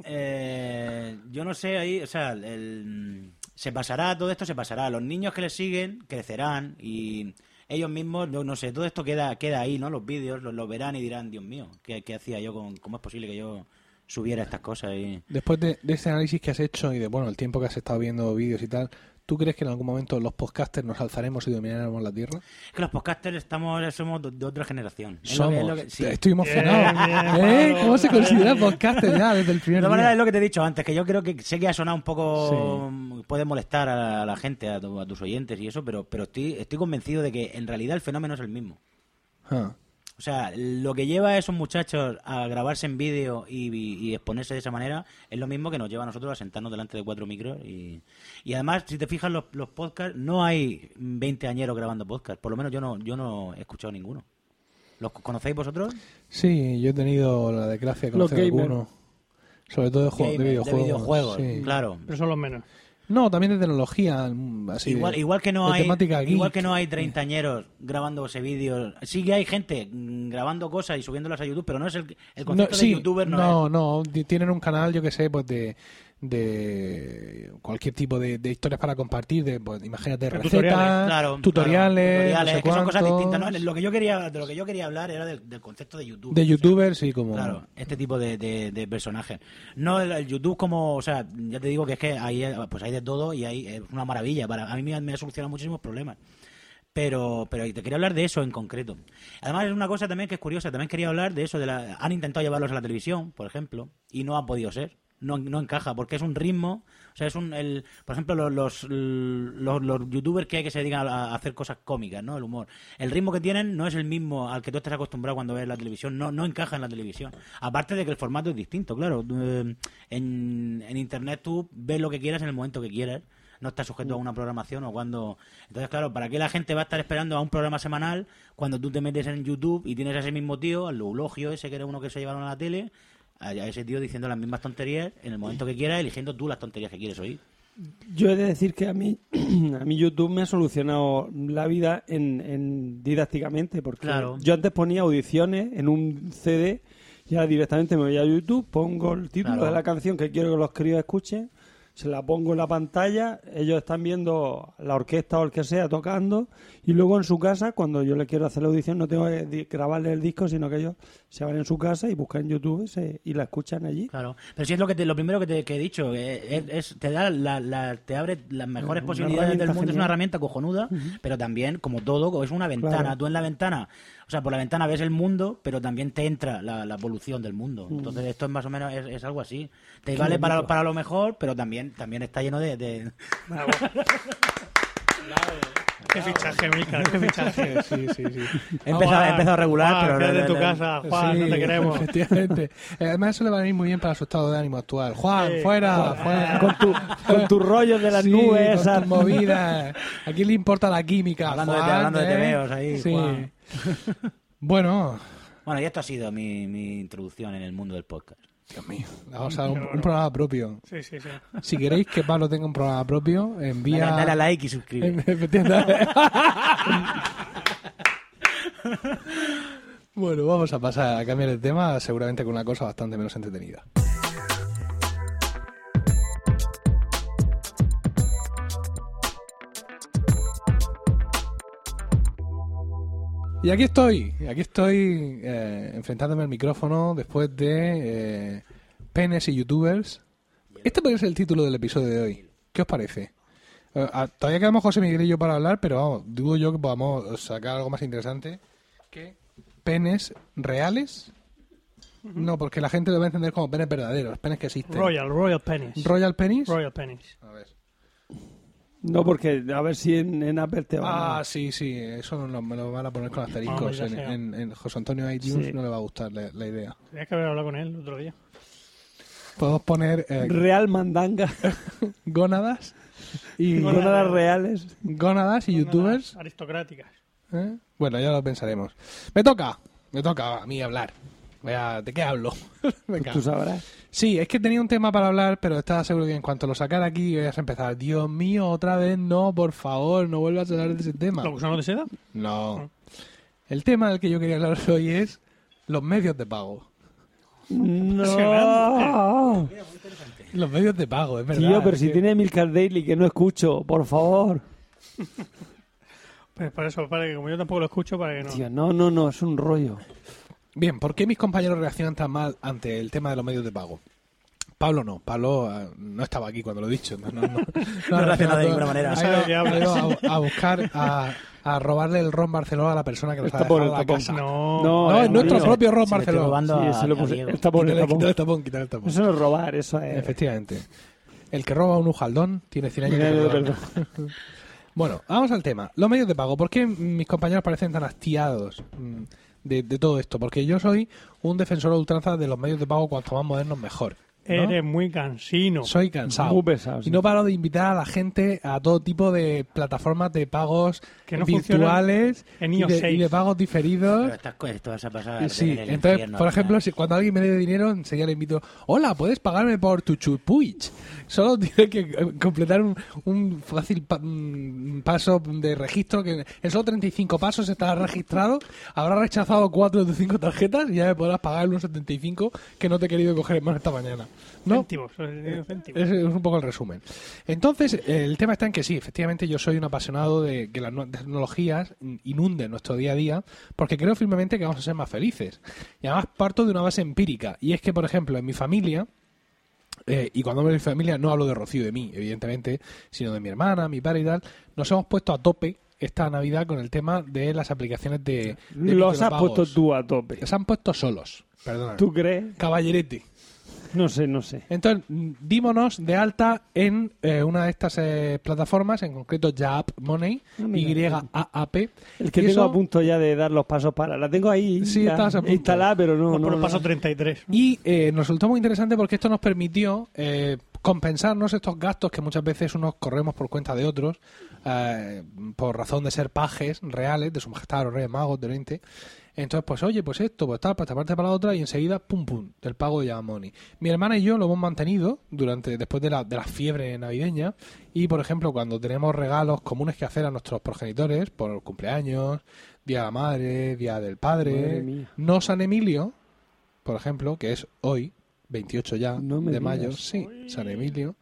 Eh, yo no sé ahí, o sea, el- se pasará, todo esto se pasará. Los niños que le siguen crecerán y ellos mismos, no, no sé, todo esto queda queda ahí, ¿no? Los vídeos los, los verán y dirán, Dios mío, ¿qué, qué hacía yo con, cómo es posible que yo subiera estas cosas? Y... Después de, de este análisis que has hecho y de bueno el tiempo que has estado viendo vídeos y tal, ¿tú crees que en algún momento los podcasters nos alzaremos y dominaremos la tierra? Es que los podcasters estamos, somos de, otra generación. Es lo Somos. que- es lo que- sí. Estoy emocionado. ¿Eh? ¿Cómo se considera podcaster ya desde el primer maneras, día? es lo que te he dicho antes, que yo creo que sé que ha sonado un poco, puede molestar a la, la gente, a, tu- a tus oyentes y eso, pero, pero estoy, estoy convencido de que en realidad el fenómeno es el mismo. Ah. O sea, lo que lleva a esos muchachos a grabarse en vídeo y, y exponerse de esa manera es lo mismo que nos lleva a nosotros a sentarnos delante de cuatro micros. Y, y además, si te fijas, los, los podcasts, no hay 20 añeros grabando podcasts. Por lo menos yo no, yo no he escuchado ninguno. ¿Los conocéis vosotros? Sí, yo he tenido la desgracia de conocer alguno. Sobre todo de, juego- de videojuegos. videojuegos, sí. claro. Pero son los menos. No, también de tecnología. mm, Así igual, de- igual que no hay igual que no hay treintañeros grabándose vídeos sí que hay gente mm, grabando cosas y subiéndolas a YouTube pero no es el, el No, concepto sí, de youtuber no, no, es no, tienen un canal, yo que sé, pues de, de cualquier tipo de, de historias para compartir, de, pues, imagínate, De recetas, tutoriales, claro tutoriales, claro, no sé que son cosas distintas ¿no? lo que yo quería de lo que yo quería hablar era del, del concepto de YouTube de youtubers y como... Claro, este tipo de, de- de personajes. No el, el YouTube como, o sea, ya te digo que es que hay, pues hay de todo y hay es una maravilla. Para, a mí me ha, me ha solucionado muchísimos problemas. Pero, pero te quería hablar de eso en concreto. Además es una cosa también que es curiosa. También quería hablar de eso. De la, han intentado llevarlos a la televisión, por ejemplo, y no ha podido ser. No, no encaja porque es un ritmo. O sea, es un, el, por ejemplo, los, los, los, youtubers que hay que se dedican a, hacer cosas cómicas, ¿no? El humor. El ritmo que tienen no es el mismo al que tú estés acostumbrado cuando ves la televisión. No, no encaja en la televisión. Aparte de que el formato es distinto, claro. Eh, En, en internet tú ves lo que quieras en el momento que quieras. No estás sujeto a una programación o cuando... Entonces, claro, ¿para qué la gente va a estar esperando a un programa semanal cuando tú te metes en YouTube y tienes a ese mismo tío, al eulogio ese que era uno que se llevaron a la tele, a ese tío diciendo las mismas tonterías en el momento que quieras, eligiendo tú las tonterías que quieres oír? Yo he de decir que a mí, a mí YouTube me ha solucionado la vida en, en didácticamente, porque Claro. yo antes ponía audiciones en un CD y ahora directamente me voy a YouTube, pongo el título Claro. de la canción que quiero que los críos escuchen, se la pongo en la pantalla, ellos están viendo la orquesta o el que sea tocando y luego en su casa, cuando yo le quiero hacer la audición, no tengo que grabarle el disco, sino que ellos se van en su casa y buscan en YouTube y, se- y la escuchan allí. Claro, pero si es lo que te- lo primero que, te, que he dicho, es, es- te da la, la- te abre las mejores Una posibilidades del mundo, es una herramienta cojonuda, pero también, como todo, es una ventana. Claro. Tú en la ventana, o sea, por la ventana ves el mundo, pero también te entra la, la evolución del mundo. Entonces esto es más o menos, es, es algo así. Te vale para, para lo mejor, pero también, también está lleno de... de- Qué fichaje, Mica, qué fichaje. Sí, sí, sí. He empezado, he empezado regular, Juan, pero... quédate en tu casa, Juan, Sí, no te queremos. Efectivamente. Eh, Además, eso le va a venir muy bien para su estado de ánimo actual. Juan, Sí. fuera, fuera. Con, tu, con tus rollos de las Sí, nubes, con esas. tus movidas. ¿A quién le importa la química? Hablando de- Juan, hablando de eh? ahí, Sí. Juan. Bueno, Bueno, y esto ha sido mi, mi introducción en el mundo del podcast. Dios mío, vamos a dar un, un programa propio. Sí, sí, sí. Si queréis que Pablo tenga un programa propio, envía. Dale, dale a like y suscribe. Bueno, vamos a pasar a cambiar de tema, seguramente con una cosa bastante menos entretenida. Y aquí estoy, aquí estoy eh, enfrentándome al micrófono después de eh, penes y youtubers. Este podría ser el título del episodio de hoy. ¿Qué os parece? Eh, ah, todavía quedamos José Miguel y yo para hablar, pero vamos, dudo yo que podamos sacar algo más interesante que penes reales. No, porque la gente lo va a entender como penes verdaderos, penes que existen. Royal, Royal Pennies. Royal penis. Royal Pennies. A ver. No, porque a ver si en, en Apple te va Ah, sí, sí, eso no, me lo van a poner con asteriscos. Vamos, ya en, en- en José Antonio iTunes Sí. no le va a gustar la, la idea. Tenías que haber hablado con él el otro día. Podemos poner eh, Real Mandanga. gónadas y Gónadas. Gónadas reales. gónadas y youtubers. Aristocráticas. ¿eh? Bueno, ya lo pensaremos. Me toca, me toca a mí hablar. Voy a- ¿De qué hablo? Venga. Tú sabrás. Sí, es que tenía un tema para hablar, pero estaba seguro que en cuanto lo sacara aquí ibas a empezar. Dios mío, otra vez no, por favor, no vuelvas a hablar de ese tema. ¿Los gusanos de seda? No. El tema del que yo quería hablar hoy es los medios de pago. No. Los medios de pago, es verdad. Tío, pero si que- tiene Milcar Daily que no escucho, por favor. Pues por eso, para que como yo tampoco lo escucho, para que no. Tío, no, no, no, es un rollo. Bien, ¿por qué mis compañeros reaccionan tan mal ante el tema de los medios de pago? Pablo no, Pablo eh, no estaba aquí cuando lo he dicho. No, no, no, No reacciona de ninguna manera. Ha ido, ha ido a, a buscar, a, a robarle el ron Barcelona a la persona que lo está Está por dejando el a la casa. No, No, No, es es nuestro propio ron Se Barcelona. robando Sí, se lo puse- el tapón. el tapón, quítale el tapón. Eso no es robar, eso es. Efectivamente. El que roba un ujaldón tiene 100 años de perdón. Bueno, vamos al tema. Los medios de pago. ¿Por qué mis compañeros parecen tan hastiados mm, de, de todo esto? Porque yo soy un defensor a ultranza de los medios de pago cuanto más modernos mejor. Eres muy cansino. Soy cansado. Muy pesado, sí. Y no paro de invitar a la gente a todo tipo de plataformas de pagos Que no virtuales en y, de, 6. y de pagos diferidos. Pero estas cosas, a Sí, en el entonces, infierno por ejemplo, si, cuando alguien me dé dinero, enseguida le invito, hola, ¿puedes pagarme por tu chupuich? Solo tiene que completar un, un fácil pa- un paso de registro que en solo 35 pasos estará registrado, habrá rechazado 4 de tus 5 tarjetas y ya me podrás pagar el 1,75 que no te he querido coger en mano esta mañana. ¿No? Céntimos, eh, céntimos. Ese es un poco el resumen. Entonces, el tema está en que sí, efectivamente yo soy un apasionado de que las nuevas tecnologías inunden nuestro día a día, porque creo firmemente que vamos a ser más felices. Y además parto de una base empírica, y es que, por ejemplo, en mi familia, eh, y cuando hablo de mi familia no hablo de Rocío y de mí, evidentemente, sino de mi hermana, mi padre y tal, nos hemos puesto a tope esta Navidad con el tema de las aplicaciones de... de Los has puesto tú a tope. Se han puesto solos, perdona. ¿Tú crees? Caballerete. No sé, no sé. Entonces, dímonos de alta en eh, una de estas eh, plataformas, en concreto Yaap Money, Ah. Y-A-A-P. El que Y tengo eso- a punto ya de dar los pasos para. La tengo ahí Sí, ya estabas a punto. instalada, pero no. No, por el no. paso 33. Y eh, nos resultó muy interesante porque esto nos permitió eh, compensarnos estos gastos que muchas veces unos corremos por cuenta de otros, eh, por razón de ser pajes reales, de su majestad los reyes magos de Oriente. Entonces, pues oye, pues esto, pues tal, para esta parte para la otra, y enseguida, pum, pum, del pago de Yamoni. Mi hermana y yo lo hemos mantenido durante después de la, de la fiebre navideña, y por ejemplo, cuando tenemos regalos comunes que hacer a nuestros progenitores, por cumpleaños, Día de la Madre, Día del Padre, no San Emilio, por ejemplo, que es hoy, 28 ya No me de digas. mayo, sí, San Emilio.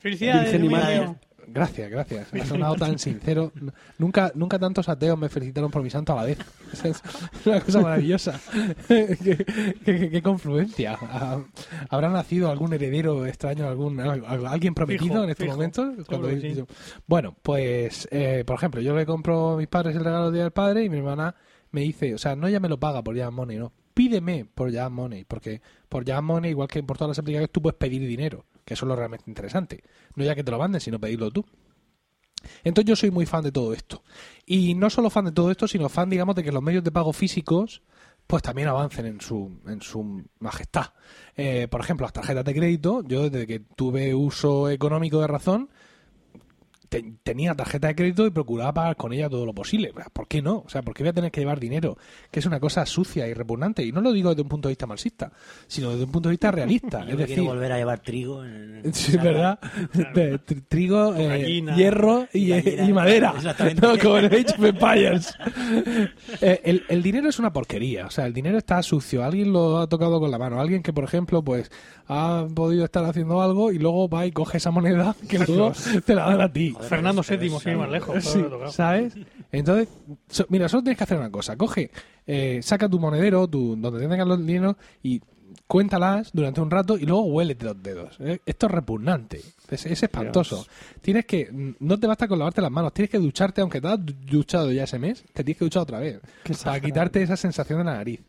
Felicidades, Virgen Emilio. Gracias, gracias. Ha sonado tan sincero. Nunca, nunca tantos ateos me felicitaron por mi santo a la vez. Es una cosa maravillosa. qué, qué- qué- qué confluencia. Ah, ¿Habrá nacido algún heredero extraño, algún al- alguien prometido Fijo, en estos fijo. Cuando sí. dicho- Bueno, pues, eh, por ejemplo, yo le compro a mis padres el regalo del Día del Padre y mi hermana me dice, o sea, no ya me lo paga por Jam Money, no. Pídeme por Jam Money, porque por Jam Money, igual que por todas las aplicaciones, tú puedes pedir dinero, que eso es lo realmente interesante. No ya que te lo manden, sino pedirlo tú. Entonces yo soy muy fan de todo esto. Y no solo fan de todo esto, sino fan, digamos, de que los medios de pago físicos pues también avancen en su, en su majestad. Eh, por ejemplo, las tarjetas de crédito, yo desde que tuve uso económico de razón, te- tenía tarjeta de crédito y procuraba pagar con ella todo lo posible. ¿Por qué no? O sea, ¿por qué voy a tener que llevar dinero? Que es una cosa sucia y repugnante. Y no lo digo desde un punto de vista marxista, sino desde un punto de vista realista. Yo es decir, volver a llevar trigo. En, Sí, ¿verdad? De trigo, eh, gallina. hierro y, Gallina, y madera. exactamente. No, como en Age of Empires. Eh, el, el dinero es una porquería. O sea, el dinero está sucio. Alguien lo ha tocado con la mano. Alguien que, por ejemplo, pues ha podido estar haciendo algo y luego va y coge esa moneda que luego te la dan a ti. Fernando VII, sin ir más lejos. Sí. ¿sabes? Entonces, so- mira, solo tienes que hacer una cosa. Coge, eh, saca tu monedero, tu, donde tengas los dineros y cuéntalas durante un rato y luego huélete los dedos. ¿eh? Esto es repugnante. Es, es espantoso. Dios. Tienes que, mm, no te basta con lavarte las manos, tienes que ducharte, aunque te has du- duchado ya ese mes, te tienes que duchar otra vez. Qué para exagerado. quitarte esa sensación de la nariz.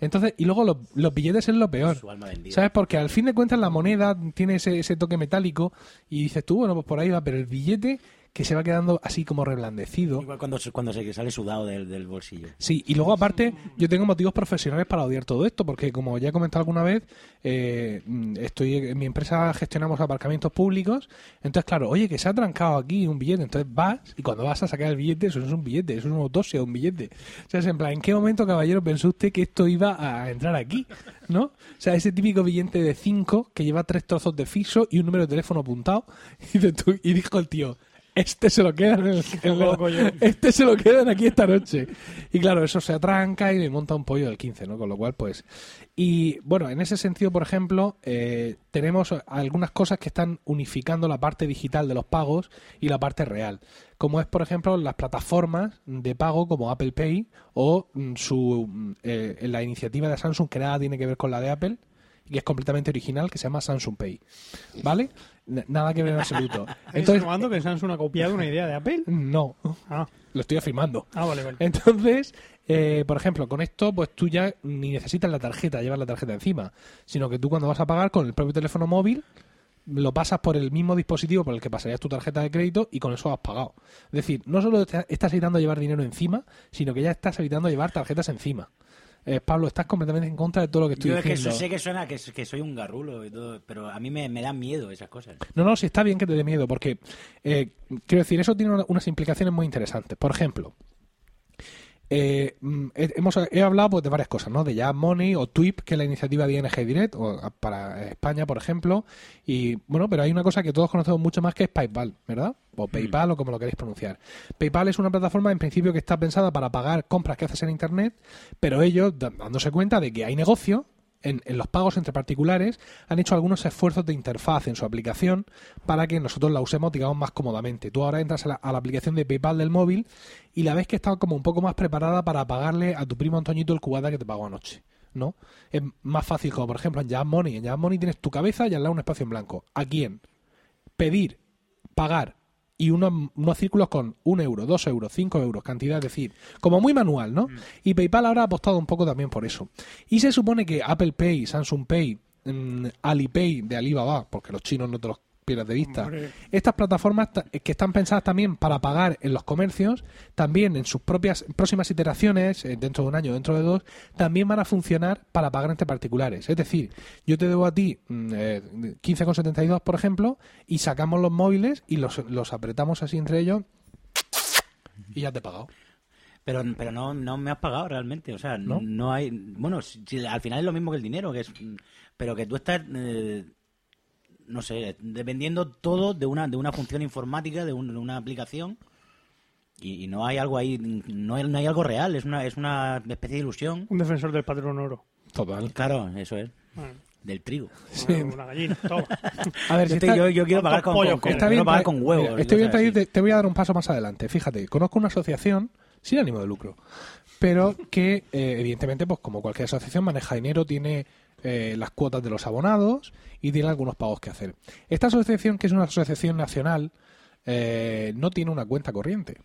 Entonces, y luego los, los billetes es lo peor. Su alma vendida. ¿Sabes? Porque al fin de cuentas la moneda tiene ese, ese toque metálico y dices tú, bueno, pues por ahí va, pero el billete que se va quedando así como reblandecido. Igual cuando, cuando se sale sudado del, del bolsillo. Sí, y luego aparte yo tengo motivos profesionales para odiar todo esto, porque como ya he comentado alguna vez, eh, estoy en mi empresa gestionamos aparcamientos públicos, entonces claro, oye, que se ha trancado aquí un billete, entonces vas y cuando vas a sacar el billete, eso no es un billete, eso es una autopsia, un billete. O sea, es en plan, ¿en qué momento, caballero, pensó usted que esto iba a entrar aquí? ¿No? O sea, ese típico billete de 5 que lleva tres trozos de fiso y un número de teléfono apuntado, y dijo el tío, este se lo quedan en el- en la- este se lo quedan aquí esta noche. Y claro, eso se atranca y me monta un pollo del 15, ¿no? Con lo cual, pues... Y bueno, en ese sentido, por ejemplo, eh, tenemos algunas cosas que están unificando la parte digital de los pagos y la parte real. Como es, por ejemplo, las plataformas de pago como Apple Pay o mm, su mm, eh, la iniciativa de Samsung que nada tiene que ver con la de Apple y que es completamente original, que se llama Samsung Pay. ¿Vale? Nada que ver en absoluto. ¿Estás Entonces, insinuando que Samsung ha copiado una idea de Apple? no, Ah, lo estoy afirmando. ah vale, vale. Entonces, eh, por ejemplo, con esto, pues tú ya ni necesitas la tarjeta, llevar la tarjeta encima, sino que tú cuando vas a pagar con el propio teléfono móvil, lo pasas por el mismo dispositivo por el que pasarías tu tarjeta de crédito y con eso has pagado. Es decir, no solo estás evitando llevar dinero encima, sino que ya estás evitando llevar tarjetas encima. Eh, Pablo, estás completamente en contra de todo lo que estoy Yo es que diciendo. sé que suena que, que soy un garrulo y todo, pero a mí me, me dan miedo esas cosas. No, no, sí está bien que te dé miedo, porque eh, quiero decir, eso tiene una- unas implicaciones muy interesantes. Por ejemplo, eh, mm, he, hemos, he hablado pues, de varias cosas, ¿no? De Jazz Money o TWIP, que es la iniciativa de ING Direct, o para España, por ejemplo. Y bueno, pero hay una cosa que todos conocemos mucho más que es PayPal, ¿verdad? O PayPal o como lo queréis pronunciar. PayPal es una plataforma en principio que está pensada para pagar compras que haces en Internet, pero ellos, dándose cuenta de que hay negocio, en, los pagos entre particulares han hecho algunos esfuerzos de interfaz en su aplicación para que nosotros la usemos, digamos, más cómodamente. Tú ahora entras a la, a la aplicación de PayPal del móvil y la ves que está como un poco más preparada para pagarle a tu primo Antoñito el cubata que te pagó anoche. ¿no? Es más fácil, como por ejemplo en Jazz Money. En Jazz Money tienes tu cabeza y al lado un espacio en blanco. ¿A quién? Pedir, pagar y unos, unos círculos con un euro, dos euros, cinco euros, cantidad, es decir, como muy manual, ¿no? Y PayPal ahora ha apostado un poco también por eso. Y se supone que Apple Pay, Samsung Pay, mm, Alipay de Alibaba, porque los chinos no te los pierdas de vista, Hombre. estas plataformas ta- que están pensadas también para pagar en los comercios, también en sus propias próximas iteraciones, eh, dentro de un año, dentro de dos, también van a funcionar para pagar entre particulares. Es decir, yo te debo a ti mm, eh, 15,72, por ejemplo, y sacamos los móviles y los, los apretamos así entre ellos y ya te he pagado. Pero, pero no, no me has pagado realmente. O sea, ¿No? no, hay. Bueno, si- si al final es lo mismo que el dinero, que es. Pero que tú estás. eh, no sé, dependiendo todo de una, de una función informática, de, un- de una aplicación. Y, y no hay algo ahí. No hay, no hay algo real, es una, es una especie de ilusión. Un defensor del patrón oro. Total. Claro, eso es. Bueno, Del trigo. Una gallina, todo. A ver, Yo, si te- está- yo, yo quiero pagar con, pollos con-? Está bien, pagar huevos. mira, estoy bien traído, te, te voy a dar un paso más adelante. Fíjate, conozco una asociación sin ánimo de lucro, pero que eh, evidentemente, pues como cualquier asociación, maneja dinero, tiene eh, las cuotas de los abonados y tiene algunos pagos que hacer. Esta asociación, que es una asociación nacional, eh, no tiene una cuenta corriente.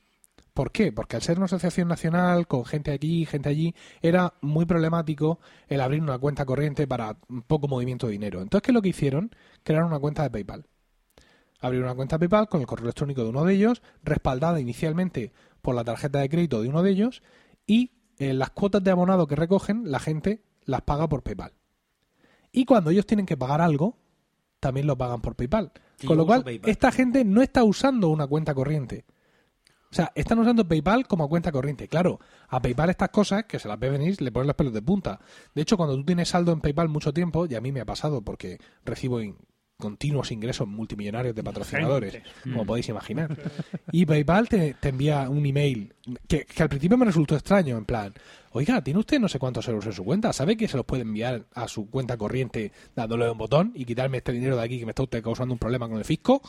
¿Por qué? Porque al ser una asociación nacional, con gente aquí, gente allí, era muy problemático el abrir una cuenta corriente para poco movimiento de dinero. Entonces, ¿qué lo que hicieron? Crearon una cuenta de PayPal. Abrieron una cuenta PayPal con el correo electrónico de uno de ellos, respaldada inicialmente por la tarjeta de crédito de uno de ellos, y eh, las cuotas de abonado que recogen, la gente las paga por PayPal. Y cuando ellos tienen que pagar algo, también lo pagan por PayPal. Sí, con lo cual, PayPal. esta gente no está usando una cuenta corriente. O sea, están usando PayPal como cuenta corriente. Claro, a PayPal estas cosas, que se las ve venir, le ponen los pelos de punta. De hecho, cuando tú tienes saldo en PayPal mucho tiempo, y a mí me ha pasado porque recibo continuos ingresos multimillonarios de patrocinadores, Gente. como podéis imaginar. Y PayPal te, te envía un email que, que al principio me resultó extraño, en plan, oiga, tiene usted no sé cuántos euros en su cuenta, ¿sabe que se los puede enviar a su cuenta corriente dándole un botón y quitarme este dinero de aquí que me está usted causando un problema con el fisco?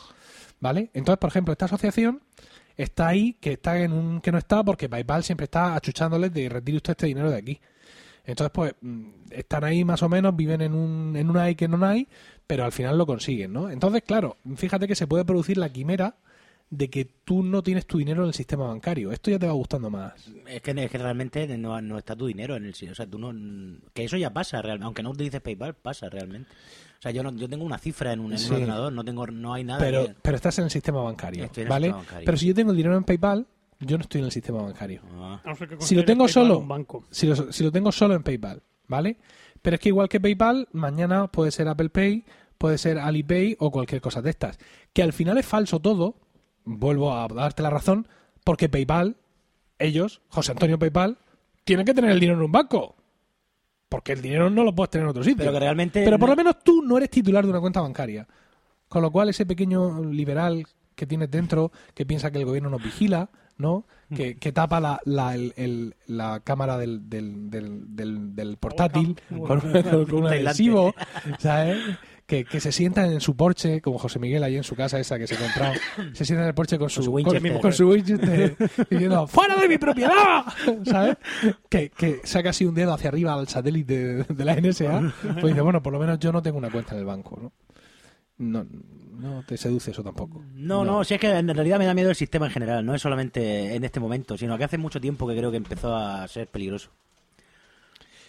¿Vale? Entonces, por ejemplo, esta asociación está ahí que está en un que no está porque PayPal siempre está achuchándoles de retire usted este dinero de aquí. Entonces, pues, mm, están ahí más o menos, viven en un, en un hay que no hay, pero al final lo consiguen, ¿no? Entonces, claro, fíjate que se puede producir la quimera de que tú no tienes tu dinero en el sistema bancario. Esto ya te va gustando más. Es que, es que realmente no, no está tu dinero en el sitio. O sea, tú no. Que eso ya pasa, real- aunque no utilices PayPal, pasa realmente. O sea, yo no, yo tengo una cifra en un, en un Sí. ordenador, no tengo, no hay nada. Pero, que- pero estás en el sistema bancario, Estoy en el ¿vale? sistema bancario. Pero si yo tengo el dinero en PayPal, yo no estoy en el sistema bancario. Ah. Si lo tengo PayPal solo, un banco. si lo, si lo tengo solo en PayPal, ¿vale? Pero es que igual que PayPal, mañana puede ser Apple Pay, puede ser Alipay o cualquier cosa de estas. Que al final es falso todo, vuelvo a darte la razón, porque PayPal, ellos, José Antonio PayPal, tienen que tener el dinero en un banco. Porque el dinero no lo puedes tener en otro sitio. Pero que realmente. Pero por no- lo menos tú no eres titular de una cuenta bancaria. Con lo cual, ese pequeño liberal que tienes dentro, que piensa que el gobierno nos vigila, ¿no? Que, que tapa la, la, el- el- la cámara del, del, del, del- del portátil con, con- un adhesivo, ¿sabes? Que, que se sientan en su porche, como José Miguel ahí en su casa esa que se ha comprado, se sientan en el porche con su, con, con su Winchester, diciendo ¡Fuera de mi propiedad! ¿Sabes? Que, que saca así un dedo hacia arriba al satélite de, de la NSA, pues dice, bueno, por lo menos yo no tengo una cuenta en el banco, ¿no? No, no te seduce eso tampoco. No, no, si es que en realidad me da miedo el sistema en general, no es solamente en este momento, sino que hace mucho tiempo que creo que empezó a ser peligroso.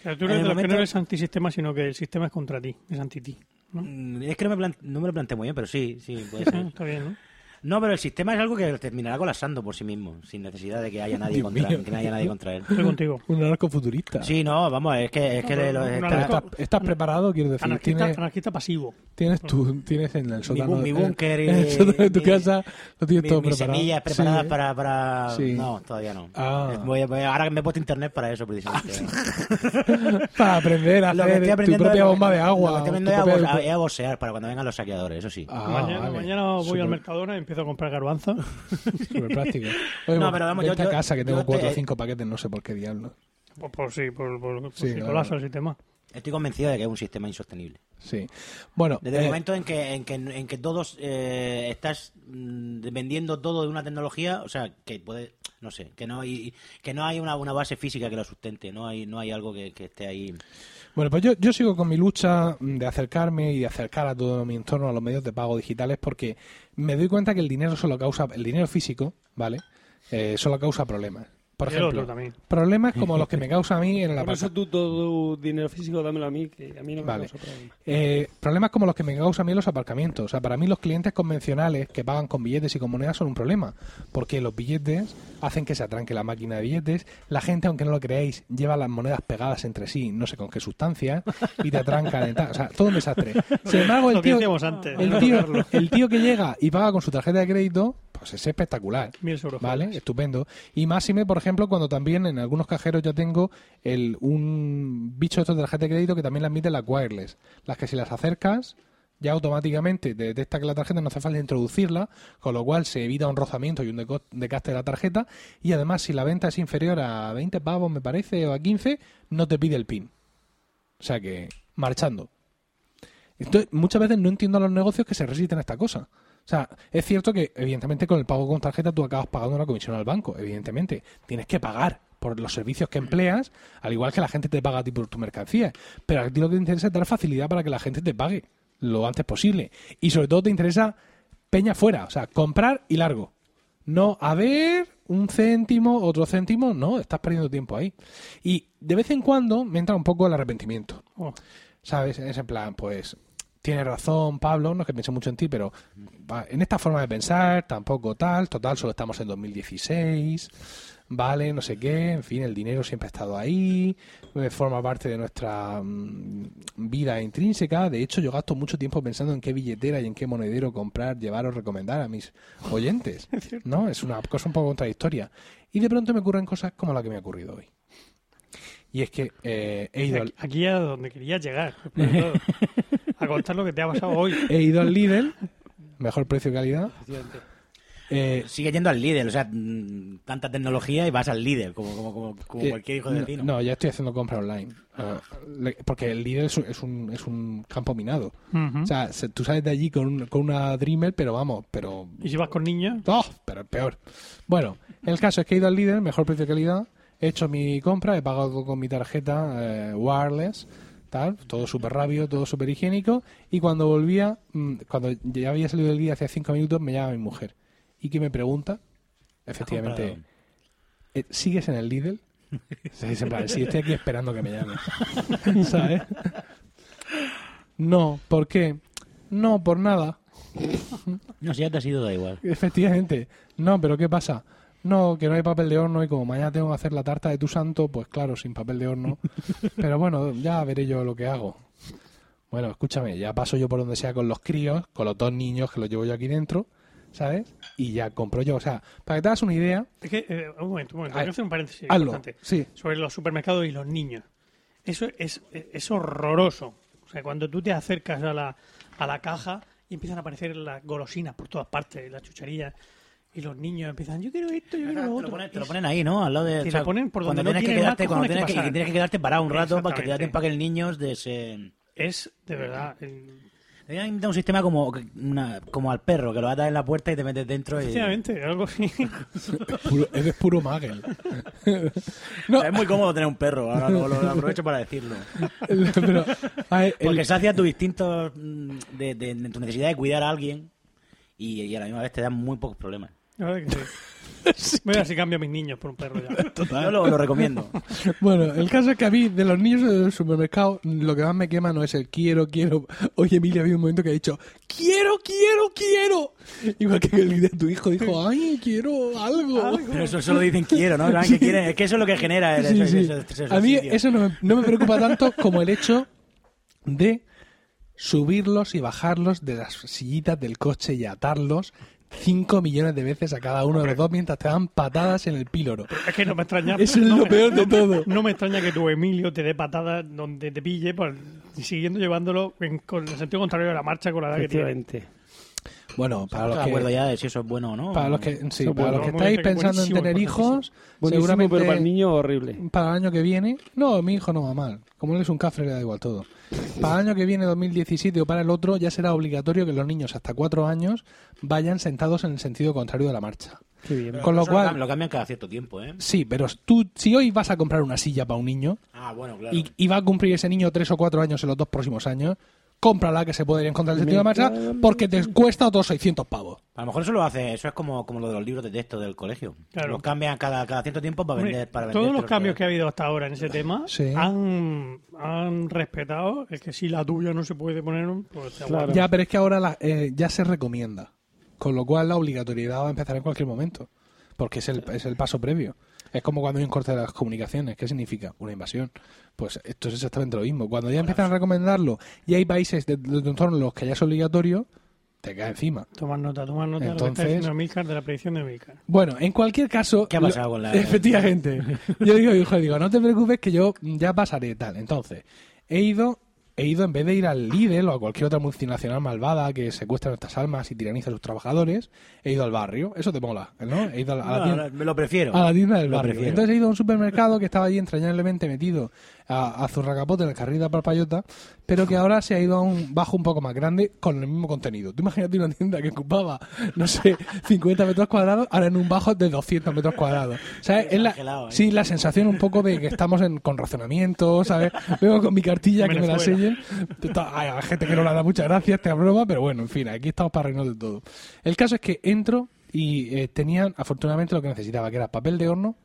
Pero tú eres el de los que momento- no eres antisistema, sino que el sistema es contra ti, es anti ti. ¿no? Mm, Es que no me, plan- no me lo planteé muy bien, pero sí, sí, puede ser. Está bien, ¿no? No, pero el sistema es algo que terminará colapsando por sí mismo, sin necesidad de que haya nadie, Dios contra, mío. que no haya nadie contra él. Estoy contigo. Un anarco futurista. Sí, no, vamos, es que, es que de los- está- anarco- ¿Estás, estás preparado? Quiero decir, Anarquista, tienes, anarquista pasivo. tienes, tu, tienes en el sótano. bu- mi búnker y- en el sótano de tu mi- casa lo tienes mi- todo mis preparado. semillas preparadas Sí. para, para... Sí. No, todavía no. Ah. Voy a- voy a- ahora me he puesto internet para eso, precisamente. Para aprender a Lo que estoy hacer tu aprendiendo propia es- bomba de Lo que agua. estoy tu aprendiendo es a, propia- bo- a- es a boxear para cuando vengan los saqueadores, eso sí. Ah, mañana, vale. mañana voy Súper- al Mercadona y empiezo a comprar garbanzos. Súper práctico. Oye, No, pero vamos, yo- vente a yo- casa que tengo yo cuatro o cinco paquetes, no sé por qué diablos. Por, por sí, por, por, por Sí, si claro. colapsa el sistema. Estoy convencido de que es un sistema insostenible. Sí. Bueno, Desde el eh, momento en que, en que, en que todos eh, estás mm, vendiendo todo de una tecnología, o sea, que puede, no sé, que no hay, que no hay una, una base física que lo sustente, no hay, no hay algo que, que esté ahí. Bueno, pues yo, yo sigo con mi lucha de acercarme y de acercar a todo mi entorno a los medios de pago digitales porque me doy cuenta que el dinero solo causa, el dinero físico, ¿vale? Eh, solo causa problemas. Por el ejemplo, otro también. problemas como los que me causa a mí en la Por eso tú todo tu dinero físico dámelo a mí, que a mí no me Vale. causa problema. Eh, problemas como los que me causan a mí en los aparcamientos. O sea, para mí los clientes convencionales que pagan con billetes y con monedas son un problema. Porque los billetes hacen que se atranque la máquina de billetes. La gente, aunque no lo creáis, lleva las monedas pegadas entre sí, no sé con qué sustancia, y te atrancan. O sea, todo un desastre. Sin embargo, tío, antes. el tío, el tío que llega y paga con su tarjeta de crédito, pues es espectacular. Mil euros. Vale, estupendo. Y máxime, por ejemplo, cuando también en algunos cajeros ya tengo el, un bicho estos de tarjeta de crédito que también le admite las wireless. Las que si las acercas, ya automáticamente te detecta que la tarjeta no hace falta introducirla, con lo cual se evita un rozamiento y un decaste de la tarjeta. Y además, si la venta es inferior a 20 pavos, me parece, o a 15, no te pide el PIN. O sea que, marchando. Entonces, muchas veces no entiendo a los negocios que se resisten a esta cosa. O sea, es cierto que, evidentemente, con el pago con tarjeta tú acabas pagando una comisión al banco. Evidentemente, tienes que pagar por los servicios que empleas, al igual que la gente te paga a ti por tu mercancía. Pero a ti lo que te interesa es dar facilidad para que la gente te pague lo antes posible. Y sobre todo te interesa peña fuera, o sea, comprar y largo. No, a ver, un céntimo, otro céntimo, no, estás perdiendo tiempo ahí. Y de vez en cuando me entra un poco el arrepentimiento. Oh, ¿Sabes? Es en plan, pues, tienes razón, Pablo, no es que piense mucho en ti, pero en esta forma de pensar, tampoco tal, total, solo estamos en 2016, vale, no sé qué, en fin, el dinero siempre ha estado ahí, eh, forma parte de nuestra mm, vida intrínseca. De hecho, yo gasto mucho tiempo pensando en qué billetera y en qué monedero comprar, llevar o recomendar a mis oyentes, ¿no? Es una cosa un poco contradictoria. Y de pronto me ocurren cosas como la que me ha ocurrido hoy. Y es que eh, he ido Aquí aquí a donde querías llegar. todo. a contar lo que te ha pasado hoy. he ido al Lidl, mejor precio y calidad. Eh, Sigue yendo al líder, o sea, mm, tanta tecnología y vas al líder, como, como, como, como eh, cualquier hijo de no, vecino. No, ya estoy haciendo compra online. Ah, porque el Lidl es un, es un, es un campo minado. O sea, se- tú sales de allí con, un- con una Dreamer, pero vamos, pero... y si vas con niños, ¡Oh! Pero peor. Bueno, el caso es que he ido al líder, mejor precio y calidad, he hecho mi compra, he pagado con mi tarjeta eh, wireless, tal, todo súper rápido, todo súper higiénico, y cuando volvía, mm, cuando ya había salido del día hace cinco minutos, me llama mi mujer. ¿Y que me pregunta? Efectivamente, eh, ¿sigues en el Lidl? Sí, es en plan, sí, estoy aquí esperando que me llame. ¿Sabes? No, ¿por qué? No, por nada. No, si ya te has ido, da igual. Efectivamente. No, pero ¿qué pasa? No, que no hay papel de horno y como mañana tengo que hacer la tarta de tu santo, pues claro, sin papel de horno. Pero bueno, ya veré yo lo que hago. Bueno, escúchame, ya paso yo por donde sea con los críos, con los dos niños que los llevo yo aquí dentro, ¿sabes? Y ya compro yo. O sea, para que te hagas una idea, es que, eh, un momento, un momento, quiero hacer un paréntesis hazlo. importante Sí, sobre los supermercados y los niños. Eso es, es horroroso. O sea, cuando tú te acercas a la, a la caja y empiezan a aparecer las golosinas por todas partes, las chucherías, y los niños empiezan, yo quiero esto, yo quiero lo Te otro. lo, ponen, te lo ponen ahí, ¿no? Al lado de. Te o sea, lo ponen por cuando donde no tienes que quedarte, cuando tienes que que, pasar. tienes que quedarte parado un rato para que te den para que el niño de ese. Es, de verdad, el- Deberían un sistema como, una, como al perro, que lo atas en la puerta y te metes dentro y... efectivamente, algo así. puro, eres puro magel. no, Es muy cómodo tener un perro, ahora lo, lo aprovecho para decirlo. pero, ver, el- Porque sacia tu instinto mm, de, de- de tu necesidad de cuidar a alguien y, y a la misma vez te dan muy pocos problemas. La verdad que sí. Voy a ver si cambio a mis niños por un perro ya. Yo lo, lo recomiendo. Bueno, el caso es que a mí, de los niños del supermercado, lo que más me quema no es el quiero, quiero. Oye, Emilia, había un momento que ha dicho, quiero, quiero, quiero. Igual que el de tu hijo dijo, ay, quiero algo. Pero eso solo dicen quiero, ¿no? Que quieren- es que eso es lo que genera el, Sí, ese- sí. ese- ese- ese A mí sitio. eso no me, no me preocupa tanto como el hecho de subirlos y bajarlos de las sillitas del coche y atarlos 5 millones de veces a cada uno de los dos mientras te dan patadas en el píloro. Es que no me extraña. Eso es no lo me- peor de no- todo. No me extraña que tu Emilio te dé patadas donde te pille, por, siguiendo llevándolo en, con el sentido contrario de la marcha con la edad que tiene. Bueno, para los me acuerdo que, ya de si eso es bueno o no. para los que, sí, Eso para bueno. los que Muy estáis pensando en tener hijos, Buenísimo, seguramente pero para el niño horrible. para el año que viene, no, mi hijo no va mal. Como él es un cafre, le da igual todo. Para el año que viene, 2017 o para el otro, ya será obligatorio que los niños hasta cuatro años vayan sentados en el sentido contrario de la marcha. Qué bien. Con lo cual, Lo cambian cada cierto tiempo, ¿eh? sí, pero tú, si hoy vas a comprar una silla para un niño Ah, bueno, claro. y, y va a cumplir ese niño tres o cuatro años en los dos próximos años, cómprala que se puede ir en contra del sentido de la marcha porque te cuesta otros 600 pavos. A lo mejor eso lo hace, eso es como, como lo de los libros de texto del colegio. Claro. Los cambian cada, cada cierto tiempo para Hombre, vender. Para vender todos los cambios que ha habido hasta ahora en ese tema Sí. han, han respetado el que si la tuya no se puede poner, pues te Claro. Ya, pero es que ahora la- eh, ya se recomienda. Con lo cual la obligatoriedad va a empezar en cualquier momento. Porque es el, es el paso previo. Es como cuando hay un corte de las comunicaciones. ¿Qué significa? Una invasión. Pues esto es exactamente lo mismo. Cuando ya empiezan a recomendarlo y hay países de, de tu entorno en los que ya es obligatorio, te cae encima. Tomar nota, tomar nota de lo que Entonces- está diciendo Milcar de la predicción de Milcar. Bueno, en cualquier caso... ¿Qué ha lo- pasado con la- Efectivamente. Yo digo, hijo, digo, no te preocupes que yo ya pasaré tal. Entonces, he ido... He ido, en vez de ir al Lidl o a cualquier otra multinacional malvada que secuestra nuestras almas y tiraniza a sus trabajadores, he ido al barrio. Eso te mola, ¿no? He ido a la, a la No, tienda, no, me lo prefiero. a la tienda del Lo barrio. prefiero. Entonces he ido a un supermercado que estaba allí entrañablemente metido a, a zurracapote en el carril de Parpayota, pero que ahora se ha ido a un bajo un poco más grande con el mismo contenido. Tú imagínate una tienda que ocupaba, no sé, 50 metros cuadrados, ahora en un bajo de 200 metros cuadrados. ¿Sabes? Es la, ¿eh? sí, la sensación un poco de que estamos en, con razonamiento, ¿sabes? Vengo con mi cartilla que me la Venezuela. Está- Hay gente que no le da muchas gracias, te broma, pero bueno, en fin, aquí estamos para reírnos de todo. El caso es que entro y eh, tenían afortunadamente lo que necesitaba, que era papel de horno,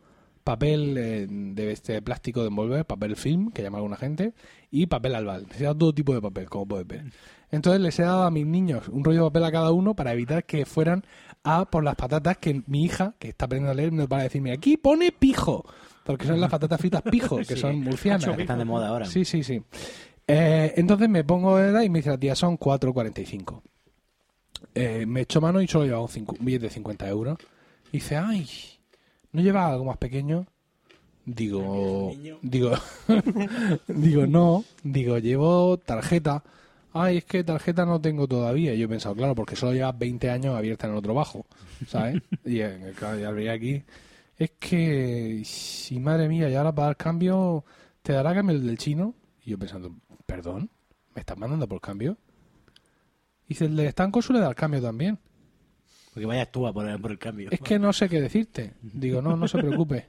papel eh, de este plástico de envolver, papel film, que llama alguna gente, y papel albal. Necesitaba todo tipo de papel, como puedes ver. Entonces les he dado a mis niños un rollo de papel a cada uno para evitar que fueran a por las patatas que mi hija, que está aprendiendo a leer, me va a decirme, aquí pone pijo, porque son las patatas fritas pijo, que Sí. son murcianas. Que están de moda ahora. Sí, sí, sí. Eh, entonces me pongo de edad y me dice la tía, son 4.45. Eh, me echo mano y solo llevaba un, un billete de 50 euros. Y dice, ay, ¿no lleva algo más pequeño? Digo, digo, digo, no, digo, llevo tarjeta. Ay, es que tarjeta no tengo todavía. Y yo he pensado, claro, porque solo lleva 20 años abierta en otro bajo, ¿sabes? y eh, claro, ya aquí. Es que, si madre mía, y ahora para el cambio, ¿te dará cambio el del chino? Y yo pensando, perdón, ¿me estás mandando por cambio? Y dice, el del estanco suele dar cambio también. Porque vayas tú a poner por el cambio. Es que no sé qué decirte. Digo, no, no se preocupe.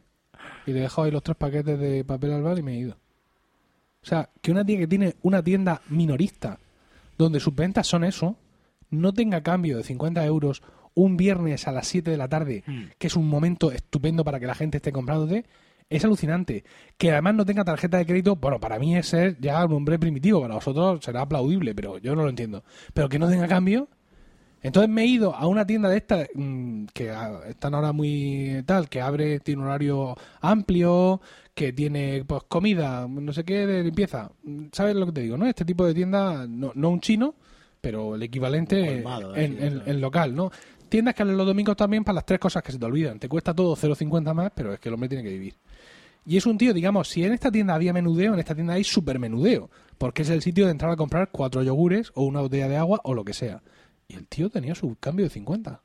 Y le he dejado ahí los tres paquetes de papel albal y me he ido. O sea, que una tía que tiene una tienda minorista, donde sus ventas son eso, no tenga cambio de 50 euros un viernes a las 7 de la tarde, Mm. que es un momento estupendo para que la gente esté comprándote, es alucinante. Que además no tenga tarjeta de crédito, bueno, para mí es ser ya un hombre primitivo, para vosotros será aplaudible, pero yo no lo entiendo. Pero que no tenga cambio, entonces me he ido a una tienda de estas mm, que ah, están ahora muy tal, que abre, tiene un horario amplio, que tiene pues comida, no sé qué, de limpieza. ¿Sabes lo que te digo, no? Este tipo de tienda, no, no un chino, pero el equivalente en, local, ¿no? Tiendas que los domingos también para las tres cosas que se te olvidan. Te cuesta todo 0,50 más, pero es que el hombre tiene que vivir. Y es un tío, digamos, si en esta tienda había menudeo, en esta tienda hay super menudeo, porque es el sitio de entrar a comprar cuatro yogures o una botella de agua o lo que sea. Y el tío tenía su cambio de 50.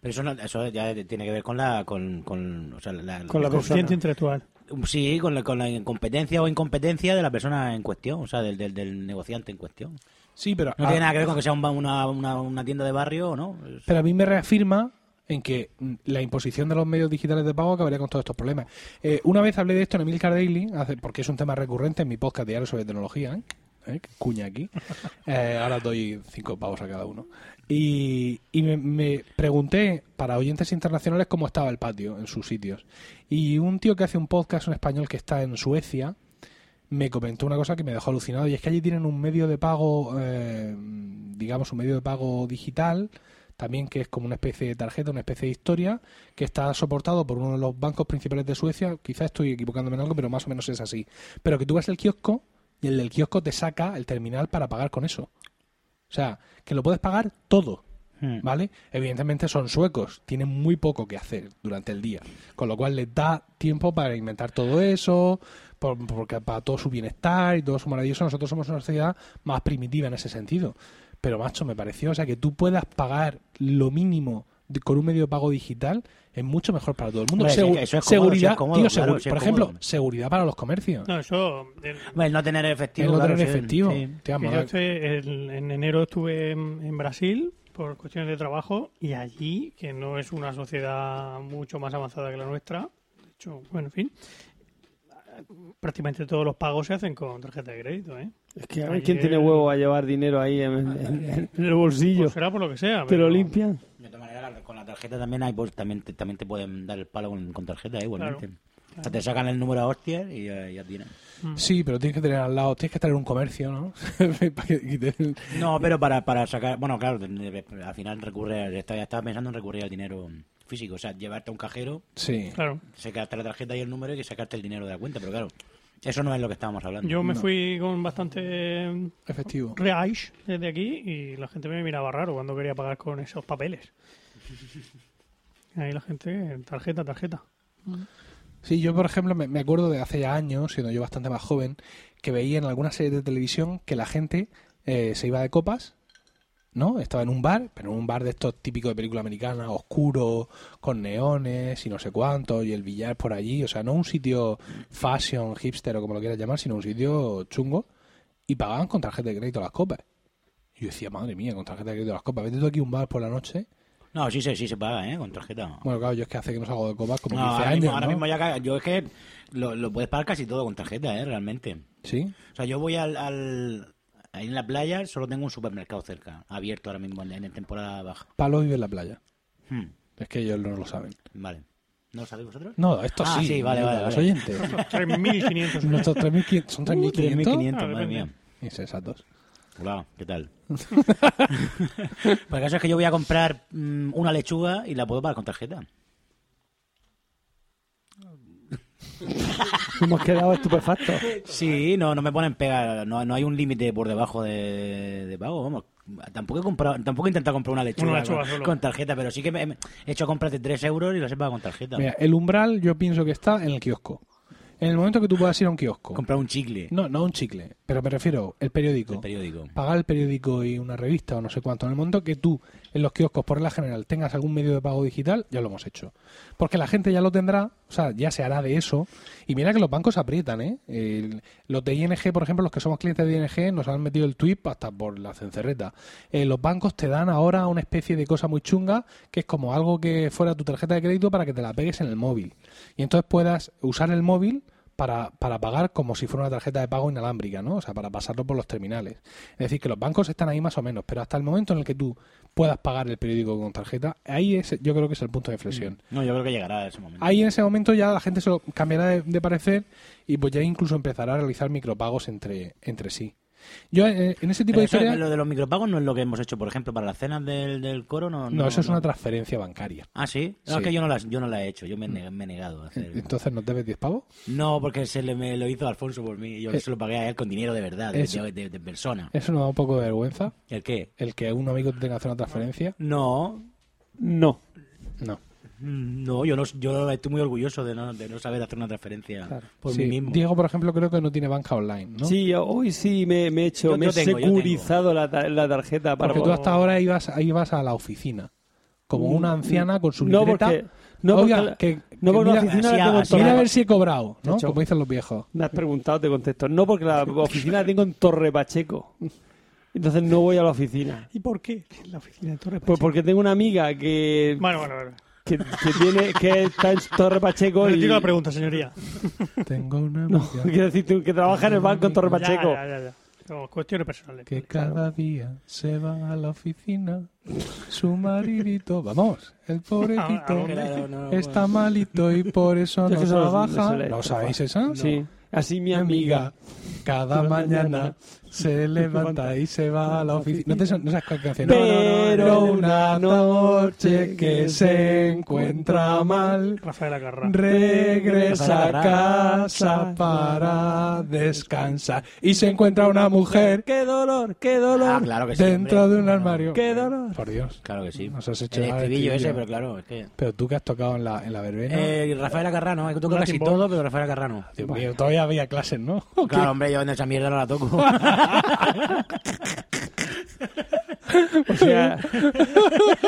Pero eso, no- eso ya tiene que ver con la. Con, con, o sea, la, Con la la- Coeficiente intelectual. Sí, con la, con la incompetencia o incompetencia de la persona en cuestión, o sea, del, del, del negociante en cuestión. Sí, pero, No tiene nada que ver con que sea un una, una, una tienda de barrio o no. Pero a mí me reafirma en que mm, la imposición de los medios digitales de pago acabaría con todos estos problemas. Eh, una vez hablé de esto en Emilcar Daily, hace- porque es un tema recurrente en mi podcast diario sobre tecnología, ¿eh? ¿eh? Cuña aquí. Eh, ahora doy cinco pavos a cada uno. Y, y me, me pregunté para oyentes internacionales cómo estaba el patio en sus sitios. Y un tío que hace un podcast en español que está en Suecia me comentó una cosa que me dejó alucinado y es que allí tienen un medio de pago, eh, digamos, un medio de pago digital también que es como una especie de tarjeta, una especie de historia, que está soportado por uno de los bancos principales de Suecia. Quizás estoy equivocándome en algo, pero más o menos es así. Pero que tú vas al kiosco y el del kiosco te saca el terminal para pagar con eso. O sea, que lo puedes pagar todo. Hmm. ¿Vale? Evidentemente son suecos, tienen muy poco que hacer durante el día, con lo cual les da tiempo para inventar todo eso, por- porque para todo su bienestar y todo su maravilloso. Nosotros somos una sociedad más primitiva en ese sentido. Pero, macho, me pareció, o sea, que tú puedas pagar lo mínimo de- con un medio de pago digital es mucho mejor para todo el mundo. Hombre, sí, Segu- que eso es cómodo, seguridad, es cómodo, tío, claro, por ejemplo, cómodo. seguridad para los comercios. No, eso. Hombre, el no tener efectivo. el no claro, tener sí, efectivo. sí. Yo estoy- en, en enero estuve en, en Brasil por cuestiones de trabajo y allí, que no es una sociedad mucho más avanzada que la nuestra, de hecho, bueno, en fin, prácticamente todos los pagos se hacen con tarjeta de crédito, ¿eh? Es que a ver quién tiene huevo a llevar dinero ahí en, en- en el bolsillo. Pues será por lo que sea. ¿Te pero- lo limpian? De todas maneras, con la tarjeta también hay, pues, también, te, también te pueden dar el palo con, con tarjeta, eh, igualmente. O sea, te sacan el número a hostias y ya, ya tienes. Sí, pero tienes que tener al lado, tienes que tener un comercio, ¿no? No, pero para, para sacar. Bueno, claro, al final recurre. Estaba, estaba pensando en recurrir al dinero físico. O sea, llevarte a un cajero, sí. Claro. sacarte la tarjeta y el número y que sacarte el dinero de la cuenta. Pero claro, eso no es lo que estábamos hablando. Yo me No. fui con bastante Efectivo. reais desde aquí y la gente me miraba raro cuando quería pagar con esos papeles. Ahí la gente, tarjeta, tarjeta. Sí, yo por ejemplo me, me acuerdo de hace ya años, siendo yo bastante más joven, que veía en algunas series de televisión que la gente eh, se iba de copas, ¿no? Estaba en un bar, pero en un bar de estos típicos de película americana, oscuro, con neones y no sé cuánto, y el billar por allí, o sea, no un sitio fashion, hipster o como lo quieras llamar, sino un sitio chungo, y pagaban con tarjeta de crédito las copas. Y yo decía, madre mía, con tarjeta de crédito las copas, vete tú aquí a un bar por la noche. No, sí, sí, sí se paga, ¿eh? Con tarjeta. Bueno, claro, yo es que hace que no salgo de copas como No, 15 ahora, años, mismo, ahora mismo ya yo es que lo, lo puedes pagar casi todo con tarjeta, ¿eh? Realmente. Sí. O sea, yo voy al, al- ahí en la playa, solo tengo un supermercado cerca, abierto ahora mismo en, en temporada baja. Pablo vive en la playa. Hmm, Es que ellos no lo saben. vale. ¿No lo sabéis vosotros? No, esto Ah, sí. sí, vale, vale, Los vale. oyentes. 3.500 Nuestros 3.500 son 3.500. 3.500, Ah, madre mía. Insensatos. Hola, ¿qué tal? Pues el caso es que yo voy a comprar mm, una lechuga y la puedo pagar con tarjeta. Hemos quedado estupefactos. Sí, no, no me ponen pega, no, no hay un límite por debajo de, de pago, vamos. Tampoco he comprado, tampoco he intentado comprar una lechuga, Una lechuga con, tarjeta, pero sí que me, me he hecho compras de 3 euros y las he pagado con tarjeta. Mira, el umbral yo pienso que está en el kiosco. En el momento que tú puedas ir a un kiosco. Comprar un chicle, No, no un chicle, pero me refiero el periódico. el periódico. Pagar el periódico y una revista o no sé cuánto. En el momento que tú en los kioscos, por regla general, tengas algún medio de pago digital, ya lo hemos hecho. Porque la gente ya lo tendrá, o sea, ya se hará de eso. Y mira que los bancos aprietan, ¿eh? El- los de ING, por ejemplo, los que somos clientes de ING, nos han metido el tweet hasta por la cencerreta. Eh, los bancos te dan ahora una especie de cosa muy chunga, que es como algo que fuera tu tarjeta de crédito para que te la pegues en el móvil. Y entonces puedas usar el móvil para, para pagar como si fuera una tarjeta de pago inalámbrica, ¿no? O sea, para pasarlo por los terminales. Es decir, que los bancos están ahí más o menos, pero hasta el momento en el que tú puedas pagar el periódico con tarjeta, ahí es, yo creo que es el punto de inflexión. No, yo creo que llegará ese momento. Ahí en ese momento ya la gente se lo cambiará de, de parecer y pues ya incluso empezará a realizar micropagos entre, entre sí. Yo eh, en ese tipo Pero de historias... lo de los micropagos no es lo que hemos hecho, por ejemplo, para las cenas del, del coro. No, No, eso es no. una transferencia bancaria. Ah, sí. No, Sí. es que yo no, las, yo no la he hecho, yo me, he me he negado a hacer. Entonces, ¿nos debes 10 pavos? No, porque se le, me lo hizo Alfonso por mí. Yo Eh, se lo pagué a él con dinero de verdad, de, eso- de- de- de persona. ¿Eso nos da un poco de vergüenza? ¿El qué? ¿El que un amigo te tenga que hacer una transferencia? No, No. No. No, yo no, yo estoy muy orgulloso de no, de no saber hacer una transferencia Claro. por Sí, mí mismo. Diego, por ejemplo, creo que no tiene banca online, ¿no? Sí, hoy sí me, me he hecho, Yo- me yo he tengo, securizado la, ta- la tarjeta para Porque tú hasta ahora ibas, ibas a la oficina, como una anciana con su No, libreta. porque, no, porque Oiga, la- que, no que porque mira, la oficina la tengo mira a Torre- ver si he cobrado, ¿no? Hecho. Como dicen los viejos. Me has preguntado, te contesto. No, porque la oficina la tengo en Torre Pacheco. Entonces no voy a la oficina. ¿Y por qué? La oficina de Torre Pues porque tengo una amiga que, Bueno, bueno, bueno. Que, que tiene, que está en Torre Pacheco y... La pregunta, señoría. Tengo una No, amiga. quiero decir tú, que trabaja en el banco en Torre Pacheco. ya, ya, ya. Son cuestiones personales. Que cada día se va a la oficina su maridito. Vamos, el pobrecito ¿A dónde? Claro, no, está malito y por eso Es no lo- trabaja. ¿No sabéis esa? Sí. Así mi Mi amiga. amiga, cada mañana se levanta y se va a la oficina. ¿No, te, son- no sabes cuál canción? Pero una noche que se encuentra mal, Rafael Acarrá. regresa a casa para descansar y se encuentra una mujer ¡Qué dolor! ¡Qué dolor! Ah, claro que sí. dentro hombre. de un armario. ¡Qué dolor! Por Dios. Claro que sí. Nos has hecho el estribillo ese, pero claro, es que... Pero tú que has tocado en la, en la verbena. Eh, Rafael que toco Latin casi todo, pero Rafael. Dios mío, todavía había clases, ¿no? Claro, hombre, yo en esa mierda no la toco. O sea,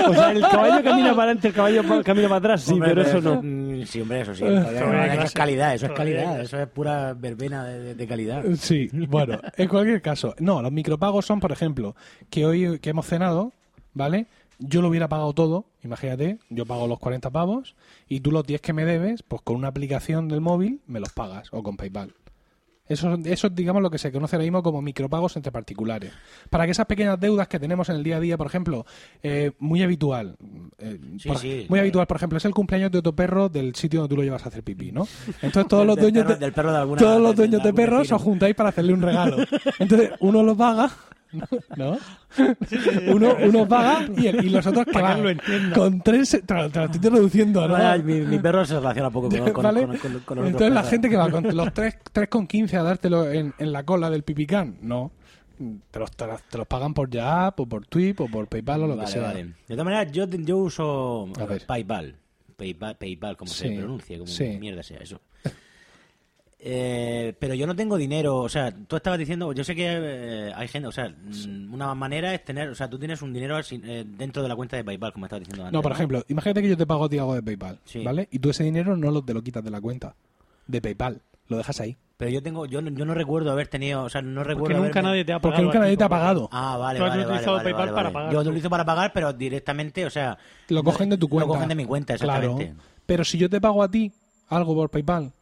o sea, el caballo camina para adelante, el caballo pa- camina para atrás, sí, Hombre, pero eso no. mm, Sí, hombre, eso sí. Todavía eso es calidad, eso es calidad. Eso es pura verbena de, de- de calidad. Sí, bueno, en cualquier caso. No, los micropagos son, por ejemplo, que hoy que hemos cenado, ¿vale? Yo lo hubiera pagado todo, imagínate, yo pago los 40 pavos y tú los 10 que me debes, pues con una aplicación del móvil me los pagas o con PayPal. Eso, eso es, digamos, lo que se conoce ahora mismo como micropagos entre particulares. Para que esas pequeñas deudas que tenemos en el día a día, por ejemplo, eh, muy habitual, eh, Sí, por- sí, muy claro. habitual, por ejemplo, es el cumpleaños de otro perro del sitio donde tú lo llevas a hacer pipí, ¿no? Entonces todos los Del dueños perro- de, del perro de alguna- todos los de- de dueños de algún perros os juntáis para hacerle un regalo. Entonces uno lo paga, ¿no? Uno, uno paga y, el- y los otros que van lo con tres, te lo, te lo estoy reduciendo, ¿no? Vaya, mi, mi perro se relaciona poco con, con, ¿Vale? con- con- con los Entonces la gente que va con los 3, con 15 a dártelo en, en la cola del pipicán, no. Te los, te, los- te los pagan por Yap o por Twip o por PayPal o lo Vale, que sea. vale. De todas maneras, yo, yo uso. PayPal. PayPal, PayPal como se pronuncia, como sí. mierda sea eso. Eh, pero yo no tengo dinero, o sea, tú estabas diciendo, yo sé que eh, hay gente, o sea, mm, una manera es tener, o sea, tú tienes un dinero sin- eh, dentro de la cuenta de PayPal, como estabas diciendo antes. No, por ejemplo, imagínate que yo te pago a ti algo de PayPal, Sí. ¿vale? Y tú ese dinero no lo, te lo quitas de la cuenta de PayPal, lo dejas ahí. Pero yo tengo, yo, no- yo no recuerdo haber tenido, o sea, no recuerdo Porque nunca haberme- nadie te ha pagado. Porque nunca nadie te ha pagado. Ah, vale, Tú has vale, vale, utilizado vale, PayPal vale, para vale. pagar Yo lo utilizo para pagar, pero directamente, o sea... Lo cogen de tu cuenta. Lo cogen de mi cuenta, Claro. exactamente. Pero si yo te pago a ti algo por PayPal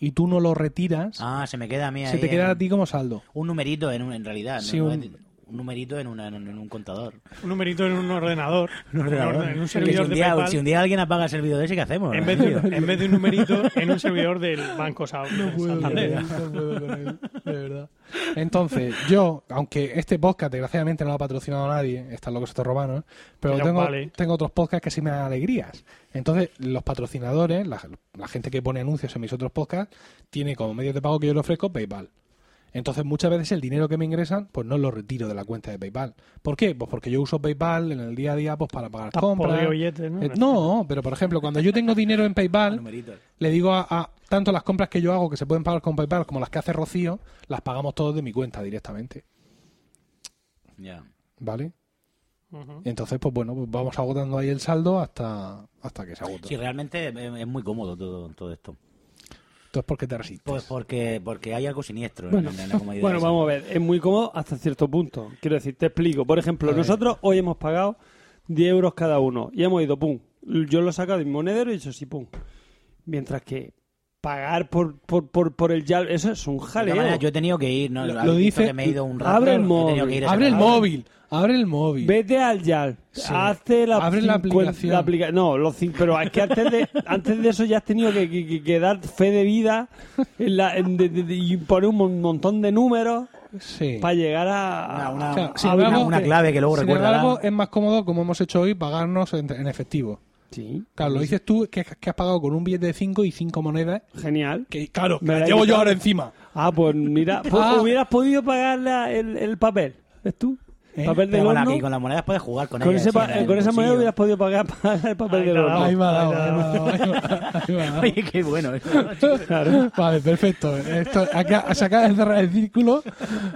y tú no lo retiras, Ah, se me queda a mí se ahí te queda en- a ti como saldo. Un numerito en, un- en realidad, ¿no? Sí, No un- un numerito en, una- en un contador. Un numerito en un ordenador. En un servidor si, un de día, PayPal. si un día alguien apaga el servidor ese, ¿qué hacemos? En vez, de, en vez de un numerito en un servidor del Banco Sa- Santander. No puedo con él, de verdad. Entonces, yo, aunque este podcast desgraciadamente no lo ha patrocinado nadie, están locos estos romanos, pero Pero tengo, vale. tengo otros podcasts que sí me dan alegrías. Entonces, los patrocinadores, la, la gente que pone anuncios en mis otros podcasts, tiene como medio de pago que yo le ofrezco PayPal. Entonces, muchas veces el dinero que me ingresan, pues no lo retiro de la cuenta de PayPal. ¿Por qué? Pues porque yo uso PayPal en el día a día pues para pagar Tapo compras. ¿no? Eh, no, pero por ejemplo, cuando yo tengo dinero en PayPal, le digo a, a- tanto las compras que yo hago que se pueden pagar con PayPal como las que hace Rocío, las pagamos todos de mi cuenta directamente, Ya. ¿vale? Entonces, pues bueno, pues vamos agotando ahí el saldo hasta, hasta que se agota. Sí, realmente es, es muy cómodo todo, todo esto. Entonces, ¿por qué te resistes? Pues porque, porque hay algo siniestro en- Bueno, en, la comodidad Bueno, esa. vamos a ver, es muy cómodo hasta cierto punto. Quiero decir, te explico. Por ejemplo, nosotros hoy hemos pagado 10 euros cada uno y hemos ido, pum. Yo lo he sacado de mi monedero y he dicho sí, pum. Mientras que pagar por, por, por, por el ya eso es un De jaleo. maneras, yo he tenido que ir, ¿no? Lo- lo dice- que me he ido un rato. abre el móvil, abre el móvil, abre el móvil. Vete al YAL, Sí. hazte la, Abre la 50 aplicación. la aplica- no, los cin- pero es que antes de, antes de eso ya has tenido que, que- que- que dar fe de vida en la- en de- de- de- y poner un mon- montón de números Sí. para llegar a, Una- una- a- Claro, sin a- embargo- una clave que luego Sin recuerda. embargo, es más cómodo, como hemos hecho hoy, pagarnos en, en efectivo. Sí, Claro, lo dices tú que, que has pagado con un billete de 5 y 5 monedas. genial. Que, claro, la las llevo yo ahora encima. Ah, pues mira, pues Ah. hubieras podido pagar la- el, el papel, ¿ves tú? ¿Eh? Papel de Pero con, la- horno. y con las monedas puedes jugar con, Con, ellas, ese pa- con esa moneda hubieras podido pagar, pagar el papel del horno. Ahí me ha dado. Oye, qué bueno eso. Vale, perfecto. Esto, acá, se acaba de cerrar el círculo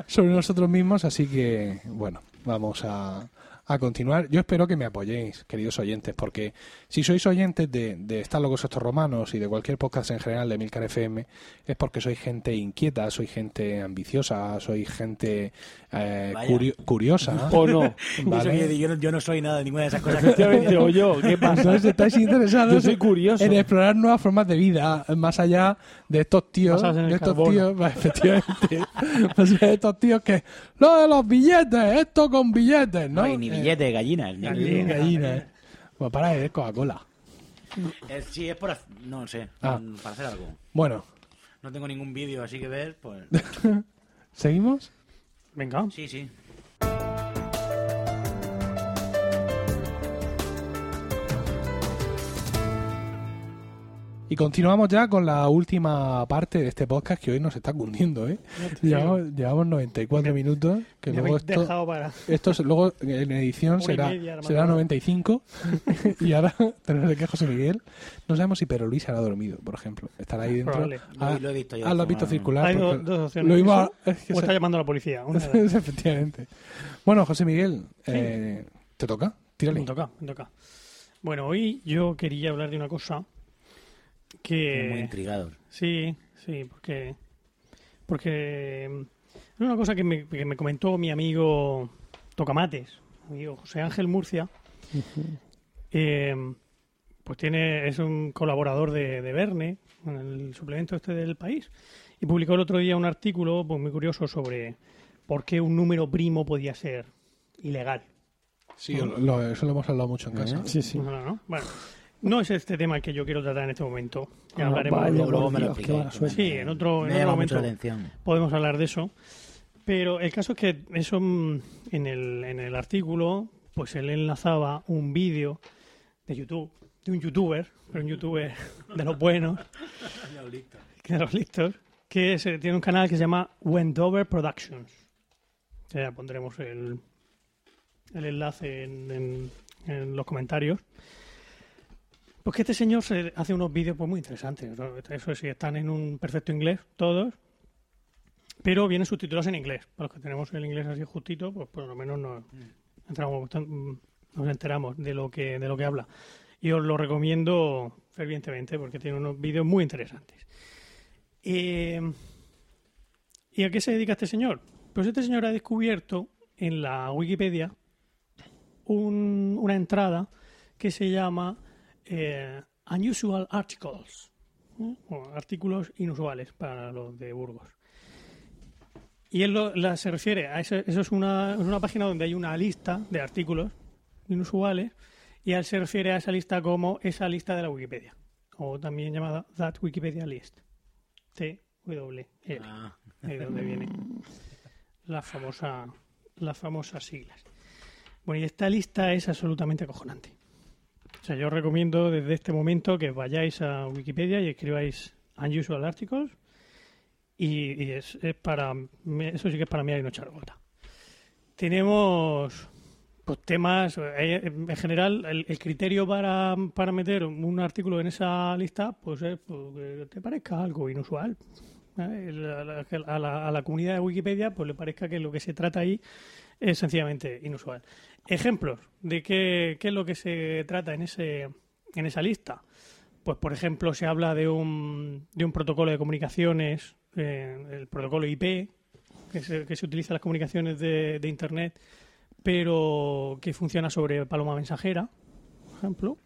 sobre nosotros mismos, así que, bueno, vamos a, a continuar. Yo espero que me apoyéis, queridos oyentes, porque si sois oyentes de, de Estar locos estos romanos y de cualquier podcast en general de Milcar FM, es porque sois gente inquieta, sois gente ambiciosa, sois gente eh, curio- curiosa. ¿O no? yo, no- yo no soy nada de ninguna de esas cosas. Efectivamente, o yo, ¿qué pasa? Entonces estáis interesados Yo soy curioso. en explorar nuevas formas de vida, más allá de estos tíos, Basadas en el de estos carbono. tíos, va, efectivamente, más allá de estos tíos que lo de los billetes, esto con billetes, ¿no? No hay ni Eh, billetes, gallinas. ni- Ni gallinas. Pues para de Coca-Cola. Eh, sí, es por... No sé, Ah. mm, para hacer algo. Bueno, No tengo ningún vídeo así que ver, pues... ¿seguimos? Venga. Sí, sí. Y continuamos ya con la última parte de este podcast que hoy nos está cundiendo, ¿eh? Llevamos, llevamos 94 minutos, que Me luego esto, dejado para... esto es- luego en edición será, media, será 95 y ahora tenemos que José Miguel no sabemos si Pedro Luis hará dormido, por ejemplo. Estará ahí dentro. Ah, lo he visto yo, ah, lo has visto circular. Hay dos, dos opciones. Lo iba, es que o se- está llamando a la policía. Efectivamente. Bueno, José Miguel, eh, ¿te toca? Tírale. Me toca, me toca. Bueno, hoy yo quería hablar de una cosa que... Muy intrigados. Sí, sí, porque porque mm, es una cosa que me, que me comentó mi amigo Tocamates, mi amigo José Ángel Murcia. Eh, pues tiene es un colaborador de, de Verne, en el suplemento este del país, y publicó el otro día un artículo pues, muy curioso sobre por qué un número primo podía ser ilegal. Sí, lo- eso lo hemos hablado mucho en casa. Sí, sí. No, no, no. Bueno, no es este tema el que yo quiero tratar en este momento. Ya Ah, hablaremos vaya, luego. luego me lo. Sí, en otro, en otro llama momento podemos hablar de eso. Pero el caso es que eso mm, en el, en el artículo, pues él enlazaba un vídeo de YouTube, de un youtuber, pero un youtuber de los buenos, de los listos, que es- tiene un canal que se llama Wendover Productions. Ya pondremos el, el enlace en, en- en los comentarios. Pues que este señor se hace unos vídeos pues, muy interesantes. Eso sí, están en un perfecto inglés todos, pero vienen subtitulados en inglés. Para los que tenemos el inglés así justito, pues por lo menos nos, entramos, nos enteramos de lo que de lo que habla. Y os lo recomiendo fervientemente porque tiene unos vídeos muy interesantes. Eh, ¿Y a qué se dedica este señor? Pues este señor ha descubierto en la Wikipedia un- una entrada que se llama eh, Unusual Articles, ¿eh? o artículos inusuales para los de Burgos. Y él lo- la- se refiere a eso, eso es una, es una página donde hay una lista de artículos inusuales y él se refiere a esa lista como esa lista de la Wikipedia, o también llamada That Wikipedia List. T-W-L, Ah, de donde viene la famosa, las famosas siglas. Bueno, y esta lista es absolutamente acojonante. O sea, yo recomiendo desde este momento que vayáis a Wikipedia y escribáis Unusual Articles y, es, es para eso sí que es para mí y no echar gota. Tenemos pues, temas, eh, en general, el, el criterio para, para meter un artículo en esa lista pues es pues, que te parezca algo inusual. A la, a la comunidad de Wikipedia pues le parezca que lo que se trata ahí es sencillamente inusual. Ejemplos de qué, qué es lo que se trata en, ese, en esa lista. Pues, por ejemplo, se habla de un, de un protocolo de comunicaciones, eh, el protocolo IP, que se, que se utiliza en las comunicaciones de, de Internet, pero que funciona sobre paloma mensajera, por ejemplo.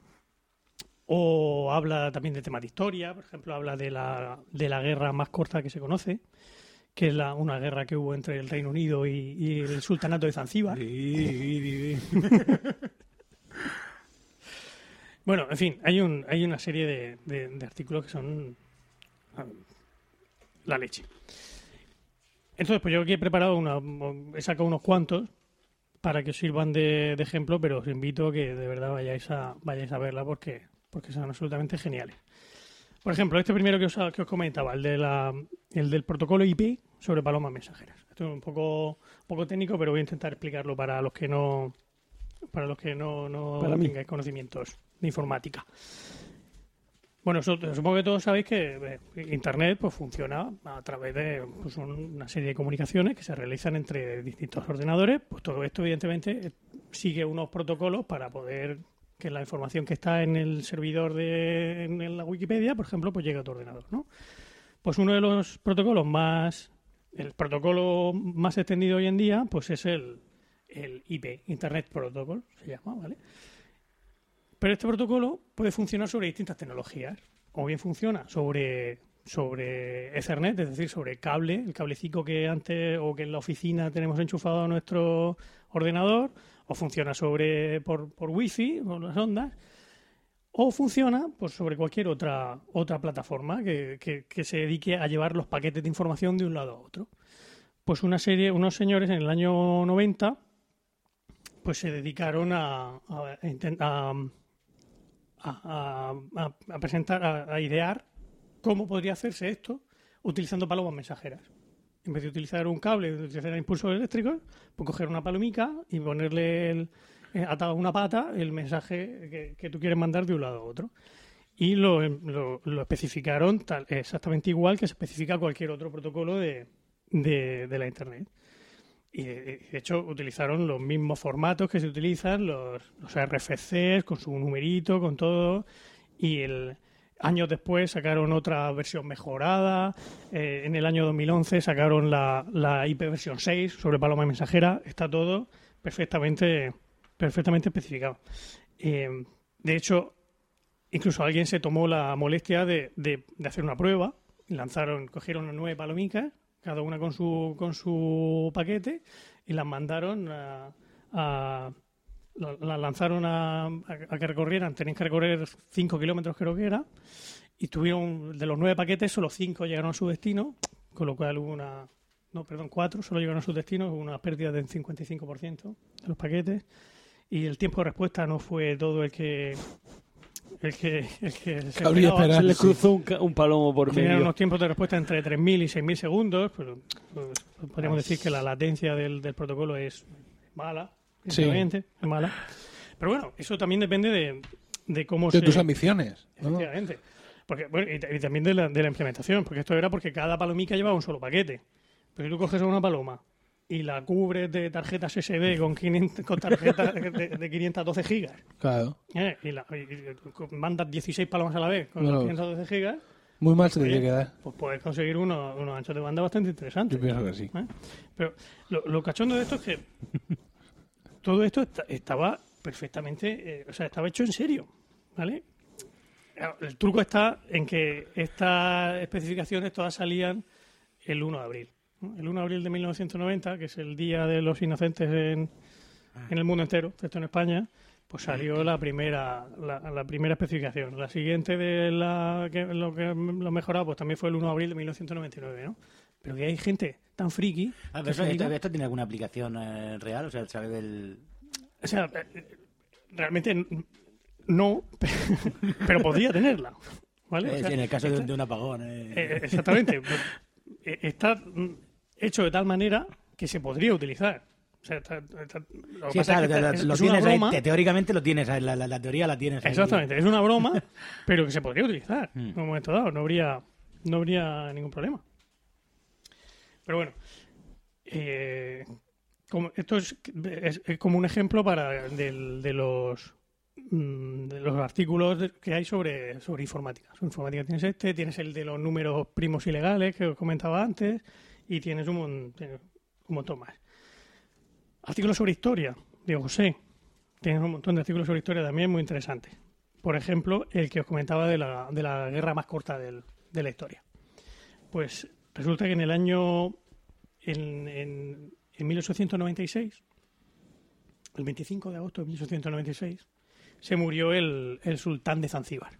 O habla también de temas de historia, por ejemplo, habla de la, de la guerra más corta que se conoce, que es la, una guerra que hubo entre el Reino Unido y, y el sultanato de Zanzíbar. Bueno, en fin, hay, un, hay una serie de, de- de artículos que son ah, la leche. Entonces, pues yo aquí he preparado una, he sacado unos cuantos para que os sirvan de, de ejemplo, pero os invito a que de verdad vayáis a, vayáis a verla porque, porque son absolutamente geniales. Por ejemplo, este primero que os, que os comentaba, el, de la, el del protocolo IP sobre palomas mensajeras. Esto es un poco, un poco técnico, pero voy a intentar explicarlo para los que no, para los que no, no tengáis conocimientos de informática. Bueno, supongo que todos sabéis que eh, Internet pues, funciona a través de pues, un- una serie de comunicaciones que se realizan entre distintos ordenadores. Pues todo esto, evidentemente, eh, sigue unos protocolos para poder que la información que está en el servidor de en la Wikipedia, por ejemplo, pues llegue a tu ordenador, ¿no? Pues uno de los protocolos más el protocolo más extendido hoy en día, pues es el, el IP, Internet Protocol, se llama, ¿vale? Pero este protocolo puede funcionar sobre distintas tecnologías. O bien funciona sobre, sobre Ethernet, es decir, sobre cable, el cablecito que antes o que en la oficina tenemos enchufado a nuestro ordenador, o funciona sobre por, por Wi-Fi o las ondas, o funciona pues, sobre cualquier otra, otra plataforma que, que- se dedique a llevar los paquetes de información de un lado a otro. Pues una serie, unos señores en el año 90 pues se dedicaron a, a, presentar, a, idear cómo podría hacerse esto utilizando palomas mensajeras. En vez de utilizar un cable, de utilizar impulsos eléctricos, pues coger una palomica y ponerle el, atado a una pata el mensaje que, tú quieres mandar de un lado a otro. Y lo, lo- lo especificaron exactamente igual que se especifica cualquier otro protocolo de, de- la Internet. Y de, de hecho utilizaron los mismos formatos que se utilizan, los, RFCs, con su numerito, con todo. Y el, años después sacaron otra versión mejorada. Eh, en el año 2011 sacaron la, la IP versión 6 sobre Paloma Mensajera. Está todo perfectamente, perfectamente especificado. Eh, de hecho, incluso alguien se tomó la molestia de, de- de hacer una prueba. Lanzaron, cogieron nueve palomicas, cada una con su, con su paquete, y las mandaron a, a- la- lanzaron a, a- que recorrieran, tenían que recorrer 5 kilómetros creo que era, y tuvieron, de los nueve paquetes, solo cinco llegaron a su destino, con lo cual hubo una, no, perdón, cuatro solo llegaron a su destino, hubo una pérdida del 55% de los paquetes, y el tiempo de respuesta no fue todo el que el que, el que se esperaba. Se le cruzó un, un palomo por Tenían medio. unos tiempos de respuesta entre 3.000 y 6.000 segundos, pero pues, podríamos decir que la latencia del, del protocolo es mala, Sí. es mala. Pero bueno, eso también depende de, de cómo De se... tus ambiciones. ¿no? Efectivamente. Porque, bueno, y, t- y también de la, de la implementación, porque esto era porque cada palomica llevaba un solo paquete. Pero si tú coges una paloma y la cubres de tarjetas SD con, 500, con tarjetas de, de 512 gigas Claro. ¿eh? y, la- y- y mandas 16 palomas a la vez con Bueno. los 512 gigas, Muy mal se que dar. pues puedes conseguir unos, unos anchos de banda bastante interesantes. Yo pienso que sí. ¿eh? Pero lo, lo cachondo de esto es que todo esto esta- estaba perfectamente, eh, o sea, estaba hecho en serio, ¿vale? El truco está en que estas especificaciones todas salían el 1 de abril. El 1 de abril de 1990, que es el Día de los Inocentes en, en el mundo entero, excepto en España, pues salió la primera la, la primera especificación. La siguiente de la que lo que lo mejorado pues también fue el 1 de abril de 1999, ¿no? Pero que hay gente tan friki Ah, pero esto, tiene alguna aplicación eh, real? O sea, sabe del... o sea, eh, realmente no, pero podría tenerla, ¿vale? O Eh, sea, en el caso de, está- de un apagón. eh. exactamente. Está mm, hecho de tal manera que se podría utilizar. O sea, está- está- lo que Sí, es lo es- tienes broma. teóricamente lo tienes, la, la- la teoría la tienes. ahí. Exactamente, es una broma, pero que se podría utilizar Mm. en un momento dado. No habría, no habría ningún problema. Pero bueno, eh, como, esto es, como un ejemplo para del- de los mm, de los artículos de- que hay sobre, sobre informática. Sobre informática tienes este, tienes el de los números primos ilegales que os comentaba antes y tienes un, un montón más. Artículos sobre historia, Diego José. Tienes un montón de artículos sobre historia también muy interesantes. Por ejemplo, el que os comentaba de la, de la guerra más corta de la historia. Pues resulta que en el año. En, en, en 1896, el 25 de agosto de 1896, se murió el, el sultán de Zanzíbar.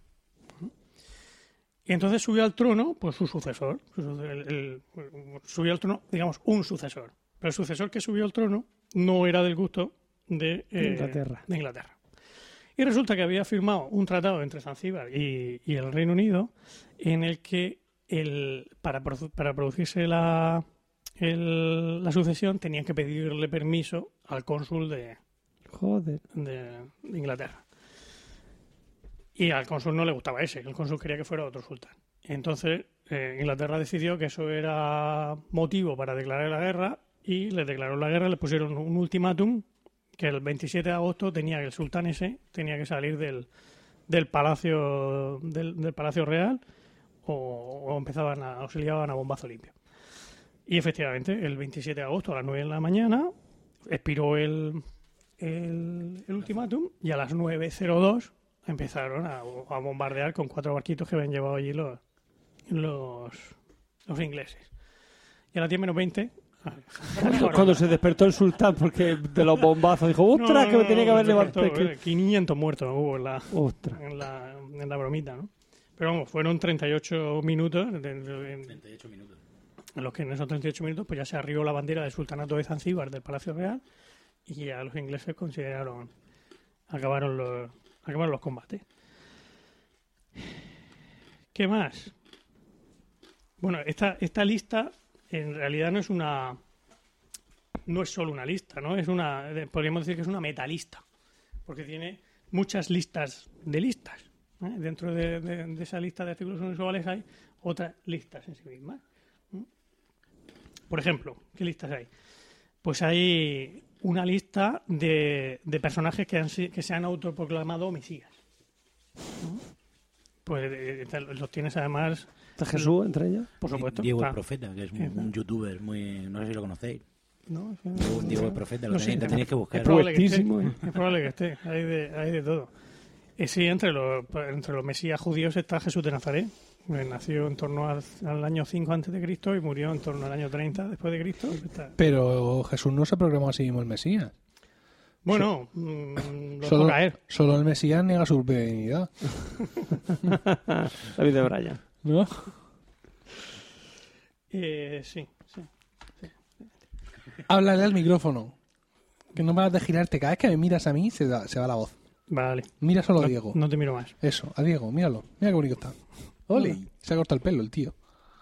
Y entonces subió al trono pues su sucesor. su su- el- el- subió al trono, digamos, un sucesor. Pero el sucesor que subió al trono no era del gusto de, eh, Inglaterra. de Inglaterra. Y resulta que había firmado un tratado entre Zanzíbar y, y el Reino Unido en el que el, para, para producirse la, el- la sucesión tenían que pedirle permiso al cónsul de, Joder. de, de Inglaterra. Y al cónsul no le gustaba ese, el cónsul quería que fuera otro sultán. Entonces, eh, Inglaterra decidió que eso era motivo para declarar la guerra y le declaró la guerra, le pusieron un ultimátum que el 27 de agosto tenía el sultán ese tenía que salir del, del palacio del, del palacio real o, o empezaban a, o se liaban a bombazo limpio. Y efectivamente, el 27 de agosto a las 9 de la mañana expiró el, el, el ultimátum y a las 9.02 empezaron a, a bombardear con cuatro barquitos que habían llevado allí los, los, los ingleses. Y a las 10 menos 20... Cuando se despertó el sultán porque de los bombazos dijo, No, ¡ostras! que me tenía que haber levantado. cortó, que- eh, 500 muertos hubo en la, en la, en la bromita, ¿no? Pero vamos, fueron 38 minutos en, 38 minutos. en los que en esos 38 minutos pues ya se arribó la bandera del sultanato de Zanzíbar del Palacio Real y ya los ingleses consideraron acabaron los acabaron los combates. ¿Qué más? Bueno, esta, esta lista en realidad no es una no es solo una lista, ¿no? Es una podríamos decir que es una metalista, porque tiene muchas listas de listas. ¿eh? Dentro de, esa lista de artículos sexuales hay otras listas en sí mismas. Por ejemplo, ¿qué listas hay? Pues hay una lista de, de personajes que, han, que se han autoproclamado mesías. ¿no? Pues eh, los tienes además, ¿Está Jesús entre ellos? por supuesto. Diego el Profeta, que es un, youtuber muy. No sé si lo conocéis. ¿no? Diego, Diego el Profeta, lo No, tenéis, tenéis que buscar. Es probable que esté. Puestísimo. Es probable que esté. Hay de, hay de todo. Eh, sí, entre los, entre los mesías judíos está Jesús de Nazaret. Eh, Nació en torno al, al año 5 antes de Cristo y murió en torno al año 30 después de Cristo. Pero Jesús no se proclamó a sí mismo el Mesías. Bueno, mm, lo dejó Solo, caer. solo el Mesías niega su divinidad. David de Bryan. ¿No? Eh, sí, sí. Háblale al micrófono. Que no paras de girarte. Cada vez que me miras a mí se, da- se va la voz. Vale. Mira solo a No, Diego. no te miro más. Eso, a Diego, míralo. Mira qué bonito está. ¡Ole! Se ha cortado el pelo el tío.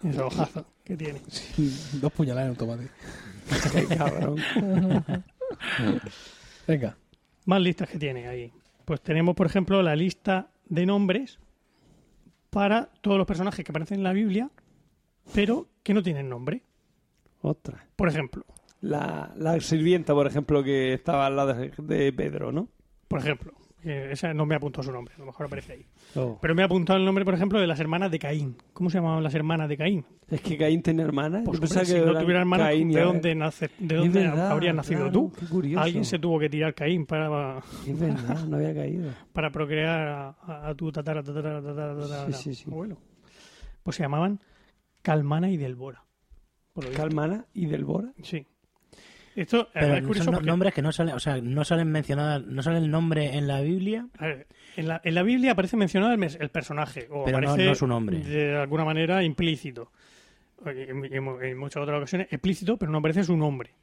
Ese ojazo que tiene. Sí, dos puñaladas en un tomate. Qué cabrón. Venga. Más listas que tiene ahí. Pues tenemos, por ejemplo, la lista de nombres para todos los personajes que aparecen en la Biblia, pero que no tienen nombre. ¡Ostras! Por ejemplo, La, la sirvienta, por ejemplo, que estaba al lado de, de Pedro, ¿no? por ejemplo, eh, esa no me apuntó su nombre, a lo mejor aparece ahí. Oh. Pero me ha apuntado el nombre, por ejemplo, de las hermanas de Caín. ¿Cómo se llamaban las hermanas de Caín? Es que Caín tenía hermanas. Pues hombre, que si no tuviera hermanas, Caín ¿de dónde, nace, de dónde verdad, habrías nacido claro, tú? qué curioso. Alguien se tuvo que tirar Caín para, Es verdad, no había caído. para procrear a, a- a tu tatara, tatara, tatara, tatara, Sí, sí, sí. abuelo. Pues se llamaban Calmana y Delbora. Calmana y Delbora. Sí. Esto eh, Pero es curioso son porque, nombres que no salen, o sea, no salen mencionadas, no sale el nombre en la Biblia. a ver, en, la, en la Biblia aparece mencionado el, personaje, o Pero no- aparece no su nombre. de alguna manera implícito. En, en- en muchas otras ocasiones explícito, pero no aparece su nombre.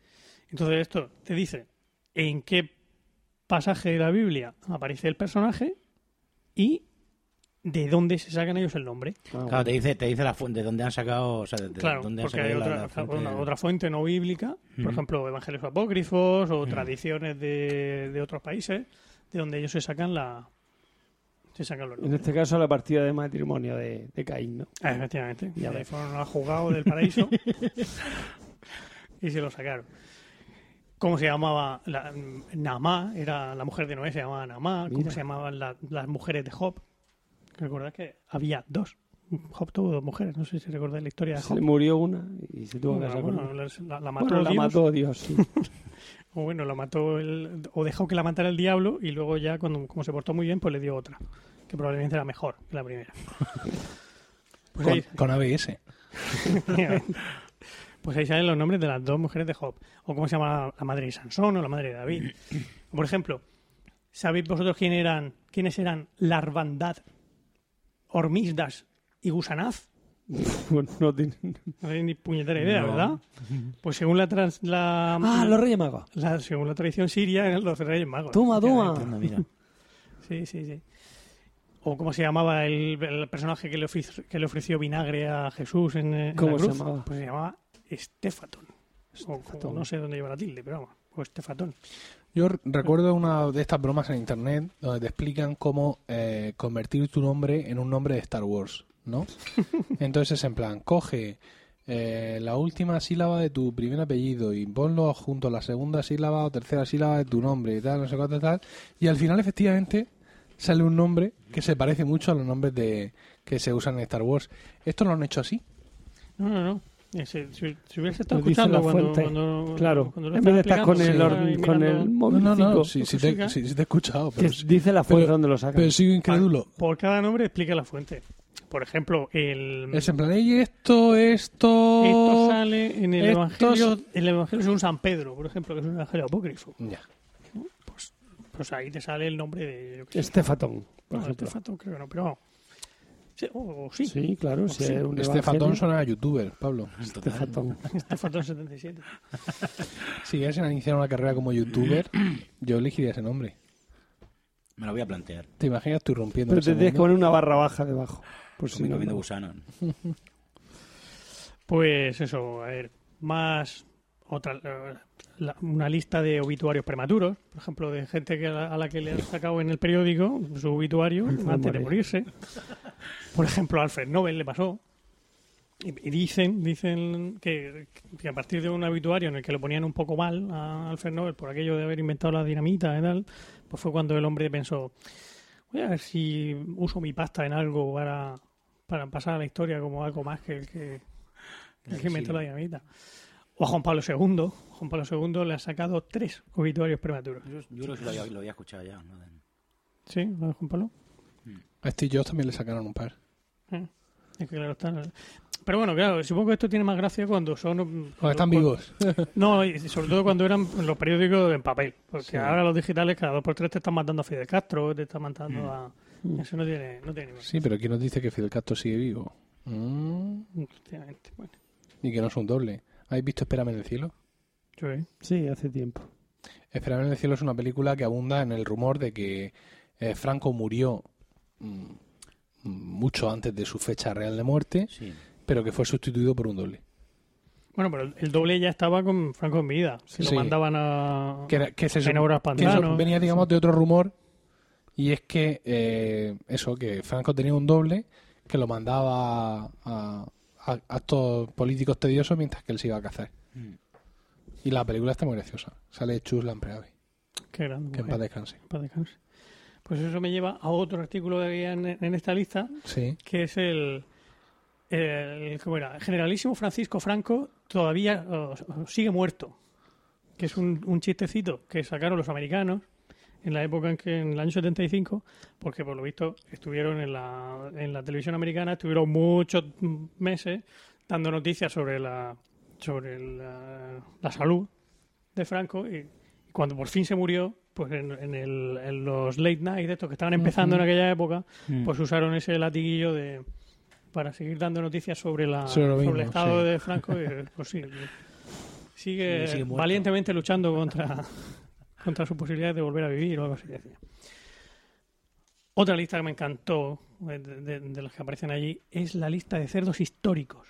Entonces esto te dice en qué pasaje de la Biblia aparece el personaje y de dónde se sacan ellos el nombre. Ah, Claro, te dice, te dice la fuente, de dónde han sacado, o sea, de, Claro, dónde han porque hay otra, la, la fuente. una- otra fuente no bíblica, por ejemplo, evangelios apócrifos o tradiciones de, de otros países, de donde ellos se sacan la se sacan los En este caso, la partida de matrimonio de, de Caín, ¿no? Ah, efectivamente. Ya Ahí ves. fueron al juzgado del paraíso y se lo sacaron. ¿Cómo se llamaba? La, Namá, era la mujer de Noé, se llamaba Namá. ¿Cómo Mira. se llamaban la- las mujeres de Job? Recordad que había dos. Job tuvo dos mujeres, no sé si recordáis la historia de Se Job. le murió una y se tuvo que casar con Bueno, otra. la, la mató Bueno, la Dios, mató Dios, sí. o bueno, la mató el, o dejó que la matara el diablo y luego ya cuando como se portó muy bien, pues le dio otra, que probablemente era mejor que la primera. Pues Con, ahí, con ABS. pues ahí salen los nombres de las dos mujeres de Job, o cómo se llama la madre de Sansón o la madre de David. Por ejemplo, ¿sabéis vosotros quién eran, quiénes eran Larvandad, Hormisdas y Gusanaz? Bueno, no tiene- No tenéis ni puñetera idea, No. ¿verdad? Pues según la, trans- la, Ah, los Reyes Magos. la- según la tradición siria, eran los reyes magos. Toma, toma. Sí, sí, sí. O cómo se llamaba el, el personaje que le, ofreció, que le ofreció vinagre a Jesús en, en ¿Cómo la se cruz? llamaba? Pues se llamaba Estefatón. O- Estefatón. o no sé dónde lleva la tilde, pero vamos. O Estefatón. Yo recuerdo una de estas bromas en internet donde te explican cómo eh, convertir tu nombre en un nombre de Star Wars, ¿no? Entonces es en plan, coge eh, la última sílaba de tu primer apellido y ponlo junto a la segunda sílaba o tercera sílaba de tu nombre y tal, no sé cuánto tal. Y al final, efectivamente, sale un nombre que se parece mucho a los nombres de que se usan en Star Wars. ¿Esto lo han hecho así? No, no, no. Ese, si, si hubieras estado escuchando la cuando, fuente. cuando- Claro, cuando lo en vez de estar con el, explicando, or- sí, con mirando- el No, no, no, móvil sí, sí, música. te, sí, sí te he escuchado, pero, sí- dice la fuente pero- donde lo sacan. pero sigo incrédulo. Por cada nombre explica la fuente. Por ejemplo, el... Es en plan, "Ey, esto, esto... Esto sale en el estos- Evangelio, el Evangelio según San Pedro, por ejemplo, que es un Evangelio apócrifo. Ya. Pues ahí te sale el nombre de... Estefatón, por No, ejemplo. Estefato creo que no, pero... Sí, o- o sí, Sí, claro. Si Sí. un Este fatón evangelio, suena a youtuber, Pablo. Estefatón. Estefato 77. Si quieres iniciar una carrera como youtuber, yo elegiría ese nombre. Me lo voy a plantear. ¿Te imaginas tú rompiendo Pero ese te tienes que poner una barra baja debajo. Por si Comi- no, comiendo no. gusanos. Pues eso, a ver, más otra eh, la- una lista de obituarios prematuros, por ejemplo, de gente que a la, que le han sacado en el periódico su obituario Antes de morirse. Por ejemplo, a Alfred Nobel le pasó. Y, y dicen, dicen que, que a partir de un obituario en el que lo ponían un poco mal a Alfred Nobel por aquello de haber inventado la dinamita y tal, pues fue cuando el hombre pensó, voy a ver si uso mi pasta en algo para, para pasar a la historia como algo más que el que, el que inventó la dinamita. O a Juan Pablo II. Juan Pablo II le ha sacado tres obituarios prematuros. Yo, yo creo que lo había, lo había escuchado ya. ¿no? ¿Sí? ¿Lo de Juan Pablo? A Steve Jobs también le sacaron un par. Eh, Es que claro, está... Pero bueno, claro, supongo que esto tiene más gracia cuando son... Cuando están vivos. No, y sobre todo cuando eran los periódicos en papel. Porque Sí. ahora los digitales cada dos por tres te están matando a Fidel Castro, te están matando a... Mm. Eso no tiene, no tiene. Sí, pero ¿quién nos dice que Fidel Castro sigue vivo? Mm, bueno, y que no es un doble. ¿Habéis visto Espérame en el cielo? yo, eh. Sí, hace tiempo. Espérame en el cielo es una película que abunda en el rumor de que eh, Franco murió mm, mucho antes de su fecha real de muerte, Sí. pero que fue sustituido por un doble. Bueno, pero el- doble ya estaba con Franco en vida. Se Sí. lo mandaban a... Que, era- que se En obras que eso Pantano. venía, digamos, de otro rumor, y es que eh, eso, que Franco tenía un doble que lo mandaba a actos políticos tediosos mientras que él se iba a cazar. Mm. Y la película está muy graciosa. Sale Chus Lampreave, Qué grande. que en paz descanse. En paz descanse. Pues eso me lleva a otro artículo que había en, en esta lista, Sí. que es el, el ¿cómo era? Generalísimo Francisco Franco todavía oh, sigue muerto. Que es un, un chistecito que sacaron los americanos en la época en que, en el año 75, porque por lo visto estuvieron en la, en la televisión americana, estuvieron muchos meses dando noticias sobre la, sobre la, la salud de Franco y, y cuando por fin se murió, pues en, en el- en los late night, estos que estaban empezando en aquella época, Mm. pues usaron ese latiguillo de para seguir dando noticias sobre la Sobre el estado sí. de Franco y, pues sí, sigue, valientemente luchando contra contra su posibilidad de volver a vivir o algo así decía. Otra lista que me encantó eh, de, de- de las que aparecen allí es la lista de cerdos históricos.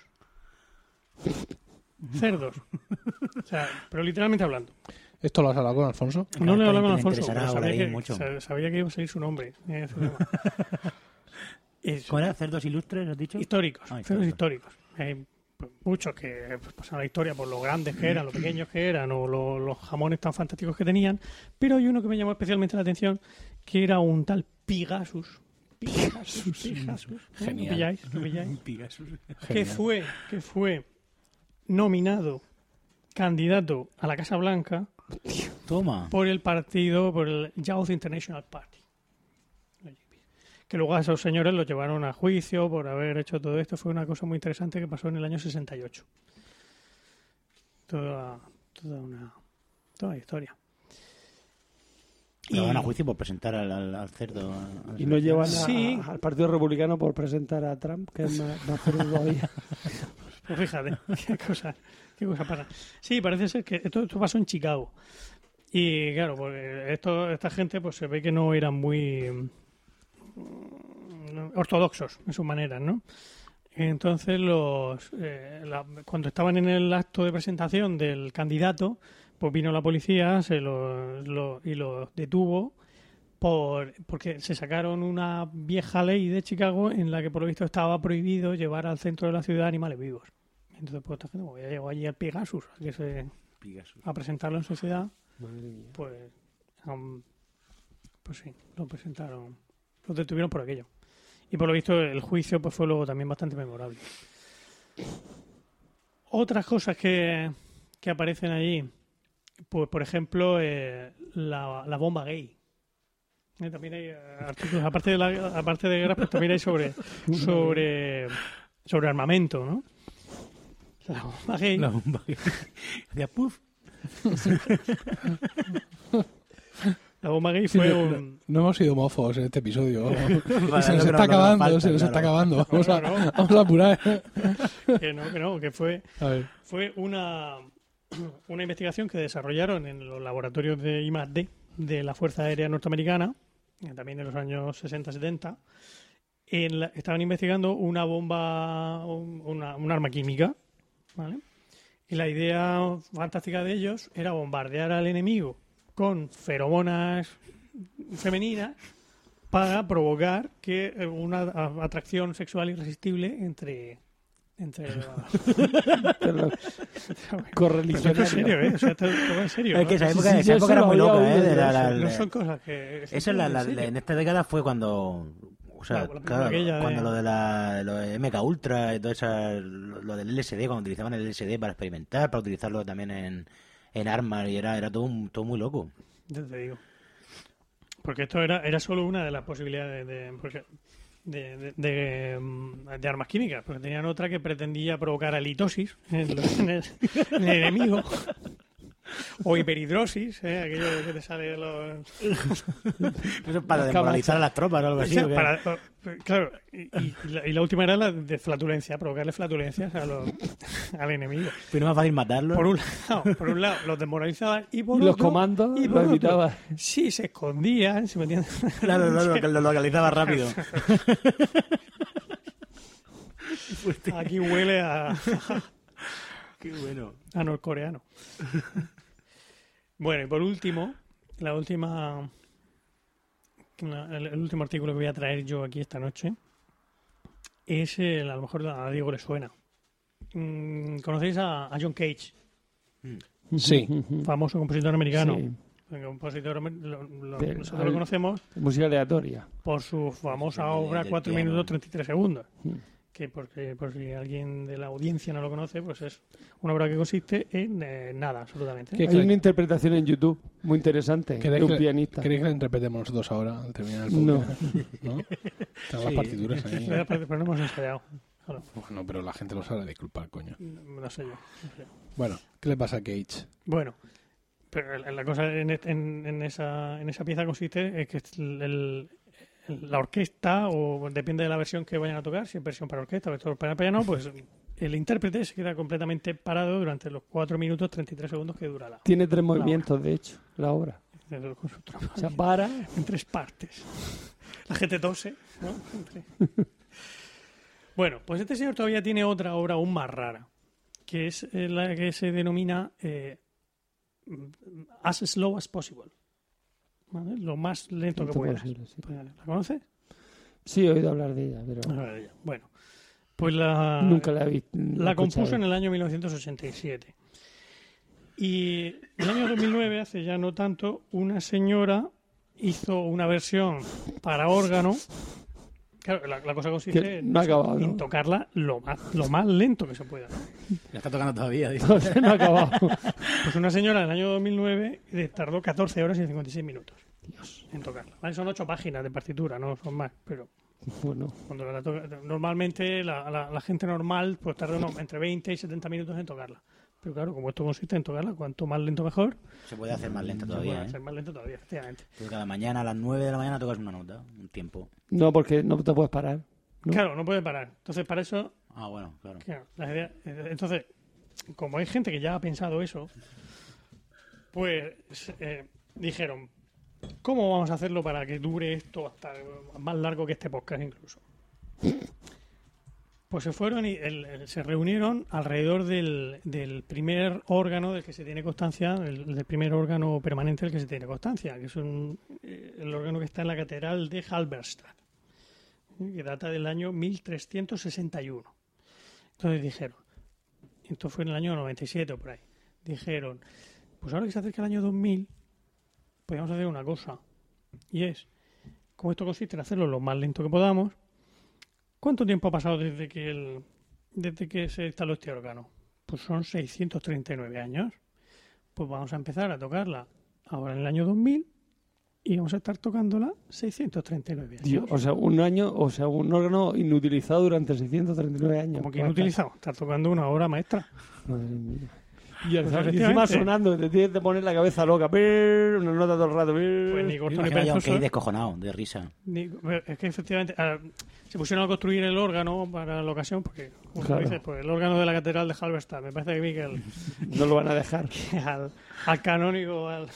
Cerdos. O sea, pero literalmente hablando. ¿Esto lo has hablado con Alfonso? No le he hablado con Alfonso, sabía que, mucho. sa- sabía que iba a salir su nombre. en ese tema. Es- ¿Cómo era? ¿Cerdos ilustres, has dicho? históricos, Ah, cerdos históricos. históricos. Muchos que pues, pasan la historia por lo grandes que eran, lo pequeños que eran, o lo- los jamones tan fantásticos que tenían. Pero hay uno que me llamó especialmente la atención, que era un tal Pigasus. Pigasus, Pigasus. ¿eh? Genial. ¿Lo pilláis? ¿Lo pilláis? que Genial. fue, que fue nominado candidato a la Casa Blanca Toma. por el partido, por el Youth International Party. Que luego a esos señores los llevaron a juicio por haber hecho todo esto. Fue una cosa muy interesante que pasó en el año 68. Toda, toda una, toda una historia. Lo van a juicio por presentar al, al- al cerdo. al- Y no llevan a- Sí. al Partido Republicano por presentar a Trump, que es más, más cerdo todavía. Pues fíjate, qué cosa, qué cosa pasa. Sí, parece ser que esto, esto pasó en Chicago. Y claro, pues esto, esta gente pues se ve que no eran muy ortodoxos en sus maneras, ¿no? Entonces, los, eh, la- cuando estaban en el acto de presentación del candidato, pues vino la policía se lo, lo- y los detuvo por, porque se sacaron una vieja ley de Chicago en la que por lo visto estaba prohibido llevar al centro de la ciudad animales vivos. Entonces, pues esta gente, como ya llegó allí al Pegasus a, que se, Pigasus. a presentarlo en sociedad, Madre mía. pues, pues sí, lo presentaron, lo detuvieron por aquello. Y por lo visto el juicio pues fue luego también bastante memorable. Otras cosas que, que aparecen allí, pues por ejemplo eh, la, la bomba gay. Eh, también hay eh, artículos, aparte de la, aparte de guerra, pues también hay sobre sobre sobre armamento, ¿no? La bomba gay. La bomba que hacía puff. La bomba gay Sí, fue no, un, no hemos sido mofos en este episodio. y se nos está acabando, falta, se nos está acabando. Vamos, a, vamos apurar. que no, que no, que fue fue una, una investigación que desarrollaron en los laboratorios de I+.D. de la Fuerza Aérea Norteamericana, eh, también en los años 60-70. En la- estaban investigando una bomba, un, una, un arma química, ¿vale? Y la idea fantástica de ellos era bombardear al enemigo con feromonas femeninas para provocar que una atracción sexual irresistible entre entre Pero Pero esto Correligionario. es serio, ¿eh? O sea, va en serio. Es que esa época, sí, esa época eso era muy loca, ¿eh? De la- eso. la- No son cosas que... Esa la, en en esta década fue cuando o sea, claro, de- cuando lo de la lo de MK Ultra y todo esa, lo, lo del LSD cuando utilizaban el LSD para experimentar para utilizarlo también en, en armas y era era todo todo muy loco Ya te digo. Porque esto era, era solo una de las posibilidades de, de, mm, de armas químicas, porque tenían otra que pretendía provocar halitosis en el enemigo. O hiperhidrosis, ¿eh? aquello que te sale de los... eso es para Las desmoralizar a las tropas o algo así O sea, ¿o qué? para- claro, y, y la, y la última era la de flatulencia, provocarle flatulencias a los, al enemigo. Pero no es más fácil matarlo Por un lado, por un lado los desmoralizaban y por Y los otro, comandos y por lo otro, evitaba. Sí, se escondían, se metían. claro, claro, que lo localizaba rápido Aquí huele a, qué bueno a norcoreano. Bueno, y por último, la última. el, último artículo que voy a traer yo aquí esta noche es el, a lo mejor a Diego le suena. Mm, ¿Conocéis a, a John Cage, Sí. famoso compositor americano? Sí. El compositor, lo, lo- nosotros lo conocemos Música aleatoria. por su famosa obra del 4 piano. minutos 33 segundos. Mm. Que porque, por si alguien de la audiencia no lo conoce, pues es una obra que consiste en eh, nada, absolutamente. ¿Qué- Hay una interpretación en YouTube muy interesante ¿Queréis de un que- pianista. ¿Queréis que la interpretemos nosotros ahora al terminar el No. podcast? ¿No? Están las Sí. partituras ahí. Pero, no hemos ensayado. Bueno, pero la gente lo sabe disculpar, coño. no no sé yo. no. Bueno, ¿qué le pasa a Cage? Bueno, pero la- cosa en, en- en esa, en esa pieza consiste en que el- la orquesta, o depende de la versión que vayan a tocar, si es versión para orquesta o versión para piano, pues el intérprete se queda completamente parado durante los 4 minutos 33 segundos que dura la, Tiene tres movimientos, de hecho, la obra. O sea, para. en tres partes. La gente tose, ¿no? Bueno, pues este señor todavía tiene otra obra aún más rara, que es eh, la que se denomina eh, As Slow as Possible. ¿Vale? Lo más lento que puedas. posible, sí. Pues, ¿La conoces? Sí, he oído hablar de ella, pero A ver, Bueno, pues la, nunca la he visto. la compuso en el año 1987. Y en el año 2009, hace ya no tanto, una señora hizo una versión para órgano. Claro, la, la cosa consiste en, no ha acabado, en ¿no? tocarla lo más, lo más lento que se pueda. ¿no? ya está tocando todavía dice. No ha acabado. Pues una señora en el año 2009 eh, tardó 14 horas y 56 minutos Dios. en tocarla. ¿vale? Son 8 páginas de partitura, no son más, pero Bueno, cuando la toca- normalmente la, la- la gente normal pues tarda unos entre 20 y 70 minutos en tocarla. Pero claro, como esto consiste en tocarla, cuanto más lento mejor, se puede hacer más lenta se todavía puede ¿eh? hacer más lento todavía, efectivamente. Porque cada mañana a las 9 de la mañana tocas una nota un tiempo no, porque no te puedes parar. ¿no? Claro, no puede parar. Entonces, para eso, ah bueno claro claro, las ideas- eh, entonces, como hay gente que ya ha pensado eso, pues eh, dijeron, ¿cómo vamos a hacerlo para que dure esto hasta más largo que este podcast incluso? Pues se fueron y el- se reunieron alrededor del, del primer órgano del que se tiene constancia, el, del primer órgano permanente del que se tiene constancia, que es un- eh, el órgano que está en la catedral de Halberstadt, ¿eh? que data del año 1361. Entonces dijeron, esto fue en el año 97 o por ahí, dijeron, pues ahora que se acerca el año 2000, podemos hacer una cosa. Y es, como esto consiste en hacerlo lo más lento que podamos, ¿cuánto tiempo ha pasado desde que, el, desde que se instaló este órgano? Pues son 639 años. Pues vamos a empezar a tocarla ahora en el año 2000 y vamos a estar tocándola 639 años. Dios, o sea, un año, o sea, un órgano inutilizado durante 639 años. Como que inutilizado, estar tocando una obra maestra. Madre mía. Y, Pues encima sonando, te tienes que poner la cabeza loca. Brrr, Una nota todo el rato. brrr. Pues ni corto ni perezoso. Descojonado, de risa. Ni- es que efectivamente ah, se pusieron a construir el órgano para la ocasión, porque, como tú Claro. dices, pues el órgano de la catedral de Halberstadt, me parece que, vi que el- No lo van a dejar. que al, al canónigo al-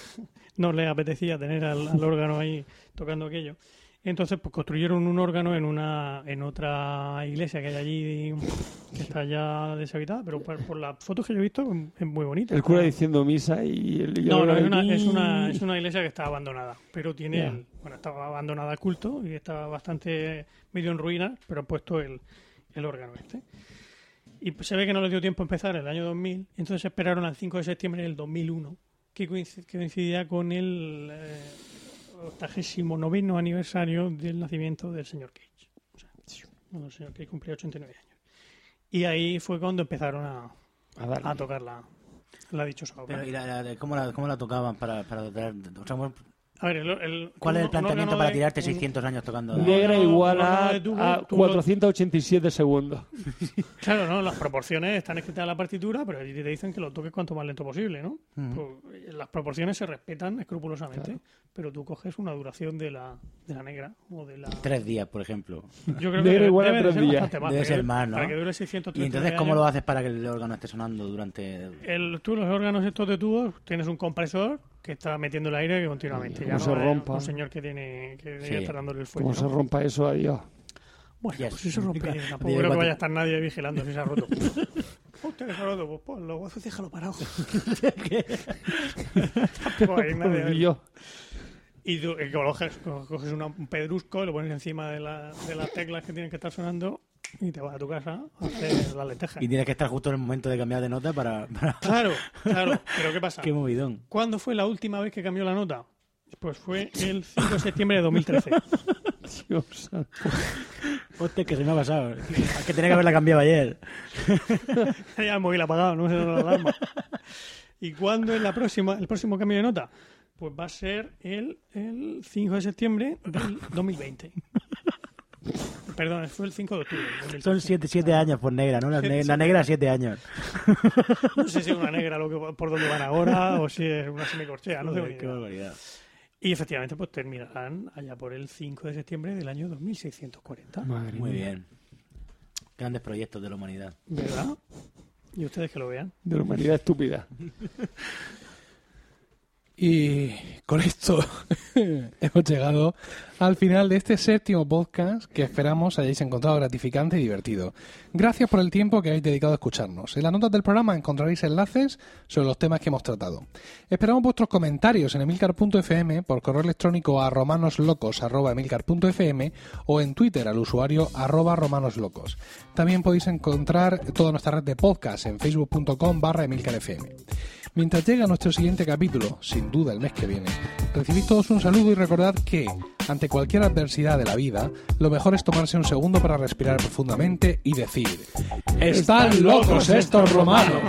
no le apetecía tener al, al órgano ahí tocando aquello. Entonces, pues construyeron un órgano en una en otra iglesia que hay allí que está ya deshabitada, pero por, por las fotos que yo he visto es muy bonita. El cura Está- diciendo misa y el. no, no, es una, es, una, es una iglesia que está abandonada, pero tiene, Ya. el- bueno, estaba abandonada al culto y está bastante medio en ruinas, pero han puesto el, el órgano este. Y pues se ve que no les dio tiempo a empezar el año 2000, entonces esperaron al 5 de septiembre del 2001, que, coinc- que coincidía con el eh, 89 aniversario del nacimiento del señor Cage. O sea, cuando el señor Cage cumplía 89 años. Y ahí fue cuando empezaron a, A a tocar la, la dichosa obra. Pero, ¿y la- la- ¿cómo, la, ¿Cómo la tocaban para, para tratar- o sea, ¿cómo- A ver, el- el- ¿Cuál es el planteamiento para de- tirarte un- 600 años tocando? Negra igual a, tubo, a tú lo- 487 segundos. Claro, ¿no? Las proporciones están escritas en la partitura, pero allí te dicen que lo toques cuanto más lento posible, ¿no? Ujú. Pues, eh, las proporciones se respetan escrupulosamente, pero tú coges una duración de la, de la negra o de la... Tres días, por ejemplo. Yo creo Negra que igual a debe de tres días. más. Debe para ser más, ¿no? Para que dure 630 ¿Y entonces cómo lo haces para que el órgano esté sonando durante...? El, tú, los órganos estos de tubos, tienes un compresor que está metiendo el aire continuamente. Ya se no es rompa. un señor que tiene que Sí. está dándole el fuego. Como se rompa eso, adiós. Bueno, Yes. pues si se rompe, tampoco creo que vaya a estar nadie vigilando si se ha roto. Que se ha roto, pues ponlo, pues déjalo parado. Tampoco hay nadie. Y tú y coges, coges una- un pedrusco, lo pones encima de, la- de las teclas que tienen que estar sonando y te vas a tu casa a hacer las lentejas. Y tienes que estar justo en el momento de cambiar de nota para... para- Claro, claro. Pero ¿qué pasa? ¡Qué movidón! ¿Cuándo fue la última vez que cambió la nota? Pues fue el 5 de septiembre de 2013. Dios. Hostia, que se me ha pasado. Es que tenía que haberla cambiado ayer. ya el móvil apagado, no se da la alarma. ¿Y cuándo es la próxima, el próximo cambio de nota? Pues va a ser el, el 5 de septiembre del 2020. Perdón, fue el 5 de octubre. del 2013. Son siete, siete años por negra, ¿no? La, ne- negra, siete años. No sé si es una negra lo que, por dónde van ahora o si es una semicorchea, no ni Qué barbaridad. Y efectivamente, pues terminarán allá por el 5 de septiembre del año 2640. Madre Muy mía. bien. Grandes proyectos de la humanidad. ¿Verdad? Y ustedes que lo vean. De la humanidad estúpida. Y con esto hemos llegado al final de este séptimo podcast que esperamos hayáis encontrado gratificante y divertido. Gracias por el tiempo que habéis dedicado a escucharnos. En las notas del programa encontraréis enlaces sobre los temas que hemos tratado. Esperamos vuestros comentarios en emilcar.fm, por correo electrónico a romanoslocos.emilcar.fm o en Twitter al usuario arroba romanoslocos. También podéis encontrar toda nuestra red de podcast en facebook.com barra emilcarfm. Mientras llega nuestro siguiente capítulo, sin duda el mes que viene, recibid todos un saludo y recordad que, ante cualquier adversidad de la vida, lo mejor es tomarse un segundo para respirar profundamente y decir, ¡Están locos estos romanos!